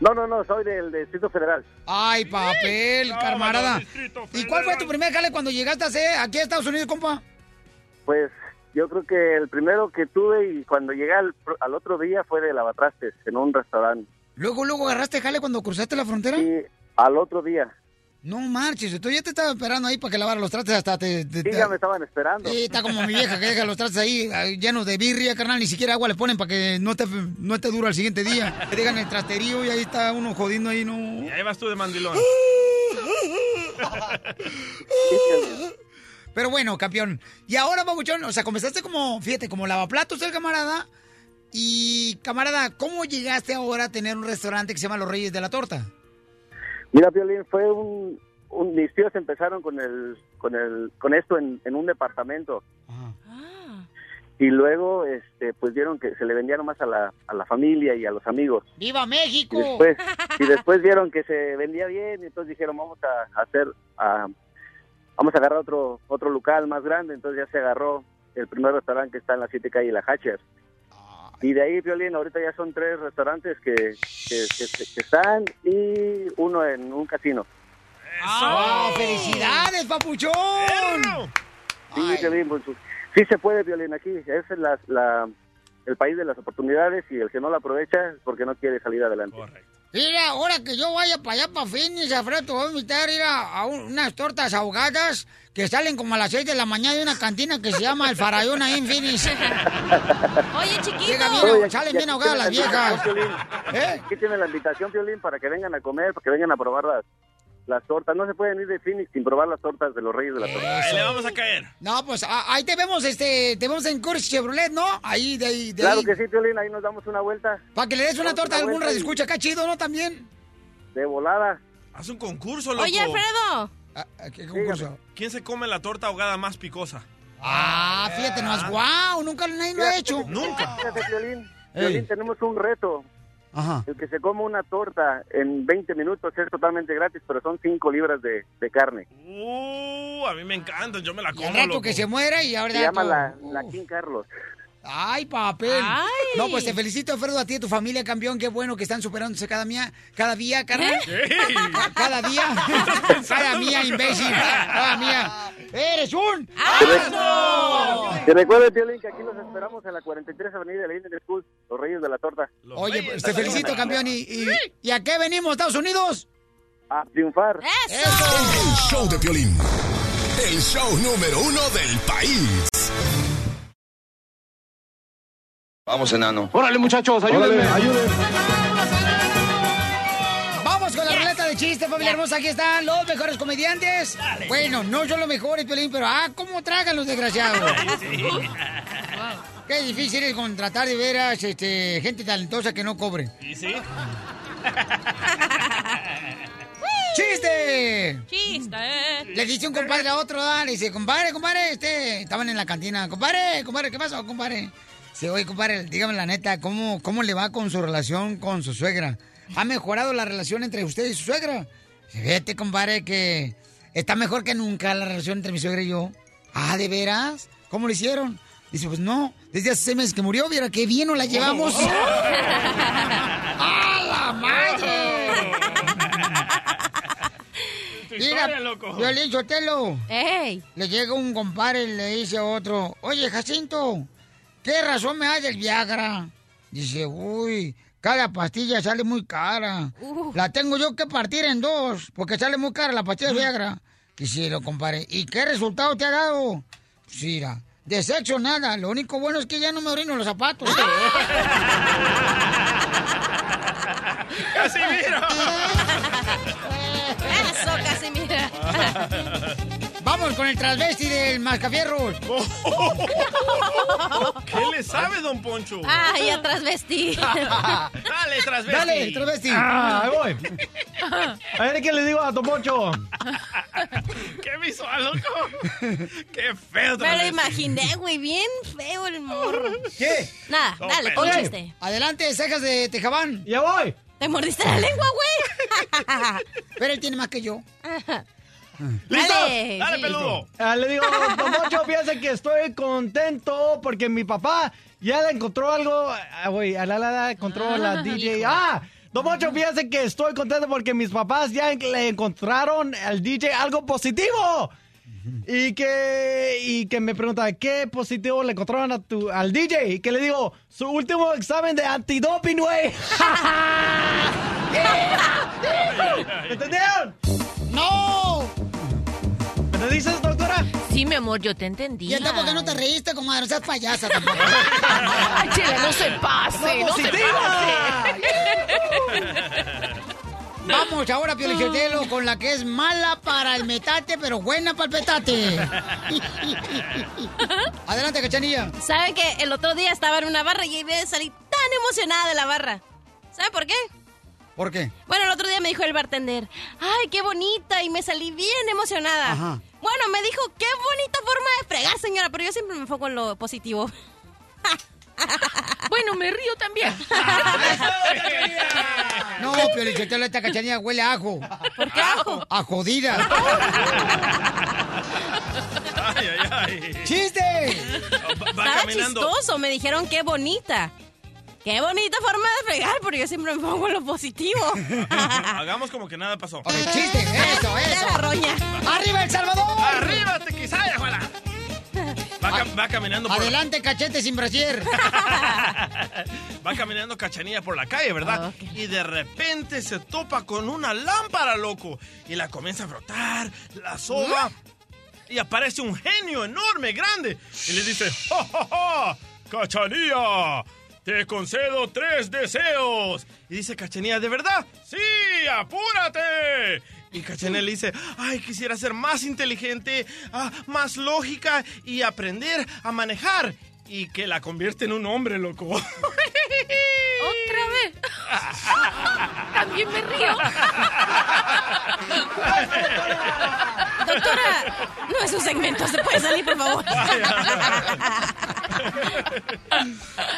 No, no, no, soy del Distrito Federal. Ay, papel, camarada. ¿Y cuál fue tu primer jale cuando llegaste a aquí a Estados Unidos, compa? Pues yo creo que el primero que tuve y cuando llegué al, al otro día fue de lavatrastes en un restaurante. Luego, luego agarraste jale cuando cruzaste la frontera. Y al otro día. No marches, tú ya te estaba esperando ahí para que lavara los trastes hasta te... te- Sí, ya me estaban esperando. Sí, está como mi vieja que deja los trastes ahí ahí llenos de birria, carnal, ni siquiera agua le ponen para que no esté, no esté duro al siguiente día. Te dejan el trasterío y ahí está uno jodiendo ahí, no... Y ahí vas tú de mandilón. Pero bueno, campeón. Y ahora, Babuchón, o sea, comenzaste como, fíjate, como lavaplatos el camarada. Y, camarada, ¿cómo llegaste ahora a tener un restaurante que se llama Los Reyes de la Torta? Mira, Violín, fue un, un- mis tíos empezaron con el, con el, con esto en, en un departamento. Y luego, este, pues vieron que se le vendía nomás a la, a la familia y a los amigos. ¡Viva México! Y después, y después vieron que se vendía bien, y entonces dijeron, vamos a hacer, a- vamos a agarrar otro, otro local más grande. Entonces ya se agarró el primer restaurante que está en la 7 calle La Hatcher. Y de ahí, Violín, ahorita ya son tres restaurantes que, que, que- que están y uno en un casino. ¡Ah! ¡Felicidades, papuchón! Sí, Violín, pues, sí se puede, Violín, aquí. Es la, la- el país de las oportunidades y el que no la aprovecha es porque no quiere salir adelante. Mira, ahora que yo vaya para allá, para Phoenix, Alfredo, te voy a invitar a ir a, a un- unas tortas ahogadas que salen como a las 6 de la mañana de una cantina que se llama El Farallón ahí en Phoenix. Oye, chiquito. Llega bien, Oye, salen bien ahogadas las viejas. ¿Eh? Aquí tiene la invitación, Violín, para que vengan a comer, para que vengan a probar las, tortas. No se pueden ir de Phoenix sin probar las tortas de los Reyes de la Torta. Ahí le vamos a caer. No, pues a- ahí te vemos, este, te vemos en Curtis Chevrolet, ¿no? Ahí, de ahí, de Claro ahí. que sí, Piolín, ahí nos damos una vuelta. Para que le des una Damos torta a algún radio escucha acá chido, ¿no? También. De volada. Haz un concurso, loco. Oye, Alfredo. ¿Qué concurso? ¿Quién se come la torta ahogada más picosa? Ah, fíjate nomás, wow, nunca nadie lo ha hecho. Nunca. Fíjate. Piolín, tenemos un reto. Ajá. El que se come una torta en 20 minutos es totalmente gratis, pero son 5 libras de, de carne. Uh, a mí me encanta, yo me la Y como, al rato loco. que se muera y ahora Se llama la, la King Carlos. Ay, papel. Ay. No, pues te felicito, Alfredo, a ti y a tu familia, campeón. Qué bueno que están superándose cada día, cada día, carnal. Ca- Cada día. cada día, imbécil. Cada día. ¡Eres un asno! Y recuerden, Piolín, que aquí los esperamos en la 43 Avenida de la Indian School, los Reyes de la Torta. Oye, pues te felicito, campeón. ¿Y, y, y a qué venimos, Estados Unidos? A triunfar. El show de Piolín. El show número uno del país. Vamos, enano. Órale, muchachos, ayúdenme, ayúdenme. Vamos con la ruleta de chistes, familia hermosa. Aquí están los mejores comediantes. Bueno, no son los mejores, Piolín, pero ah, cómo tragan los desgraciados. Qué difícil es contratar de veras este, gente talentosa que no cobre. ¿Y sí? ¡Chiste! Chiste. Le dice un compadre a otro, ah, le dice, compadre, compadre, este, estaban en la cantina, compadre, compadre, ¿qué pasó, compadre? Dice, oye, compadre, dígame la neta, ¿cómo, ¿cómo le va con su relación con su suegra? ¿Ha mejorado la relación entre usted y su suegra? Vete, compadre, que está mejor que nunca la relación entre mi suegra y yo. Ah, ¿de veras? ¿Cómo lo hicieron? Dice, pues no, desde hace seis meses que murió, viera qué bien nos la llevamos. ¡A la madre! historia, loco. Violín Sotelo. ¡Ey! Le llega un compadre y le dice a otro, oye, Jacinto, ¿qué razón me das del Viagra? Dice, uy, cada pastilla sale muy cara. La tengo yo que partir en dos, porque sale muy cara la pastilla de Viagra. Dice, lo compadre, ¿y qué resultado te ha dado? Pues mira, de sexo nada, lo único bueno es que ya no me orino los zapatos. ¡Casimiro! Eso, casi mira. Vamos con el transvesti del Mascafierros. ¿Qué le sabe, don Poncho? Ay, atrás vestí. Dale, transvesti. Dale, transvesti. Ah, ahí voy. A ver qué le digo a Tomocho. ¿Qué visual, loco? ¡Qué feo Me lo transvesti. imaginé, güey, bien feo el morro. ¿Qué? Nada, No, dale, pero- con chiste. adelante, cejas de Tejabán. Ya voy. Te mordiste la lengua, güey. Pero él tiene más que yo. ¿Listo? Dale, Dale, sí. peludo. Ah, le digo, Tomocho, fíjate que estoy contento porque mi papá ya le encontró algo. Ah, güey, a la la la encontró Ah, la DJ. hijo. Ah, Tomocho, fíjate que estoy contento porque mis papás ya le encontraron al DJ algo positivo. Y que, y que me pregunta, ¿qué positivo le encontraron a tu, al DJ? Y que le digo, su último examen de antidoping, güey. ¿Me entendieron? ¡No! ¿Me dices, doctora? Sí, mi amor, yo te entendí. Y tampoco no te reíste, comadre, no seas payasa tampoco. Ay, chile, no se pase, no se positiva! pase. Vamos ahora, Piolichotelo, con la que es mala para el metate, pero buena para el petate. Adelante, cachanilla. ¿Sabe que el otro día estaba en una barra y me salí tan emocionada de la barra? ¿Sabe por qué? ¿Por qué? Bueno, el otro día me dijo el bartender, ay, qué bonita, y me salí bien emocionada. Ajá. Bueno, me dijo, qué bonita forma de fregar, señora, pero yo siempre me enfoco en lo positivo. bueno, me río también. No, Piolichotelo, esta cachanilla huele a ajo. ¿Por qué ajo? A jodida. Ay, ay, ay. ¡Chiste! Va, va Estaba caminando. chistoso, me dijeron qué bonita. Qué bonita forma de fregar, porque yo siempre me pongo en lo positivo. Hagamos como que nada pasó. chiste, eso, eso. la roña. ¡Arriba El Salvador! ¡Arriba, Tequisaya, Juana! Va, cam- va caminando por... Adelante, cachete sin brasier. Va caminando cachanilla por la calle, ¿verdad? Y de repente se topa con una lámpara, loco. Y la comienza a frotar, la soba. Y aparece un genio enorme, grande. Y le dice, ¡Ja, ja, ja! ¡Cachanilla! Te concedo tres deseos. Y dice Cachanilla, ¿de verdad? ¡Sí! ¡Apúrate! Y Cachanilla le dice, ay, quisiera ser más inteligente, ah, más lógica y aprender a manejar. Y que la convierte en un hombre, loco. ¿Otra vez? También me río. Doctora, no es un segmento, ¿se puede salir, por favor?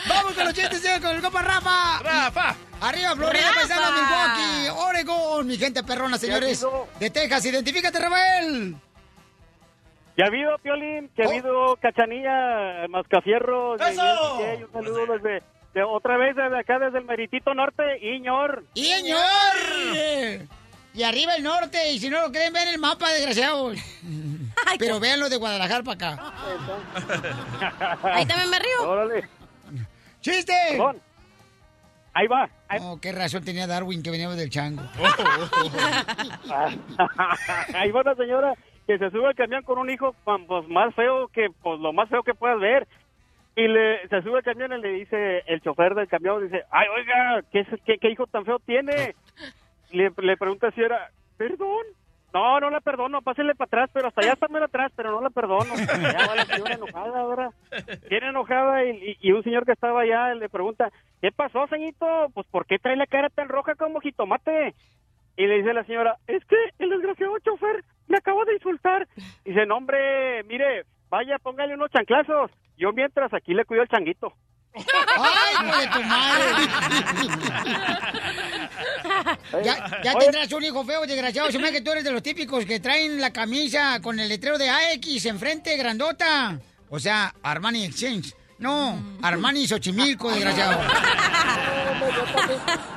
Vamos con los chistes, señor, con el copa Rafa. Rafa. Arriba, Florida, Rafa. paisana, Milwaukee, Oregon, mi gente perrona, señores. De Texas, identifícate, Rafael. Ya ha habido, Piolín, que ha habido Cachanilla, Mascafierro. de ¡Eso! Y un saludo desde, de otra vez desde acá, desde el Meritito Norte, Iñor. ¡Y señor! Y arriba el norte, y si no lo creen, vean el mapa, desgraciados. Pero véanlo de Guadalajara para acá. Ahí también me río. Órale. ¡Chiste! Perdón. Ahí va. Oh, qué razón tenía Darwin que veníamos del chango. Ahí va una señora que se sube al camión con un hijo pues, más feo que pues lo más feo que puedas ver. Y le, se sube al camión y le dice el chofer del camión, dice, ay, oiga, ¿qué, qué, qué hijo tan feo tiene? Le, le pregunta si era, perdón. No, no la perdono, pásele para atrás, pero hasta allá está muy atrás, pero no la perdono. Ya va la señora enojada ahora. Viene enojada y, y- y un señor que estaba allá le pregunta, ¿qué pasó, señorito? Pues, ¿por qué trae la cara tan roja como jitomate? Y le dice la señora, es que el desgraciado chofer me acaba de insultar. Dice, no, hombre, mire, vaya, póngale unos chanclazos. Yo mientras aquí le cuido el changuito. ¡Ay, de tu madre! Ya, tendrás un hijo feo, desgraciado. Se me hace que tú eres de los típicos que traen la camisa con el letrero de AX enfrente, grandota. O sea, Armani Exchange. No, Armani Xochimilco, desgraciado.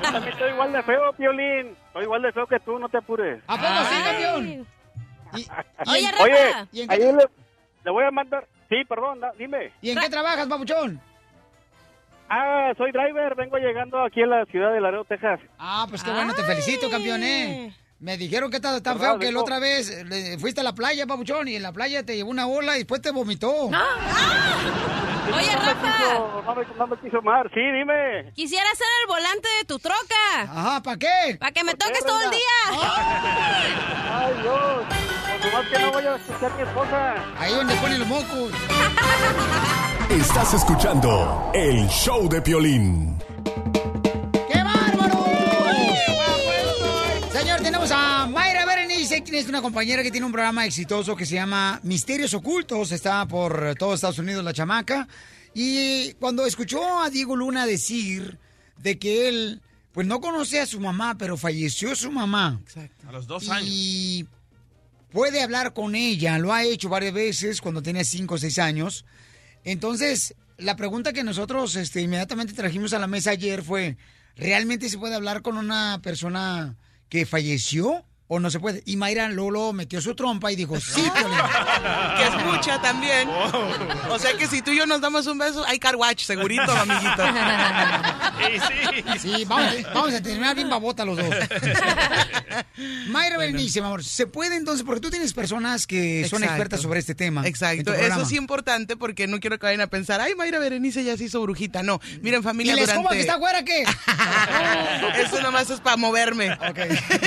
Yo también estoy igual de feo, Piolín. Estoy igual de feo que tú, no te apures. ¿A poco sí, campeón? Oye, Rafa. Oye, ¿Y en qué ahí tra- le, le voy a mandar... Sí, perdón, dime. ¿Y en qué trabajas, papuchón? Ah, soy driver, vengo llegando aquí a la ciudad de Laredo, Texas. Ah, pues qué bueno, te felicito, campeón, ¿eh? Me dijeron que estás tan feo que la otra vez le- fuiste a la playa, papuchón, y en la playa te llevó una ola y después te vomitó. Oye, No me Rafa. quiso- no me, no me quiso amar, sí, dime. Quisiera ser el volante de tu troca. Ajá, ¿para qué? Para que me ¿Por qué, toques todo el día. Ay, Dios. Nomás que no vaya a escuchar mi esposa. Ahí donde ponen los mocos. Estás escuchando el show de Piolín. ¡Qué bárbaro! Señor, tenemos a Mayra Berenice, quien es una compañera que tiene un programa exitoso que se llama Misterios Ocultos. Está por todo Estados Unidos la chamaca. Y cuando escuchó a Diego Luna decir de que él, pues no conoce a su mamá, pero falleció su mamá. A los dos años. Y puede hablar con ella, lo ha hecho varias veces cuando tenía 5 o 6 años. Entonces, la pregunta que nosotros este, inmediatamente trajimos a la mesa ayer fue, ¿realmente se puede hablar con una persona que falleció? O no se puede. Y Mayra Lolo metió su trompa y dijo, sí, Piolín. Que es mucha también. O sea que si tú y yo nos damos un beso, hay car watch, segurito, amiguito. Sí, vamos, vamos a terminar bien babota los dos. Mayra Berenice, mi amor, ¿se puede entonces? Porque tú tienes personas que son Exacto. expertas sobre este tema. Exacto, eso es importante porque no quiero que vayan a pensar, ay, Mayra Berenice ya se hizo brujita. No, miren ¿Y familia la escoba durante... que está afuera qué? Eso nomás es para moverme.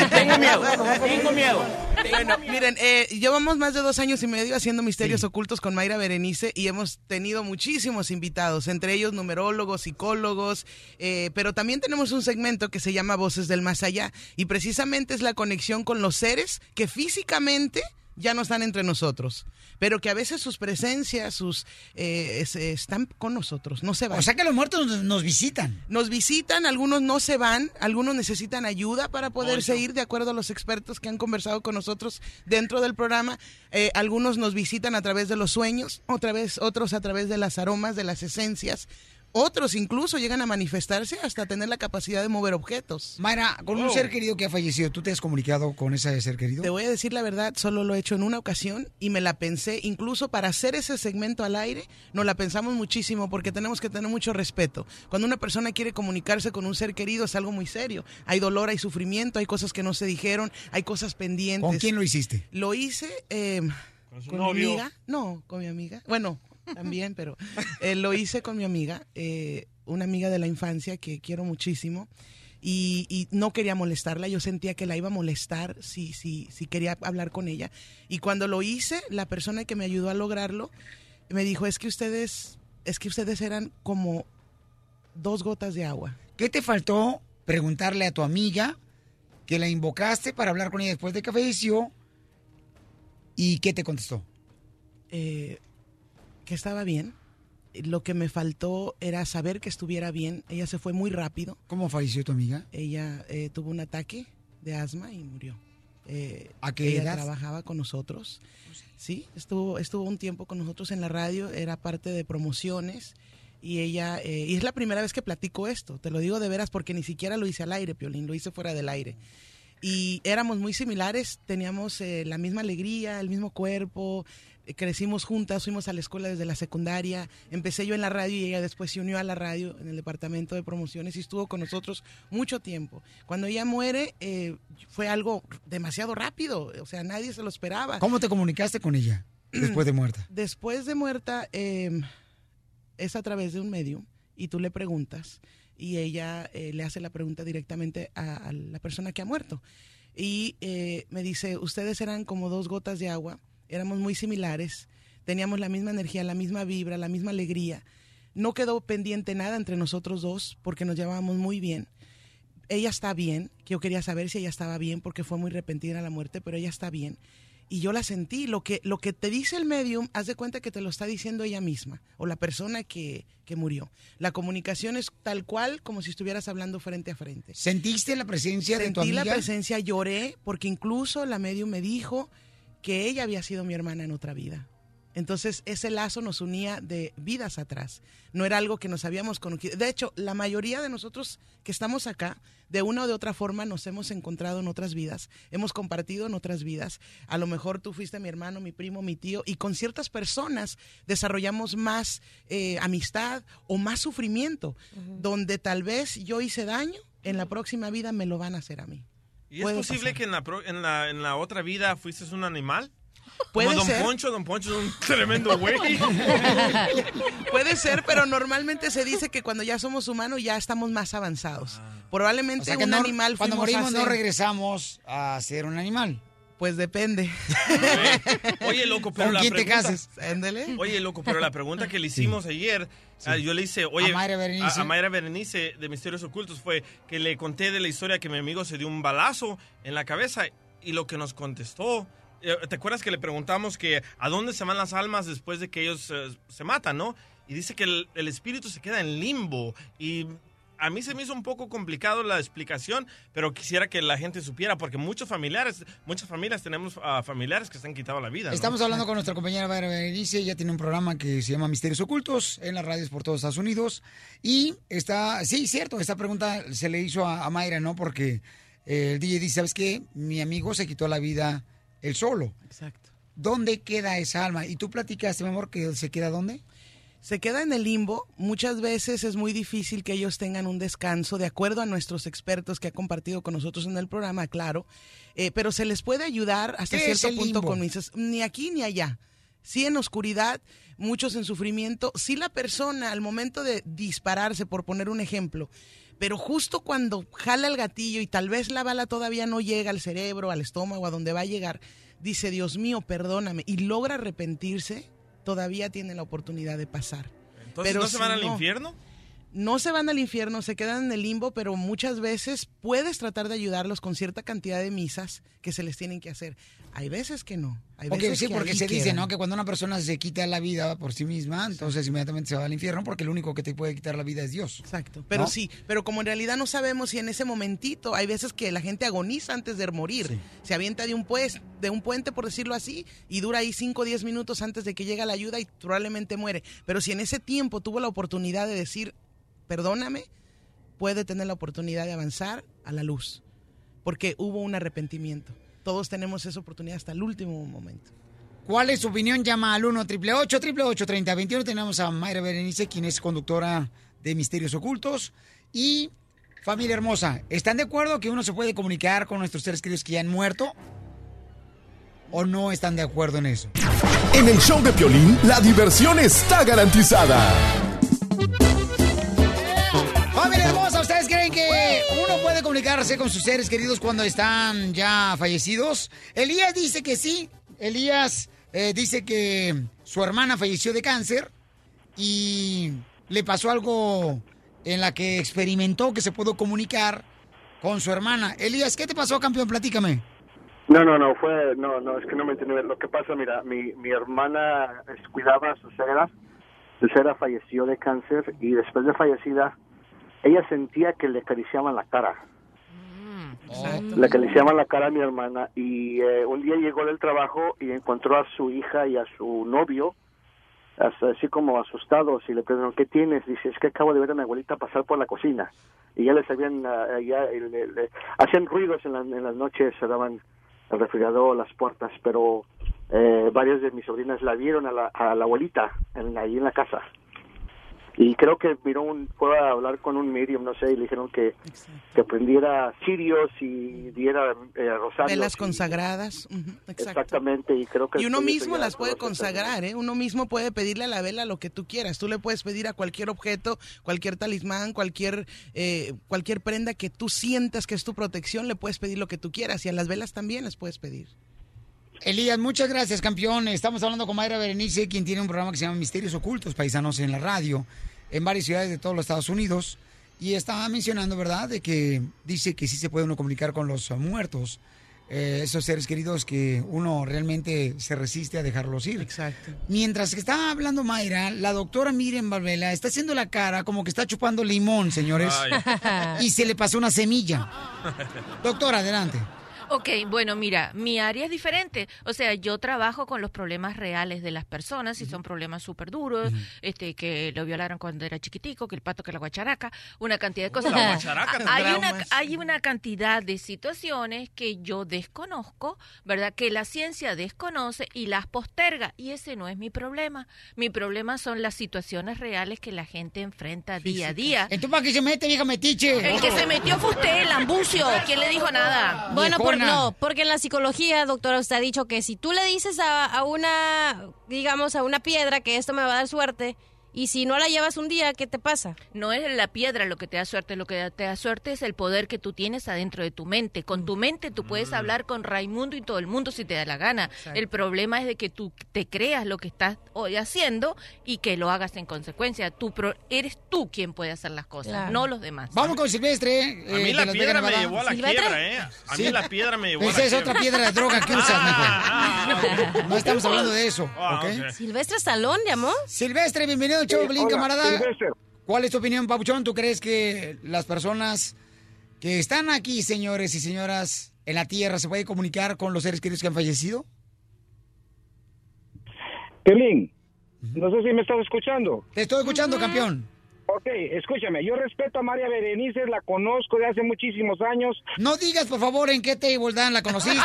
Tengo miedo, tengo miedo. Bueno, miren, eh, llevamos más de dos años y medio haciendo misterios ocultos con Mayra Berenice y hemos tenido muchísimos invitados, entre ellos numerólogos, psicólogos, eh, pero también tenemos un segmento que se llama Voces del Más Allá y precisamente es la conexión con los seres que físicamente ya no están entre nosotros, pero que a veces sus presencias, sus eh, es- están con nosotros, no se van. O sea que los muertos nos, nos visitan. Nos visitan, algunos no se van, algunos necesitan ayuda para poderse ir, de acuerdo a los expertos que han conversado con nosotros dentro del programa. Eh, algunos nos visitan a través de los sueños, otra vez, otros a través de las aromas, de las esencias. Otros incluso llegan a manifestarse hasta tener la capacidad de mover objetos. Mayra, con un Oh. ser querido que ha fallecido, ¿tú te has comunicado con ese ser querido? Te voy a decir la verdad, solo lo he hecho en una ocasión y me la pensé, incluso para hacer ese segmento al aire, nos la pensamos muchísimo porque tenemos que tener mucho respeto. Cuando una persona quiere comunicarse con un ser querido es algo muy serio. Hay dolor, hay sufrimiento, hay cosas que no se dijeron, hay cosas pendientes. ¿Con quién lo hiciste? Lo hice eh, su con novio. mi amiga. No, con mi amiga. Bueno, también, pero eh, lo hice con mi amiga, eh, una amiga de la infancia que quiero muchísimo. Y, y no quería molestarla, yo sentía que la iba a molestar si, si, si quería hablar con ella. Y cuando lo hice, la persona que me ayudó a lograrlo me dijo, es que ustedes, es que ustedes eran como dos gotas de agua. ¿Qué te faltó preguntarle a tu amiga que la invocaste para hablar con ella después de que falleció? ¿Y qué te contestó? eh, que estaba bien. Lo que me faltó era saber que estuviera bien. Ella se fue muy rápido. ¿Cómo falleció tu amiga? Ella eh, tuvo un ataque de asma y murió. Eh, ¿A qué ella edad? trabajaba con nosotros. Sí, estuvo, estuvo un tiempo con nosotros en la radio, era parte de promociones y ella, eh, y es la primera vez que platico esto, te lo digo de veras porque ni siquiera lo hice al aire, Piolín, lo hice fuera del aire. Y éramos muy similares, teníamos eh, la misma alegría, el mismo cuerpo, crecimos juntas, fuimos a la escuela desde la secundaria, empecé yo en la radio y ella después se unió a la radio en el departamento de promociones y estuvo con nosotros mucho tiempo. Cuando ella muere eh, fue algo demasiado rápido, o sea, nadie se lo esperaba. ¿Cómo te comunicaste con ella después de muerta? Después de muerta eh, es a través de un medio y tú le preguntas y ella eh, le hace la pregunta directamente a, a la persona que ha muerto. Y eh, me dice, ustedes eran como dos gotas de agua, éramos muy similares, teníamos la misma energía, la misma vibra, la misma alegría. No quedó pendiente nada entre nosotros dos porque nos llevábamos muy bien. Ella está bien, que yo quería saber si ella estaba bien porque fue muy repentina la muerte, pero ella está bien. Y yo la sentí, lo que, lo que te dice el medium, haz de cuenta que te lo está diciendo ella misma o la persona que, que murió. La comunicación es tal cual como si estuvieras hablando frente a frente. ¿Sentiste la presencia de tu Sentí amiga? la presencia, lloré, porque incluso la medium me dijo que ella había sido mi hermana en otra vida. Entonces ese lazo nos unía de vidas atrás. No era algo que nos habíamos conocido. De hecho, la mayoría de nosotros que estamos acá, de una o de otra forma nos hemos encontrado en otras vidas, hemos compartido en otras vidas. A lo mejor tú fuiste mi hermano, mi primo, mi tío, y con ciertas personas desarrollamos más eh, amistad o más sufrimiento, donde tal vez yo hice daño, en la próxima vida me lo van a hacer a mí. ¿Y es posible pasar. que en la, pro- en, la, en la otra vida fuiste un animal? Puede Como Don ser. Poncho, Don Poncho es un tremendo güey. Puede ser, pero normalmente se dice que cuando ya somos humanos ya estamos más avanzados. Probablemente O sea que un no- animal cuando morimos no regresamos a ser un animal. Pues depende. Oye, loco, pero ¿Con la quién te pregunta- casas? Oye, loco, pero la pregunta que le hicimos ayer, ah, yo le hice, oye, A Mayra Berenice. a- a Mayra Berenice de Misterios Ocultos fue que le conté de la historia que mi amigo se dio un balazo en la cabeza y lo que nos contestó, eh, ¿te acuerdas que le preguntamos que a dónde se van las almas después de que ellos eh, se matan, no? Y dice que el, el espíritu se queda en limbo y a mí se me hizo un poco complicado la explicación, pero quisiera que la gente supiera porque muchos familiares, muchas familias tenemos ah, familiares que se han quitado la vida. ¿no? Estamos hablando con nuestra compañera Mayra Berenice, ella tiene un programa que se llama Misterios Ocultos en las radios por todos Estados Unidos. Y está, sí, cierto, esta pregunta se le hizo a, a Mayra, ¿no? Porque el DJ dice, ¿sabes qué? Mi amigo se quitó la vida él solo. Exacto. ¿Dónde queda esa alma? ¿Y tú platicaste, mi amor, que se queda dónde? Se queda en el limbo. Muchas veces es muy difícil que ellos tengan un descanso, de acuerdo a nuestros expertos que ha compartido con nosotros en el programa, claro. Eh, pero se les puede ayudar hasta ¿Qué es cierto punto limbo? con misas. Ni aquí ni allá. Sí en oscuridad, muchos en sufrimiento. Sí la persona al momento de dispararse, por poner un ejemplo, pero justo cuando jala el gatillo y tal vez la bala todavía no llega al cerebro, al estómago, a donde va a llegar, dice, Dios mío, perdóname, y logra arrepentirse, todavía tiene la oportunidad de pasar. Entonces, ¿no se si van al infierno? No se van al infierno, se quedan en el limbo, pero muchas veces puedes tratar de ayudarlos con cierta cantidad de misas que se les tienen que hacer. Hay veces que no. Hay sí, que porque se dice. ¿no? Que cuando una persona se quita la vida por sí misma, entonces inmediatamente se va al infierno porque el único que te puede quitar la vida es Dios. Exacto. Pero ¿no? sí, pero como en realidad no sabemos si en ese momentito hay veces que la gente agoniza antes de morir. Se avienta de un, pues, de un puente, por decirlo así, y dura ahí 5 o 10 minutos antes de que llegue la ayuda y probablemente muere. Pero si en ese tiempo tuvo la oportunidad de decir, perdóname, puede tener la oportunidad de avanzar a la luz. Porque hubo un arrepentimiento. Todos tenemos esa oportunidad hasta el último momento. ¿Cuál es su opinión? Llama al 1 888 3021 Tenemos a Mayra Berenice, quien es conductora de Misterios Ocultos. Y familia hermosa, ¿están de acuerdo que uno se puede comunicar con nuestros seres queridos que ya han muerto? ¿O no están de acuerdo en eso? En el show de Piolín, la diversión está garantizada. Uno puede comunicarse con sus seres queridos cuando están ya fallecidos? Elías dice que sí. Elías eh, dice que su hermana falleció de cáncer y le pasó algo en la que experimentó que se pudo comunicar con su hermana. Elías, ¿qué te pasó, campeón? Platícame. No, no, no, fue, no, no, es que no me entiende. Lo que pasa, mira, mi, mi hermana cuidaba a su suegra, su suegra falleció de cáncer y después de fallecida, ella sentía que le acariciaban la cara. Le acariciaban la cara a mi hermana y eh, un día llegó del trabajo y encontró a su hija y a su novio as- así como asustados y le preguntaron, ¿qué tienes? Dice, es que acabo de ver a mi abuelita pasar por la cocina y ya les habían, ah, ya le- le- hacían ruidos en, la- en las noches, cerraban el refrigerador, las puertas, pero eh, varias de mis sobrinas la vieron a la, a la abuelita en, ahí en la casa. Y creo que miró un, fue a hablar con un medium, no sé, y le dijeron que, que prendiera cirios y diera eh, rosarios. Velas consagradas. Exactamente, y creo que... Y uno mismo las puede consagrar, ¿eh? Uno mismo puede pedirle a la vela lo que tú quieras. Tú le puedes pedir a cualquier objeto, cualquier talismán, cualquier, eh, cualquier prenda que tú sientas que es tu protección, le puedes pedir lo que tú quieras. Y a las velas también les puedes pedir. Elías, muchas gracias, campeón. Estamos hablando con Mayra Berenice, quien tiene un programa que se llama Misterios Ocultos, Paisanos en la radio, en varias ciudades de todos los Estados Unidos. Y estaba mencionando, ¿verdad?, de que dice que sí se puede uno comunicar con los muertos, eh, esos seres queridos que uno realmente se resiste a dejarlos ir. Exacto. Mientras que estaba hablando Mayra, la doctora Miriam Valvela está haciendo la cara como que está chupando limón, señores, Ay. y se le pasó una semilla. Doctora, adelante. Ok, bueno, mira, mi área es diferente. O sea, yo trabajo con los problemas reales de las personas, si son problemas súper duros, este, que lo violaron cuando era chiquitico, que el pato, que la guacharaca, una cantidad de cosas. La guacharaca, hay, una, hay una cantidad de situaciones que yo desconozco, ¿verdad? Que la ciencia desconoce y las posterga. Y ese no es mi problema. Mi problema son las situaciones reales que la gente enfrenta día a día. ¿Entonces para qué se mete, vieja metiche? El que se metió fue usted, el ambucio. ¿Quién le dijo nada? Bueno, no, porque en la psicología, doctora, usted ha dicho que si tú le dices a, a una, digamos, a una piedra que esto me va a dar suerte, y si no la llevas un día, ¿qué te pasa? No es la piedra lo que te da suerte, lo que te da suerte es el poder que tú tienes adentro de tu mente. Con tu mente tú puedes hablar con Raimundo y todo el mundo si te da la gana. El problema es de que tú te creas lo que estás hoy haciendo y que lo hagas en consecuencia. Tú pro- eres tú quien puede hacer las cosas, Claro. no los demás. Vamos con Silvestre. A mí eh, la piedra Vegas, me llevó a la quiebra, ¿eh? A mí Sí. la piedra me llevó a la Esa es quiebra. otra piedra de droga que usas, mijo. No estamos hablando de eso, Ah, ¿ok? ok. Silvestre Salón llamó. Silvestre, bienvenido al show, Eh, Blin, camarada. Silvestre. ¿Cuál es tu opinión, Pabuchón? ¿Tú crees que las personas que están aquí, señores y señoras, en la Tierra, se puede comunicar con los seres queridos que han fallecido? Pelín, no sé si me estás escuchando. Te estoy escuchando, campeón. Ok, escúchame, yo respeto a María Berenice, la conozco de hace muchísimos años. No digas, por favor, en qué table Dan la conociste.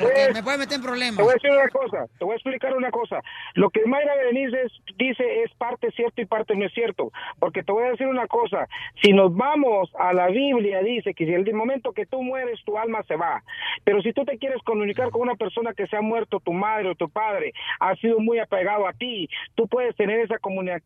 Pues, me puede meter en Te problemas. voy a decir una cosa, te voy a explicar una cosa. Lo que Mayra Berenice dice es parte cierto y parte no es cierto. Porque te voy a decir una cosa, si nos vamos a la Biblia, dice que si el momento que tú mueres, tu alma se va. Pero si tú te quieres comunicar con una persona que se ha muerto, tu madre o tu padre, ha sido muy apegado a ti, tú puedes tener esa comuni-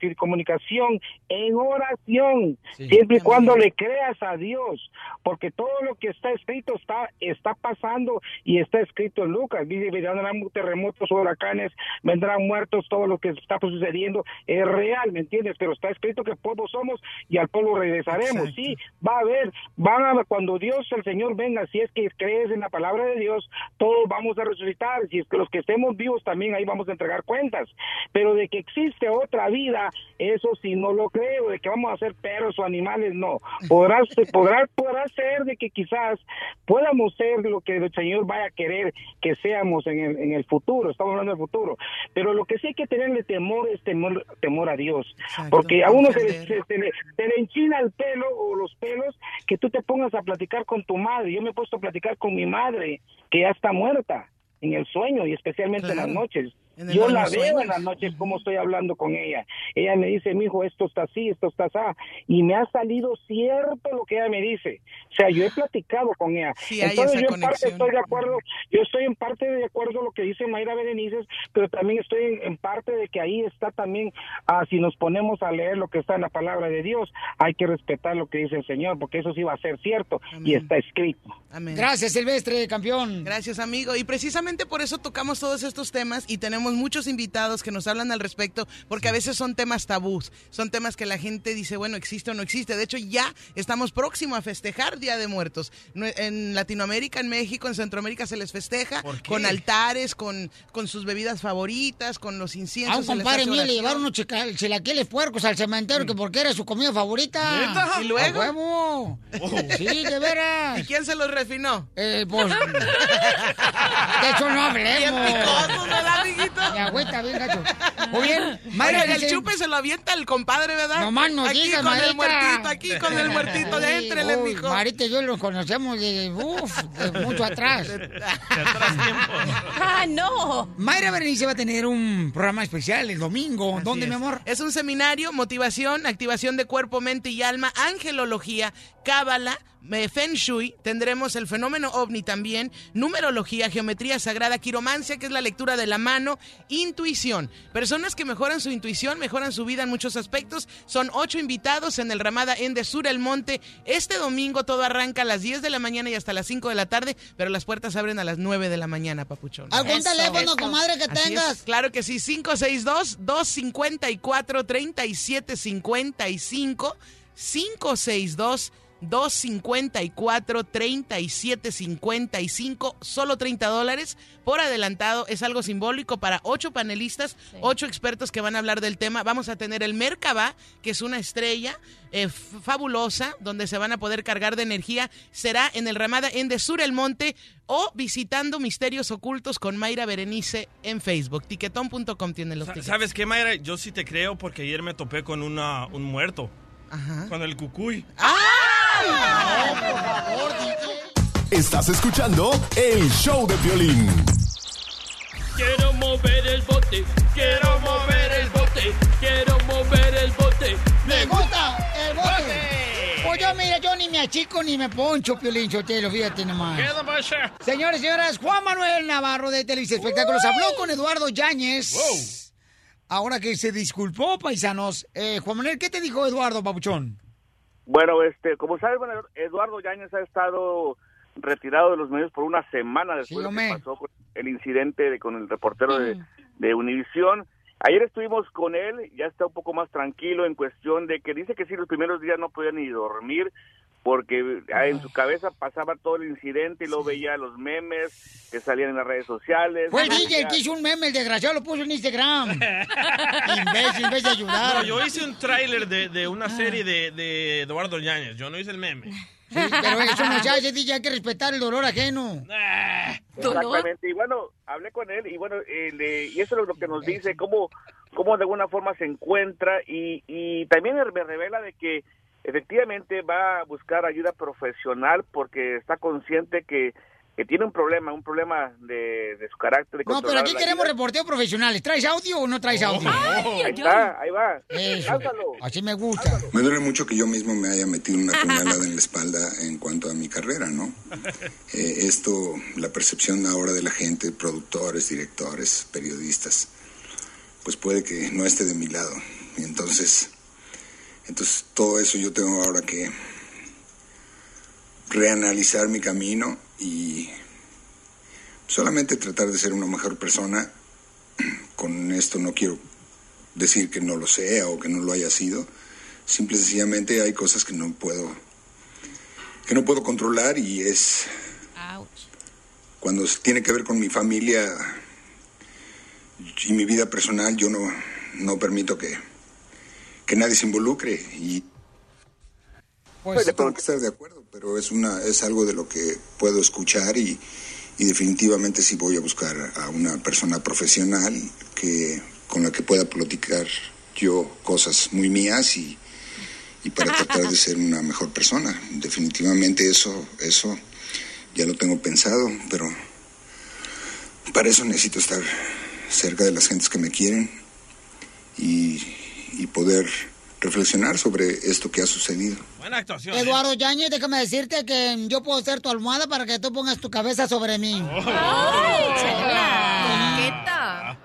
comunicación en oración, siempre y cuando le creas a Dios, porque todo lo que está escrito está, está pasando y está escrito en Lucas. Dice, vendrán terremotos, huracanes, vendrán muertos, todo lo que está sucediendo es real, ¿me entiendes? Pero está escrito que polvo somos y al polvo regresaremos. Sí, va a haber, van a, cuando Dios, el Señor venga, si es que crees en la palabra de Dios, todos vamos a resucitar. Si es que los que estemos vivos también ahí vamos a entregar cuentas. Pero de que existe otra vida, eso sí no lo creo, de que vamos a ser perros o animales, no. Podrá, podrá, podrá ser de que quizás podamos ser lo que el Señor vaya a querer que seamos en el, en el futuro, estamos hablando del futuro. Pero lo que sí hay que tenerle temor es temor, temor a Dios. Porque a uno se le, se- se le- se le enchina el pelo o los pelos que tú te pongas a platicar con tu madre. Yo me he puesto a platicar con mi madre, que ya está muerta en el sueño y especialmente en las noches. Yo la veo sueños. en las noches como estoy hablando con ella. Ella me dice, mi hijo, esto está así, esto está así. Y me ha salido cierto lo que ella me dice. O sea, yo he platicado con ella. Sí, Entonces yo en parte estoy de acuerdo, yo estoy en parte de acuerdo lo que dice Mayra Berenices, pero también estoy en, en parte de que ahí está también, ah, si nos ponemos a leer lo que está en la palabra de Dios, hay que respetar lo que dice el Señor, porque eso sí va a ser cierto y está escrito. Amén. Gracias, Silvestre, campeón. Gracias, amigo. Y precisamente por eso tocamos todos estos temas y tenemos muchos invitados que nos hablan al respecto, porque a veces son temas tabús, son temas que la gente dice, bueno, existe o no existe. De hecho, ya estamos próximos a festejar Día de Muertos. En Latinoamérica, en México, en Centroamérica se les festeja con altares, con, con sus bebidas favoritas, con los A inciensos. un se les compadre mío le llevaron unos chilaquiles puercos al cementerio que porque era su comida favorita. ¿Neta? ¿Y luego? ¡A huevo! Sí, de veras. ¿Y quién se los refinó? Eh, pues... De hecho, no hablemos. Bien picosos, ¿verdad, amiguito? Mi agüita, bien gacho. Muy bien. Mayra el chupe se lo avienta el compadre, ¿verdad? No más nos Aquí digas, con Marita. el muertito, aquí con el muertito, de entrele, Uy, mijo. Marita y yo los conocemos de, uf, de mucho atrás. ¡Ah, no! Mayra Berenice va a tener un programa especial el domingo. Así ¿Dónde, es. mi amor? Es un seminario, motivación, activación de cuerpo, mente y alma, angelología, cábala, eh, feng shui, tendremos el fenómeno ovni también, numerología, geometría sagrada, quiromancia, que es la lectura de la mano, intuición. Personas que mejoran su intuición, mejoran su vida en muchos aspectos. Son ocho invitados en el Ramada en de Sur el Monte. Este domingo todo arranca a las 10 de la mañana y hasta las 5 de la tarde, pero las puertas abren a las 9 de la mañana, papuchón. ¿Algún teléfono, comadre, que Así es, tengas? Claro que sí, 562-254-3755. 562-254-3755. Solo 30 dólares por adelantado. Es algo simbólico para ocho panelistas, ocho expertos que van a hablar del tema. Vamos a tener el Merkaba, que es una estrella eh, fabulosa, donde se van a poder cargar de energía. Será en el Ramada en de Sur el Monte o visitando Misterios Ocultos con Mayra Berenice en Facebook. Tiquetón.com tiene los tickets. ¿Sabes qué, Mayra? Yo sí te creo porque ayer me topé con una, un muerto. Con el cucuy. Estás escuchando el show de violín. Quiero mover el bote, quiero mover el bote, quiero mover el bote. ¡Me gusta el bote! Pues yo, mira, yo ni me achico ni me poncho, Piolín Chotelo, fíjate nomás. ¿Qué, don Pasha? Señores y señoras, Juan Manuel Navarro de Televisa Espectáculos habló con Eduardo Yáñez. Ahora que se disculpó, paisanos. Eh, Juan Manuel, ¿qué te dijo Eduardo, papuchón? Bueno, este, como sabes, bueno, Eduardo Yáñez ha estado retirado de los medios por una semana después de hombre. que pasó con el incidente de- con el reportero de, de Univisión. Ayer estuvimos con él, ya está un poco más tranquilo en cuestión de que dice que sí, los primeros días no podía ni dormir porque ah, en su cabeza pasaba todo el incidente y luego veía los memes que salían en las redes sociales. Fue el DJ el que hizo un meme, el desgraciado lo puso en Instagram. Imbécil, en vez de ayudar. No, yo hice un tráiler de, de una serie de, de Eduardo Yáñez. Yo no hice el meme. Sí, pero eso no se hace, DJ, hay que respetar el dolor ajeno. Exactamente, y bueno, hablé con él y bueno, eh, le- y eso es lo que nos dice, cómo, cómo de alguna forma se encuentra y, y también me revela de que efectivamente va a buscar ayuda profesional porque está consciente que, que tiene un problema, un problema de, de su carácter. De No, pero aquí queremos ira. reporteos profesionales. ¿Traes audio o no traes audio? Ahí está, ahí va. Así me gusta. Me duele mucho que yo mismo me haya metido una puñalada en la espalda en cuanto a mi carrera, ¿no? Eh, esto, la percepción ahora de la gente, productores, directores, periodistas, pues puede que no esté de mi lado. Y entonces, entonces todo eso yo tengo ahora que reanalizar mi camino y solamente tratar de ser una mejor persona. Con esto no quiero decir que no lo sea o que no lo haya sido. Simple y sencillamente hay cosas que no puedo que no puedo controlar y es cuando tiene que ver con mi familia y mi vida personal yo no no permito que que nadie se involucre y Pues, tengo que estar de acuerdo, pero es una es algo de lo que puedo escuchar y, y definitivamente sí voy a buscar a una persona profesional que con la que pueda platicar yo cosas muy mías y, y para tratar de ser una mejor persona. Definitivamente eso eso ya lo tengo pensado, pero para eso necesito estar cerca de las gentes que me quieren y, y poder reflexionar sobre esto que ha sucedido. Buena actuación. ¿eh? Eduardo Yañez, déjame decirte que yo puedo ser tu almohada para que tú pongas tu cabeza sobre mí.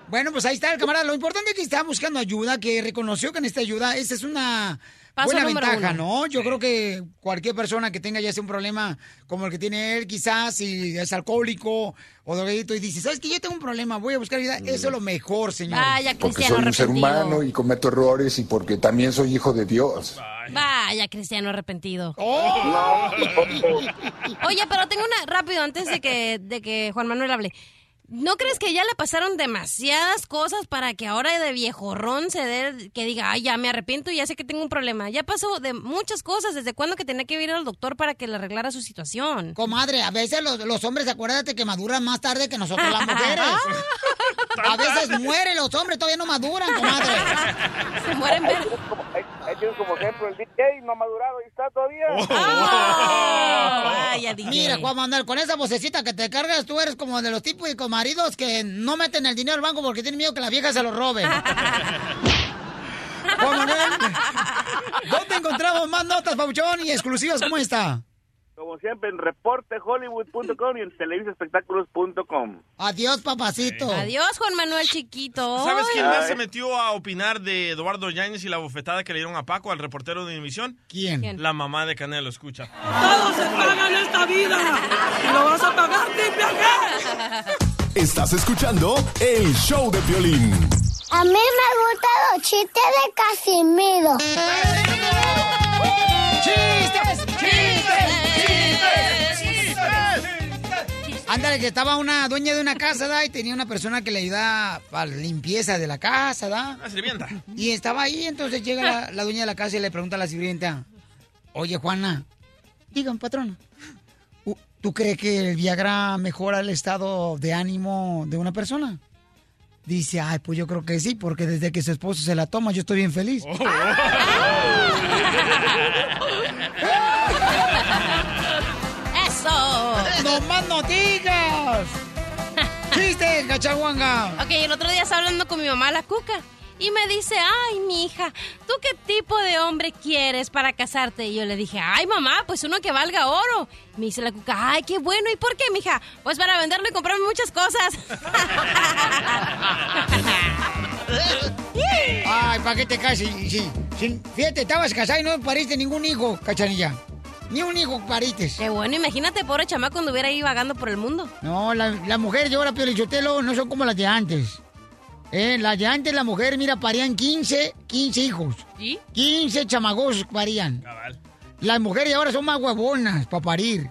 Bueno, pues ahí está el camarada. Lo importante es que está buscando ayuda, que reconoció que necesita ayuda. Esa es una Paso buena número ventaja, uno. ¿no? Yo creo que cualquier persona que tenga ya sea un problema como el que tiene él, quizás, si es alcohólico o drogadito, y dice, ¿sabes qué? Yo tengo un problema, voy a buscar ayuda. Eso es lo mejor, señor. Vaya, Porque soy un ser humano y cometo errores y porque también soy hijo de Dios. Vaya, Cristiano arrepentido. Oh. Oye, pero tengo una rápido antes de que, de que Juan Manuel hable. ¿No crees que ya le pasaron demasiadas cosas para que ahora de viejorrón se dé, que diga, ay, ya me arrepiento y ya sé que tengo un problema? Ya pasó de muchas cosas. ¿Desde cuándo que tenía que ir al doctor para que le arreglara su situación? Comadre, a veces los, los hombres, acuérdate que maduran más tarde que nosotros las mujeres. A veces mueren los hombres, todavía no maduran, comadre. Se mueren Ahí, tienes como ejemplo el DJ, no ha madurado y está todavía. Vaya, DJ. Mira, Juan Manuel, con esa vocecita que te cargas, tú eres como de los tipos de maridos que no meten el dinero al banco porque tienen miedo que la vieja se lo robe. Juan Manuel, ¿dónde encontramos más notas, Pauchón, y exclusivas? ¿Cómo está? Como siempre, en reportehollywood.com y en televisaespectáculos.com. Adiós, papacito. Adiós, Juan Manuel chiquito. ¿Sabes quién más se metió a opinar de Eduardo Yáñez y la bofetada que le dieron a Paco, al reportero de Univisión? ¿Quién? ¿Quién? La mamá de Canelo, escucha. Todo se paga en esta vida. Y lo vas a pagar, qué. Estás escuchando el show de violín. A mí me gustan los chistes de Casimiro. ¡Chistes! ¡Chistes! Ándale, que estaba una dueña de una casa, ¿da? Y tenía una persona que le ayudaba a la limpieza de la casa, ¿da? La sirvienta. Y estaba ahí, entonces llega la, la dueña de la casa y le pregunta a la sirvienta, oye, Juana, digan, patrona, ¿u- ¿tú crees que el Viagra mejora el estado de ánimo de una persona? Dice, ay, pues yo creo que sí, porque desde que su esposo se la toma, yo estoy bien feliz. ¡Eso! ¡No más no digas! ¡Chiste, cachaguanga! Ok, el otro día estaba hablando con mi mamá, la cuca, y me dice, ay, mi hija, ¿tú qué tipo de hombre quieres para casarte? Y yo le dije, ay, mamá, pues uno que valga oro. Me dice la cuca, ay, qué bueno, ¿y por qué, mija? Pues para venderlo y comprarme muchas cosas. Ay, ¿para qué te cases? Sí, sí, sí. Fíjate, estabas casada y no pariste ningún hijo, cachanilla. Ni un hijo pariste. Qué bueno, imagínate, pobre chamaco, anduviera ahí vagando por el mundo. No, la, la mujer de ahora, Piolichotelo, no son como las de antes. Eh, las de antes, la mujer, mira, parían 15, 15 hijos. ¿Y? 15 chamagos parían. Las mujeres de ahora son más huevonas para parir.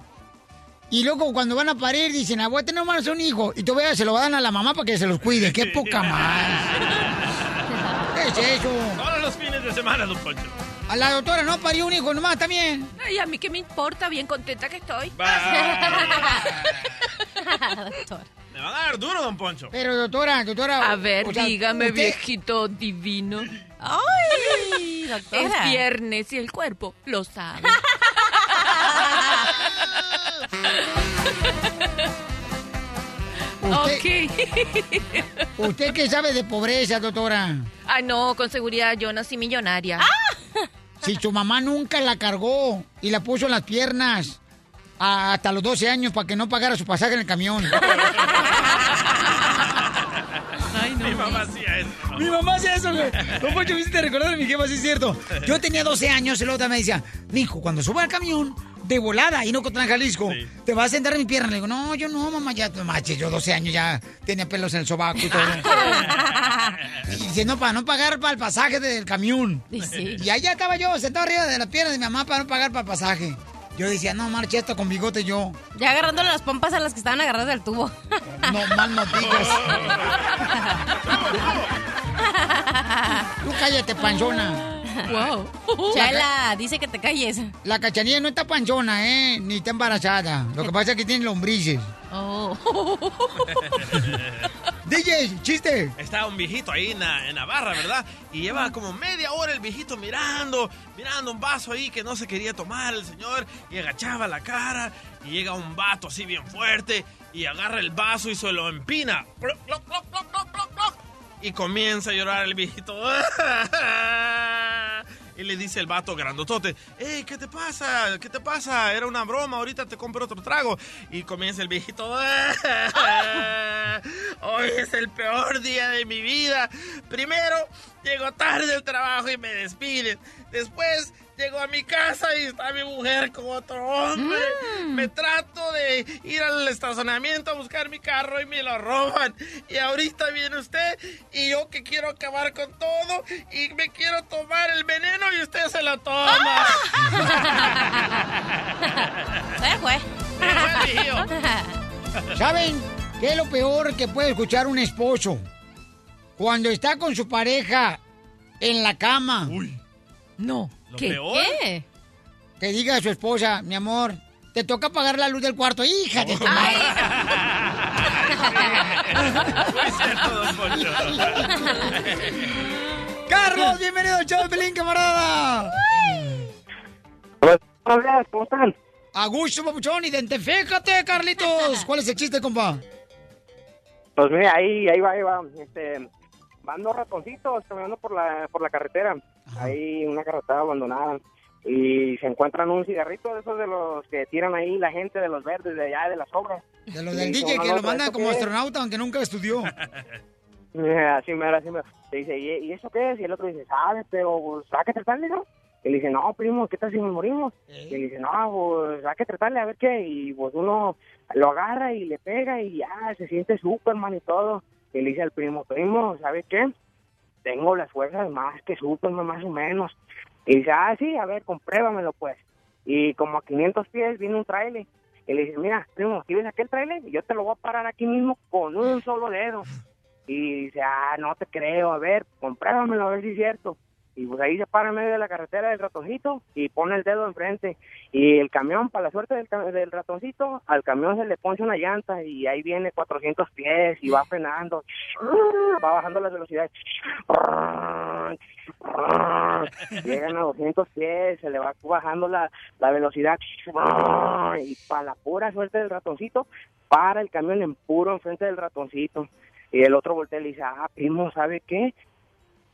Y luego cuando van a parir dicen, ah, voy a tener más un hijo. Y todavía se lo dan a la mamá para que se los cuide. ¡Qué poca más! ¿Qué es eso? Todos los fines de semana, don Poncho. A la doctora no parió un hijo nomás también. Ay, a mí qué me importa, bien contenta que estoy. Doctor. Me van a dar duro, don Poncho. Pero, doctora, doctora... A ver, o sea, dígame, usted- viejito divino. Ay, doctora. Es viernes y el cuerpo lo sabe. Usted, ¿Usted qué sabe de pobreza, doctora? Ah, no, con seguridad yo nací millonaria. Si su mamá nunca la cargó y la puso en las piernas a- hasta los 12 años para que no pagara su pasaje en el camión. Mi mamá hacía eso. Mi mamá hacía eso, güey. Don Poncho, me hiciste recordar a mi jefa, sí es cierto. Yo tenía 12 años y la otra me decía, mijo, cuando suba al camión, de volada, y no contra Jalisco, te vas a sentar en mi pierna. Le digo, no, yo no, mamá, ya, manches, yo 12 años ya tenía pelos en el sobaco y todo. y dice, no, para no pagar para el pasaje del camión. Y allá estaba yo, sentado arriba de las piernas de mi mamá para no pagar para el pasaje. Yo decía, no, marcha esto con bigote yo. Ya agarrándole las pompas a las que estaban agarradas del tubo. No, mal no digas. Tú cállate, panzona. Wow. Chela, dice que te calles. La cachanilla no está panzona, ¿eh? Ni está embarazada. Lo que pasa es que tiene lombrices. Oh. DJ, chiste. Estaba un viejito ahí en la, en la barra, ¿verdad? Y lleva como media hora el viejito mirando, mirando un vaso ahí que no se quería tomar el señor y agachaba la cara y llega un vato así bien fuerte y agarra el vaso y se lo empina. Ploc, ploc, ploc, Y comienza a llorar el viejito. Y le dice el vato grandotote, ¡Ey, qué te pasa! ¿Qué te pasa? Era una broma, ahorita te compro otro trago. Y comienza el viejito, Hoy es el peor día de mi vida. Primero, llego tarde al trabajo y me despiden. Después, llego a mi casa y está mi mujer con otro hombre. Me trato de ir al estacionamiento a buscar mi carro y me lo roban. Y ahorita viene usted y yo que quiero acabar con todo y me quiero tomar el veneno y usted se lo toma. Se fue. ¿Saben qué es lo peor que puede escuchar un esposo? Cuando está con su pareja en la cama. No. ¿Lo ¿Qué? peor? ¿Qué? Que diga a su esposa, mi amor, te toca apagar la luz del cuarto. Hija de tu madre. Carlos, bienvenido al show de Pelín, camarada. Hola, ¿cómo están? A gusto, papuchón, identifícate, Carlitos. ¿Cuál es el chiste, compa? Pues mira, ahí, ahí va, ahí va. Este, van dos ratoncitos caminando por la, por la carretera. Ahí una carretera abandonada. Y se encuentran un cigarrito de esos de los que tiran ahí la gente de los verdes, de allá, de las obras. De lo del DJ que lo manda como astronauta, aunque nunca estudió. Así mero, así mero. Le dice, ¿y, eso qué es? Y el otro dice, ¿sabes? Pero, pues, ¿hay que tratarle, no? Y le dice, no, primo, ¿qué tal si nos morimos? Y le dice, no, pues, hay que tratarle a ver qué. Y pues uno lo agarra y le pega y ya, se siente Superman y todo. Y le dice al primo, primo, ¿sabes qué? Tengo las fuerzas más que Superman, más o menos. Y dice, ah, sí, a ver, compruébamelo, pues. Y como a 500 pies viene un trailer. Y le dice, mira, primo, ¿aquí ves aquel trailer? Yo te lo voy a parar aquí mismo con un solo dedo. Y dice, ah, no te creo, a ver, compruébamelo, a ver si es cierto. Y pues ahí se para en medio de la carretera del ratoncito y pone el dedo enfrente. Y el camión, para la suerte del, del ratoncito, al camión se le ponche una llanta y ahí viene 400 pies y va frenando. Va bajando las velocidades. Llegan a 200 pies, se le va bajando la, la velocidad. Y para la pura suerte del ratoncito, para el camión en puro enfrente del ratoncito. Y el otro voltea y le dice, ah, primo, ¿sabe qué?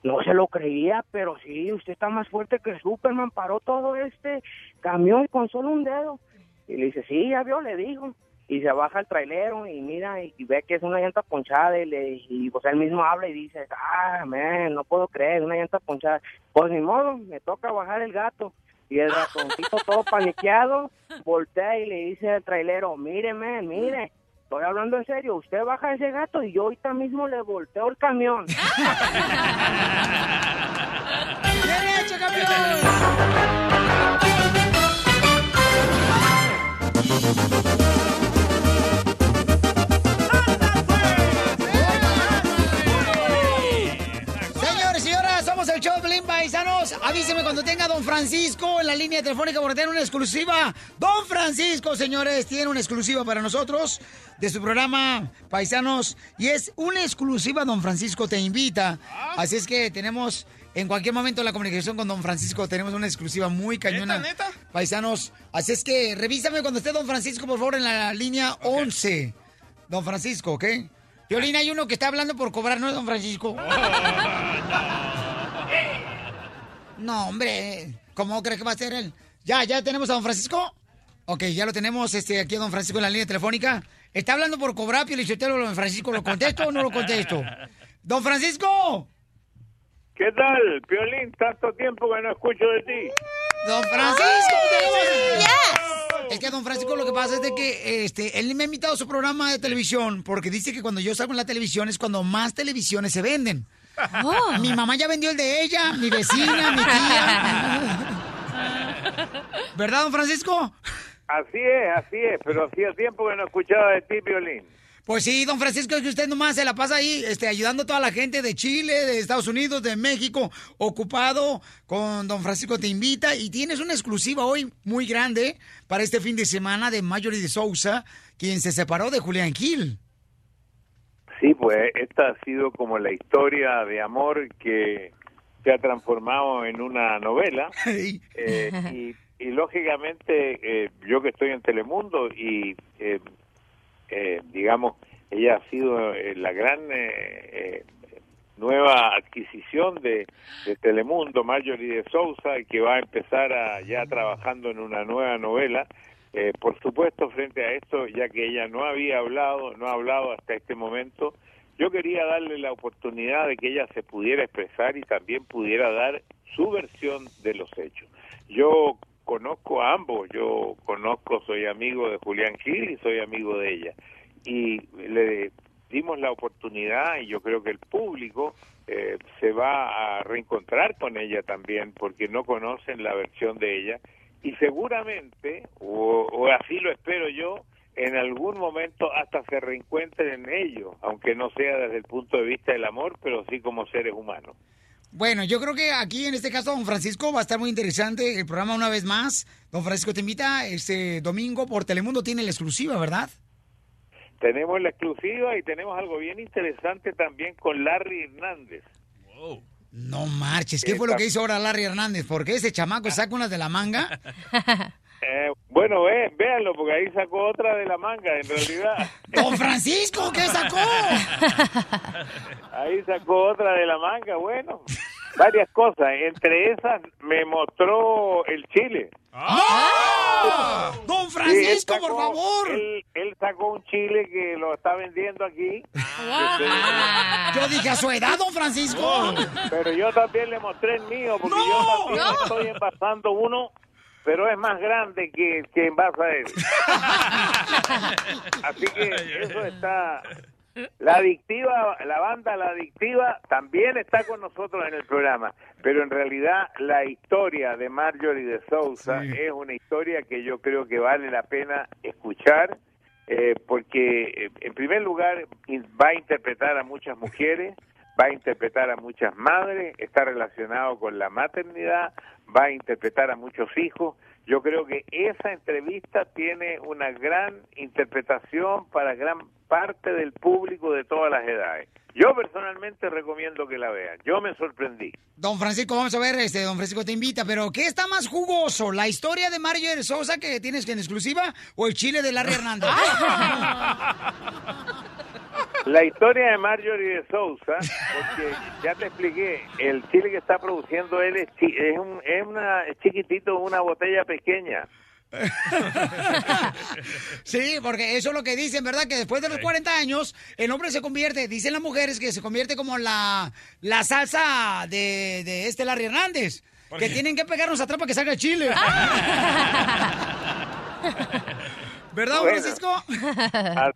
No se lo creía, pero sí, usted está más fuerte que Superman, paró todo este camión con solo un dedo. Y le dice, sí, ya vio, le dijo. Y se baja el trailero y mira y, ve que es una llanta ponchada y, le, y pues él mismo habla y dice, ah, man, no puedo creer, una llanta ponchada. Pues ni modo, me toca bajar el gato. Y el ratoncito todo paniqueado voltea y le dice al trailero, mire, man, mire, estoy hablando en serio, usted baja ese gato y yo ahorita mismo le volteo el camión. ¡Bien hecho, campeón! Somos el show Pelín Paisanos. Avíseme cuando tenga a Don Francisco en la línea telefónica porque tiene una exclusiva. Don Francisco, señores, tiene una exclusiva para nosotros de su programa Paisanos. Y es una exclusiva, Don Francisco te invita. Así es que tenemos en cualquier momento la comunicación con Don Francisco. Tenemos una exclusiva muy cañona. ¿Neta, Paisanos. Así es que revísame cuando esté Don Francisco, por favor, en la línea 11. Don Francisco, ¿ok? Violín, hay uno que está hablando por cobrar, ¿no, Don Francisco? No, hombre, ¿cómo cree que va a ser él? Ya, ya tenemos a don Francisco. Ok, ya lo tenemos este, aquí a don Francisco en la línea telefónica. Está hablando por cobrar, Pio Lichotelo, don Francisco. ¿Lo contesto o no lo contesto? ¡Don Francisco! ¿Qué tal, Piolín? Tanto tiempo que no escucho de ti. ¡Don Francisco! tenemos- Es que don Francisco lo que pasa es de que este, él me ha invitado a su programa de televisión porque dice que cuando yo salgo en la televisión es cuando más televisiones se venden. Mi mamá ya vendió el de ella, mi vecina, mi tía. ¿Verdad, don Francisco? Así es, así es, pero hacía tiempo que no escuchaba de ti, Piolín. Pues sí, don Francisco, es que usted nomás se la pasa ahí este, ayudando a toda la gente de Chile, de Estados Unidos, de México, ocupado con don Francisco Te Invita. Y tienes una exclusiva hoy muy grande para este fin de semana de Marjorie de Sousa, quien se separó de Julián Gil. Sí, pues esta ha sido como la historia de amor que se ha transformado en una novela. Eh, y, y lógicamente eh, yo que estoy en Telemundo y eh, eh, digamos, ella ha sido la gran nueva adquisición de, de Telemundo, Marjorie de Sousa, que va a empezar a, ya trabajando en una nueva novela. Eh, por supuesto, frente a esto, ya que ella no había hablado, no ha hablado hasta este momento, yo quería darle la oportunidad de que ella se pudiera expresar y también pudiera dar su versión de los hechos. Yo conozco a ambos, yo conozco, soy amigo de Julián Gil y soy amigo de ella. Y le dimos la oportunidad y yo creo que el público eh, se va a reencontrar con ella también porque no conocen la versión de ella y seguramente, o, o así lo espero yo, en algún momento hasta se reencuentren en ellos, aunque no sea desde el punto de vista del amor, pero sí como seres humanos. Bueno, yo creo que aquí en este caso, don Francisco, va a estar muy interesante el programa una vez más. Don Francisco te invita este domingo por Telemundo, tiene la exclusiva, ¿verdad? Tenemos la exclusiva y tenemos algo bien interesante también con Larry Hernández. No marches, ¿qué fue lo que hizo ahora Larry Hernández? Porque ese chamaco saca unas de la manga. Eh, bueno, ve, véanlo, porque ahí sacó otra de la manga, en realidad. ¡Don Francisco, qué sacó! Ahí sacó otra de la manga, bueno. Varias cosas, entre esas me mostró el chile. ¡Ah! ¡Don Sí, él Francisco, sacó- por favor! Él, él sacó un chile que lo está vendiendo aquí. Yo dije a su edad, don Francisco. Pero yo también le mostré el mío, porque yo también ¡No! estoy envasando uno, pero es más grande que, que envasa él. Así que eso está... La adictiva, la banda La Adictiva también está con nosotros en el programa, pero en realidad la historia de Marjorie de Sousa es una historia que yo creo que vale la pena escuchar, eh, porque eh, en primer lugar va a interpretar a muchas mujeres, va a interpretar a muchas madres, está relacionado con la maternidad, va a interpretar a muchos hijos. Yo creo que esa entrevista tiene una gran interpretación para gran parte del público de todas las edades. Yo personalmente recomiendo que la vean. Yo me sorprendí. Don Francisco, vamos a ver, este, don Francisco te invita, pero ¿qué está más jugoso? ¿La historia de Mario de Sosa que tienes en exclusiva o el chile de Larry Hernández? La historia de Marjorie de Sousa, porque ya te expliqué, el chile que está produciendo él es, chi- es, un, es, una, es chiquitito, una botella pequeña. Sí, porque eso es lo que dicen, ¿verdad? Que después de los 40 años, el hombre se convierte, dicen las mujeres que se convierte como la, la salsa de, de este Larry Hernández. ¿Por Que tienen que pegarnos atrás para que salga el chile. ¿Verdad, Bueno. Francisco?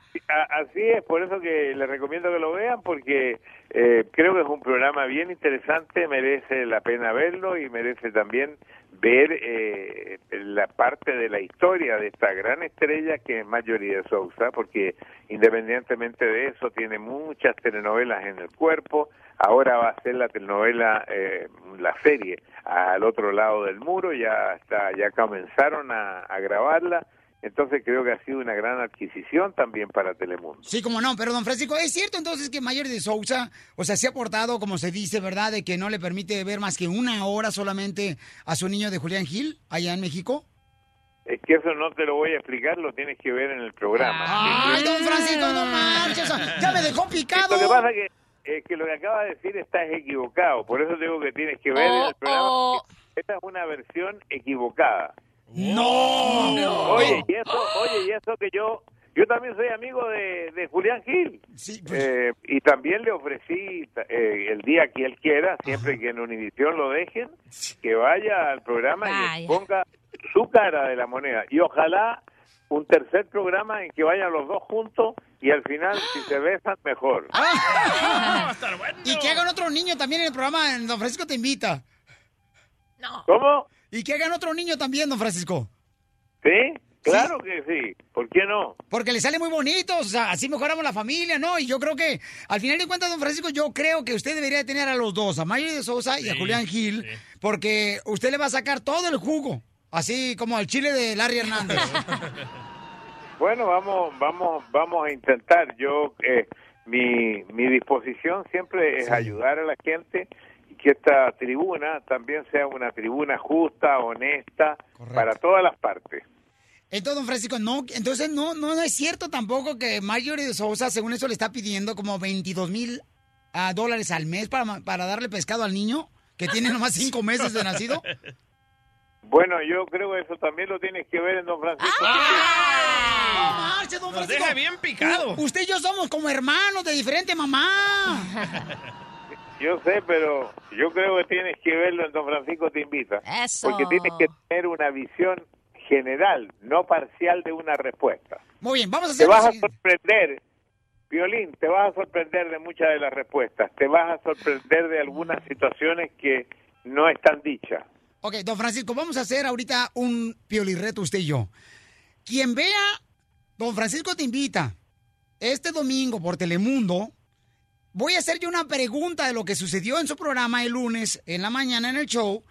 Así es, por eso que les recomiendo que lo vean, porque eh, creo que es un programa bien interesante, merece la pena verlo y merece también ver eh, la parte de la historia de esta gran estrella que es Mayoría de Sousa, porque independientemente de eso tiene muchas telenovelas en el cuerpo, ahora va a ser la telenovela, eh, la serie, al otro lado del muro, ya está, ya comenzaron a, a grabarla, entonces creo que ha sido una gran adquisición también para Telemundo. Sí, como no, pero don Francisco, ¿es cierto entonces que Mayer de Sousa, o sea, se ha portado, como se dice, ¿verdad?, de que no le permite ver más que una hora solamente a su niño de Julián Gil, allá en México? Es que eso no te lo voy a explicar, lo tienes que ver en el programa. ¡Ay, don Francisco, no marches! Ya me dejó picado. Lo que pasa es que, es que lo que acaba de decir estás equivocado, por eso digo que tienes que ver en el programa. porque Esta es una versión equivocada. ¡No! Oye, y eso, oye, y eso que yo, yo también soy amigo de, de Julián Gil. Eh, y también le ofrecí eh, el día que él quiera, siempre que en Univisión lo dejen, que vaya al programa y ponga su cara de la moneda. Y ojalá un tercer programa en que vayan los dos juntos y al final, si se besan, mejor. Y que hagan otro niño también en el programa, en Don Francisco te invita. ¿Cómo? Y que hagan otro niño también, don Francisco. ¿Sí? Claro que sí. ¿Por qué no? Porque le sale muy bonito, o sea, así mejoramos la familia, ¿no? Y yo creo que, al final de cuentas, don Francisco, yo creo que usted debería tener a los dos, a Mario de Sosa y a Sí, Julián Gil, porque usted le va a sacar todo el jugo, así como al chile de Larry Hernández. Bueno, vamos, vamos, vamos a intentar. Yo, eh, mi, mi disposición siempre es ayudar a la gente que esta tribuna también sea una tribuna justa, honesta, para todas las partes. Entonces, don Francisco, no, entonces no, no, no es cierto tampoco que Marjorie de Sousa, según eso, le está pidiendo como 22 mil ah, dólares al mes para, para darle pescado al niño, que tiene nomás cinco meses de nacido. Bueno, yo creo que eso también lo tienes que ver en Don Francisco. No marche, don Nos Francisco. deja bien picado. U- usted y yo somos como hermanos de diferente mamá. Yo sé, pero yo creo que tienes que verlo en Don Francisco te invita. Eso. Porque tienes que tener una visión general, no parcial de una respuesta. Muy bien, vamos a Te hacer... vas lo a sorprender, Violín, te vas a sorprender de muchas de las respuestas. Te vas a sorprender de algunas situaciones que no están dichas. Ok, don Francisco, vamos a hacer ahorita un piolirreto usted y yo. Quien vea, don Francisco te invita este domingo por Telemundo. Voy a hacer yo una pregunta de lo que sucedió en su programa el lunes en la mañana en el show.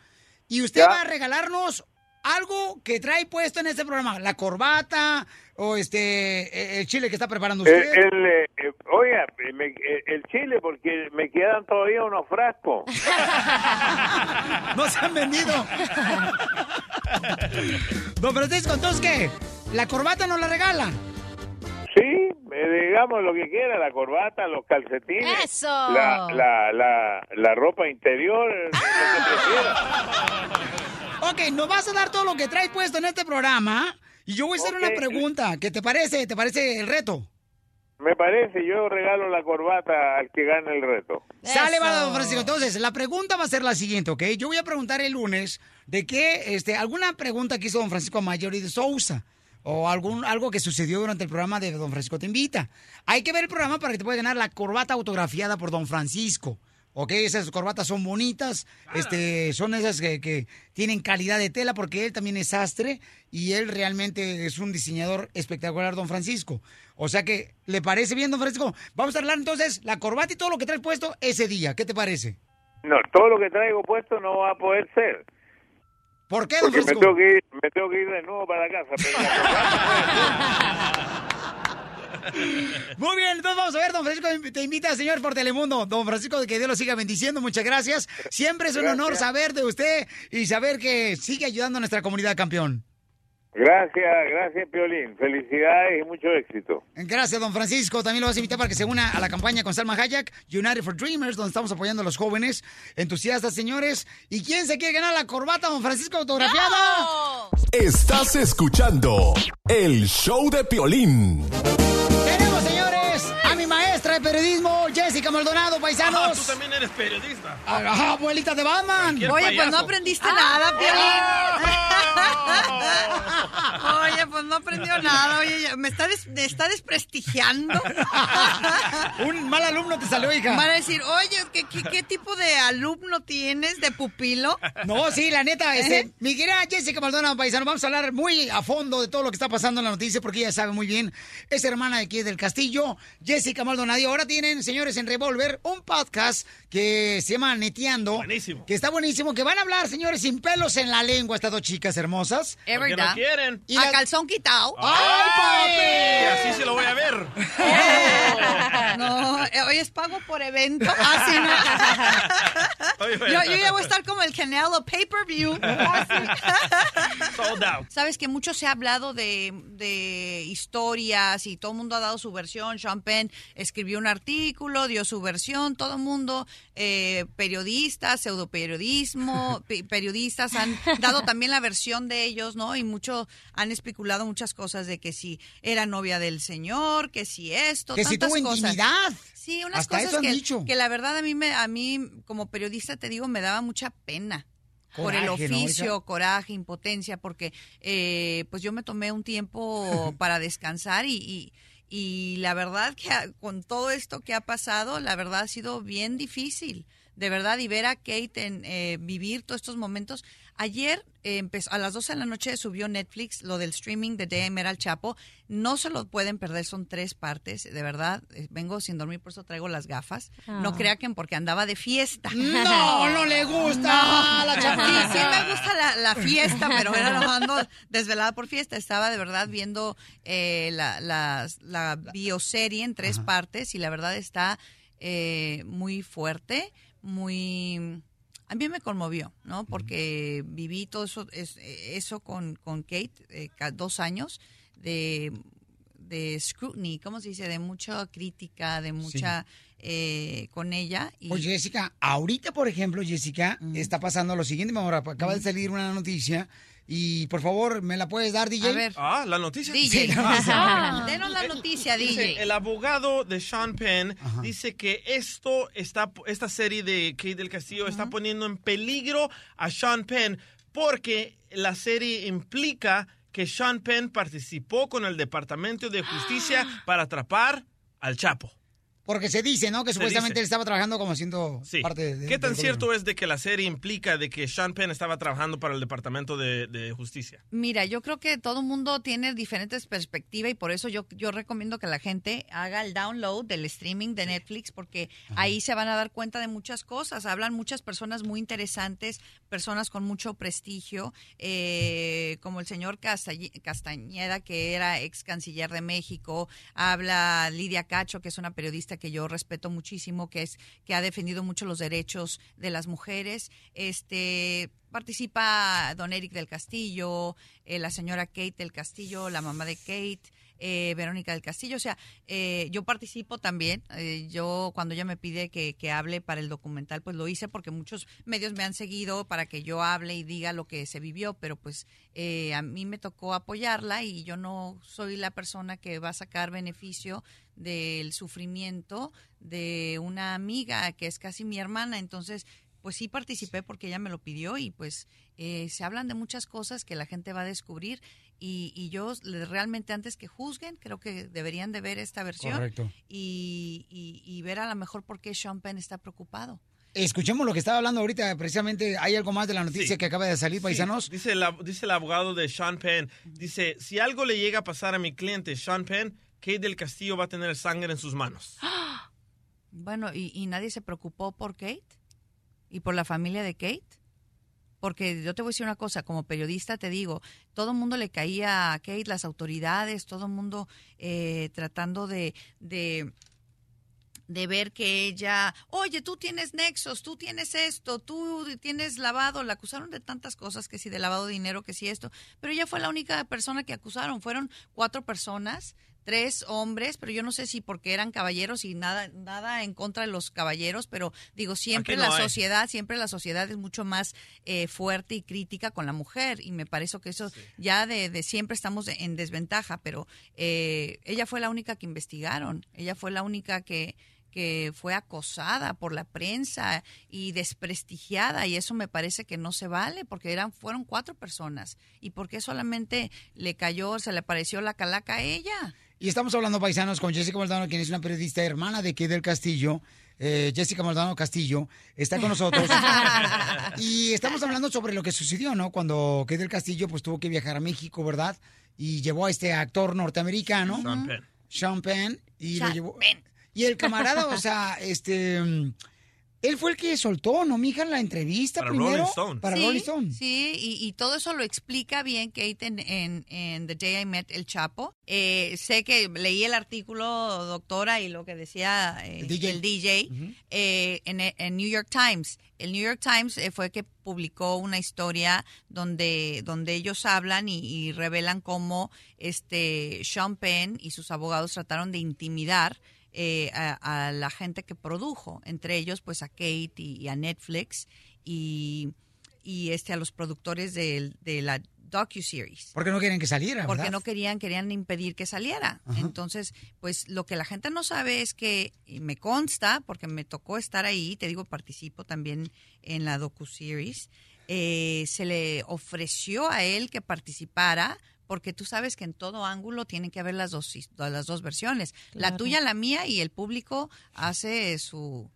Y usted va a regalarnos algo que trae puesto en este programa. La corbata o este el chile que está preparando El, usted. el, eh, eh, oiga, eh, eh, el chile, porque me quedan todavía unos frascos. no se han vendido. don Francisco, entonces qué? ¿La corbata no la regala? Sí, eh, digamos lo que quiera, la corbata, los calcetines, ¡Eso! La, la, la, la ropa interior, lo que prefiera. Ok, nos vas a dar todo lo que traes puesto en este programa. Y yo voy a hacer una pregunta. ¿Qué te parece? ¿Te parece el reto? Me parece, yo regalo la corbata al que gane el reto. Sale, va, don Francisco. Entonces, la pregunta va a ser la siguiente, ¿ok? Yo voy a preguntar el lunes de qué, este, alguna pregunta que hizo don Francisco Mayori de Sousa. O algún, algo que sucedió durante el programa de Don Francisco Te Invita. Hay que ver el programa para que te puedas ganar la corbata autografiada por Don Francisco. ¿Ok? Esas corbatas son bonitas. Este, son esas que, que tienen calidad de tela porque él también es sastre y él realmente es un diseñador espectacular, Don Francisco. O sea que, ¿le parece bien, Don Francisco? Vamos a hablar entonces la corbata y todo lo que traes puesto ese día. ¿Qué te parece? No, todo lo que traigo puesto no va a poder ser. ¿Por qué, don me Francisco? tengo, que ir, me tengo que ir de nuevo para casa. Pero la corbata Muy bien, entonces vamos a ver, don Francisco te invita, señor, por Telemundo. Don Francisco, que Dios lo siga bendiciendo, muchas gracias. Siempre es un Gracias. honor saber de usted y saber que sigue ayudando a nuestra comunidad, campeón. Gracias, gracias, Piolín. Felicidades y mucho éxito. Gracias, don Francisco. También lo vas a invitar para que se una a la campaña con Salma Hayek, United for Dreamers, donde estamos apoyando a los jóvenes entusiastas, señores. ¿Y quién se quiere ganar la corbata, don Francisco, autografiada? Estás escuchando el show de Piolín. Jessica Maldonado, paisanos. Ah, tú también eres periodista. Ajá, abuelita de Batman. Cualquier Oye, pues no aprendiste nada, Piolín. Oye, pues no aprendió nada. Oye, me está, des- me está desprestigiando. Un mal alumno te salió, hija. Van a decir, oye, ¿qué, qué, qué tipo de alumno tienes, de pupilo? No, sí, la neta, este, ¿Eh? mi querida Jessica Maldonado, paisano, vamos a hablar muy a fondo de todo lo que está pasando en la noticia porque ella sabe muy bien. Es hermana de aquí del Castillo, Jessica Maldonado. Y ahora tienen, señores, en Revolver, un podcast que se llama Neteando. Buenísimo. Que está buenísimo, que van a hablar, señores, sin pelos en la lengua, estas dos chicas hermosas. Es verdad. no quieren. Y a la- calzón quitado. ¡Ay, papi! Así se lo voy a ver. No, eh, hoy es pago por evento. Así no. Oye, Yo, yo ya voy a estar como el Canelo pay-per-view. Sold out. Sabes que mucho se ha hablado de, de historias y todo el mundo ha dado su versión. Sean Penn escribió un artículo, dio su versión. Todo el mundo, eh, periodistas, pseudoperiodismo, pe- periodistas han dado también la versión de ellos, ¿no? Y mucho han especulado muchas cosas de que si era novia del señor, que si esto, Que si tantas tuvo cosas. intimidad. Sí, unas Hasta cosas que, dicho. que la verdad a mí, me, a mí como periodista te digo me daba mucha pena por el Coraje, ¿no, oficio, coraje, impotencia, porque eh, pues yo me tomé un tiempo para descansar y, y, y la verdad que con todo esto que ha pasado, la verdad ha sido bien difícil, de verdad, y ver a Kate en, eh, vivir todos estos momentos. Ayer eh, empezó, a las 12 de la noche subió Netflix lo del streaming de DM al Chapo. No se lo pueden perder, son tres partes, de verdad. eh, vengo sin dormir, por eso traigo las gafas. No Ah. crean que porque andaba de fiesta. No, no le gusta No. la Sí, chamaca. sí me gusta la, la fiesta, pero era no ando desvelada por fiesta. Estaba de verdad viendo eh, la, las- la bioserie en tres partes y la verdad está eh, muy fuerte, muy... A mí me conmovió, ¿no? Porque viví todo eso, es- eso con, con Kate, eh, dos años de, de scrutiny, ¿cómo se dice? De mucha crítica, de mucha... eh, con ella. Y, Oye, Jessica, ahorita, por ejemplo, Jessica, está pasando lo siguiente, amor. Acaba de salir una noticia y, por favor, ¿me la puedes dar, DJ? A ver. Ah, la noticia. DJ, Sí. Ah, denos la noticia, Dice, DJ. el abogado de Sean Penn dice que esto está, esta serie de Kate del Castillo está poniendo en peligro a Sean Penn porque la serie implica que Sean Penn participó con el Departamento de Justicia para atrapar al Chapo. Porque se dice, ¿no? Que Se supuestamente dice. él estaba trabajando como siendo Sí. parte de... ¿Qué tan cierto es de que la serie implica de que Sean Penn estaba trabajando para el Departamento de, de Justicia? Mira, yo creo que todo el mundo tiene diferentes perspectivas y por eso yo, yo recomiendo que la gente haga el download del streaming de Netflix porque ahí se van a dar cuenta de muchas cosas. Hablan muchas personas muy interesantes, personas con mucho prestigio, eh, como el señor Castañ- Castañeda, que era ex canciller de México. Habla Lidia Cacho, que es una periodista que yo respeto muchísimo, que es que ha defendido mucho los derechos de las mujeres. Este participa Don Eric del Castillo, eh, la señora Kate del Castillo, la mamá de Kate. Eh, Verónica del Castillo, o sea, eh, yo participo también, eh, yo cuando ella me pide que, que hable para el documental, pues lo hice porque muchos medios me han seguido para que yo hable y diga lo que se vivió, pero pues eh, a mí me tocó apoyarla y yo no soy la persona que va a sacar beneficio del sufrimiento de una amiga que es casi mi hermana, entonces pues sí participé porque ella me lo pidió y pues eh, se hablan de muchas cosas que la gente va a descubrir y, y yo realmente antes que juzguen creo que deberían de ver esta versión Correcto. y, y- y ver a lo mejor por qué Sean Penn está preocupado. Escuchemos lo que estaba hablando ahorita, precisamente, ¿hay algo más de la noticia Sí. que acaba de salir, Sí, paisanos? dice, dice el abogado de Sean Penn, dice, si algo le llega a pasar a mi cliente Sean Penn, Kate del Castillo va a tener sangre en sus manos. Bueno, ¿y, y nadie se preocupó por Kate? ¿Y por la familia de Kate? Porque yo te voy a decir una cosa, como periodista te digo, todo el mundo le caía a Kate, las autoridades, todo el mundo eh, tratando de, de, de ver que ella, oye, tú tienes nexos, tú tienes esto, tú tienes lavado, la acusaron de tantas cosas, que si de lavado de dinero, que si esto, pero ella fue la única persona que acusaron, fueron cuatro personas, tres hombres, pero yo no sé si porque eran caballeros y nada, nada en contra de los caballeros, pero digo, siempre no la hay. sociedad, siempre la sociedad es mucho más eh, fuerte y crítica con la mujer y me parece que eso ya de, de siempre estamos en desventaja, pero eh, ella fue la única que investigaron, ella fue la única que que fue acosada por la prensa y desprestigiada y eso me parece que no se vale porque eran fueron cuatro personas y por qué solamente le cayó se le pareció la calaca a ella Y estamos hablando, paisanos, con Jessica Maldonado, quien es una periodista hermana de Kid del Castillo. Eh, Jessica Maldonado Castillo está con nosotros. y estamos hablando sobre lo que sucedió, ¿no? Cuando Kid del Castillo pues tuvo que viajar a México, ¿verdad? Y llevó a este actor norteamericano. Sean Penn. Sean Penn. Y lo llevó... Y el camarada, o sea, este... Él fue el que soltó, ¿no, mija, la entrevista Para primero? Rolling Stone. Para sí, Rolling Stone. Sí, y, y todo eso lo explica bien Kate en, en, en The Day I Met El Chapo. Eh, sé que leí el artículo, doctora, y lo que decía eh, El DJ. el DJ, eh, en, en New York Times. El New York Times eh, fue que publicó una historia donde, donde ellos hablan y, y revelan cómo este Sean Penn y sus abogados trataron de intimidar eh, a, a la gente que produjo, entre ellos pues a Kate y, y a Netflix y, y este a los productores de, la docu-series. Porque no quieren que saliera, Porque ¿verdad? no querían, querían impedir que saliera. Ajá. Entonces, pues lo que la gente no sabe es que, y me consta, porque me tocó estar ahí, te digo, participo también en la docu-series, eh, se le ofreció a él que participara porque tú sabes que en todo ángulo tienen que haber las dos, las dos versiones. La tuya, la mía, y el público hace su...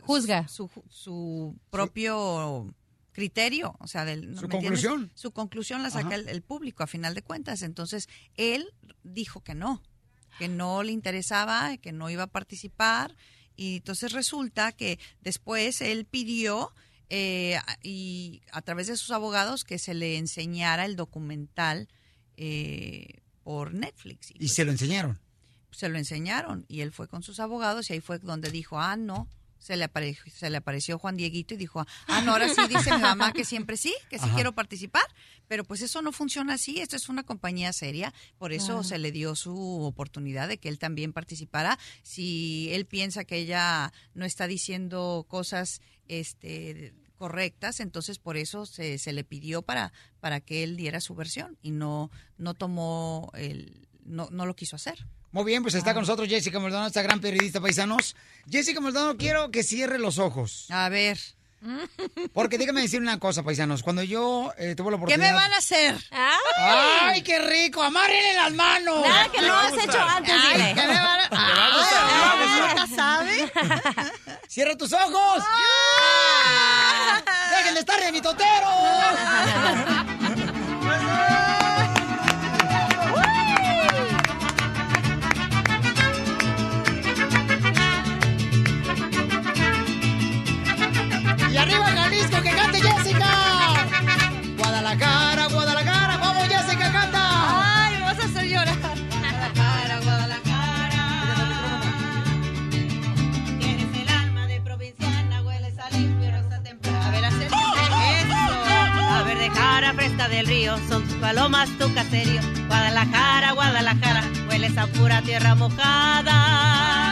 Juzga. Su, su propio criterio, o sea, del, Su ¿me entiendes? conclusión. Su conclusión la saca el, el público a final de cuentas. Entonces, él dijo que no, que no le interesaba, que no iba a participar. Y entonces resulta que después él pidió eh, a- y a través de sus abogados que se le enseñara el documental eh, por Netflix. Y se lo enseñaron. Se lo enseñaron y él fue con sus abogados y ahí fue donde dijo, ah, no. Se le, apareció, se le apareció Juan Dieguito y dijo, ah, no, ahora sí dice mi mamá que siempre sí, que sí Ajá. quiero participar, pero pues eso no funciona así, esto es una compañía seria, por eso Claro. se le dio su oportunidad de que él también participara. Si él piensa que ella no está diciendo cosas este, correctas, entonces por eso se, se le pidió para, para que él diera su versión y no, no tomó el, no, no lo quiso hacer. Muy bien, pues está con nosotros Jessica Maldonado, esta gran periodista paisanos. Jessica Maldonado, quiero que cierre los ojos. A ver. Porque dígame decir una cosa, paisanos. Cuando yo eh, tuve la ¿Qué oportunidad... me van a hacer? ¡Ay, qué rico! ¡Amárrenle las manos! Nada que no has hecho antes, Ay. ¿qué me van a... Te va a gustar, te va a gustar. ¿Ya sabe? ¡Cierra tus ojos! ¡Dejen de estar de mi totero! son tus palomas tu caserío. Guadalajara, Guadalajara, hueles a pura tierra mojada.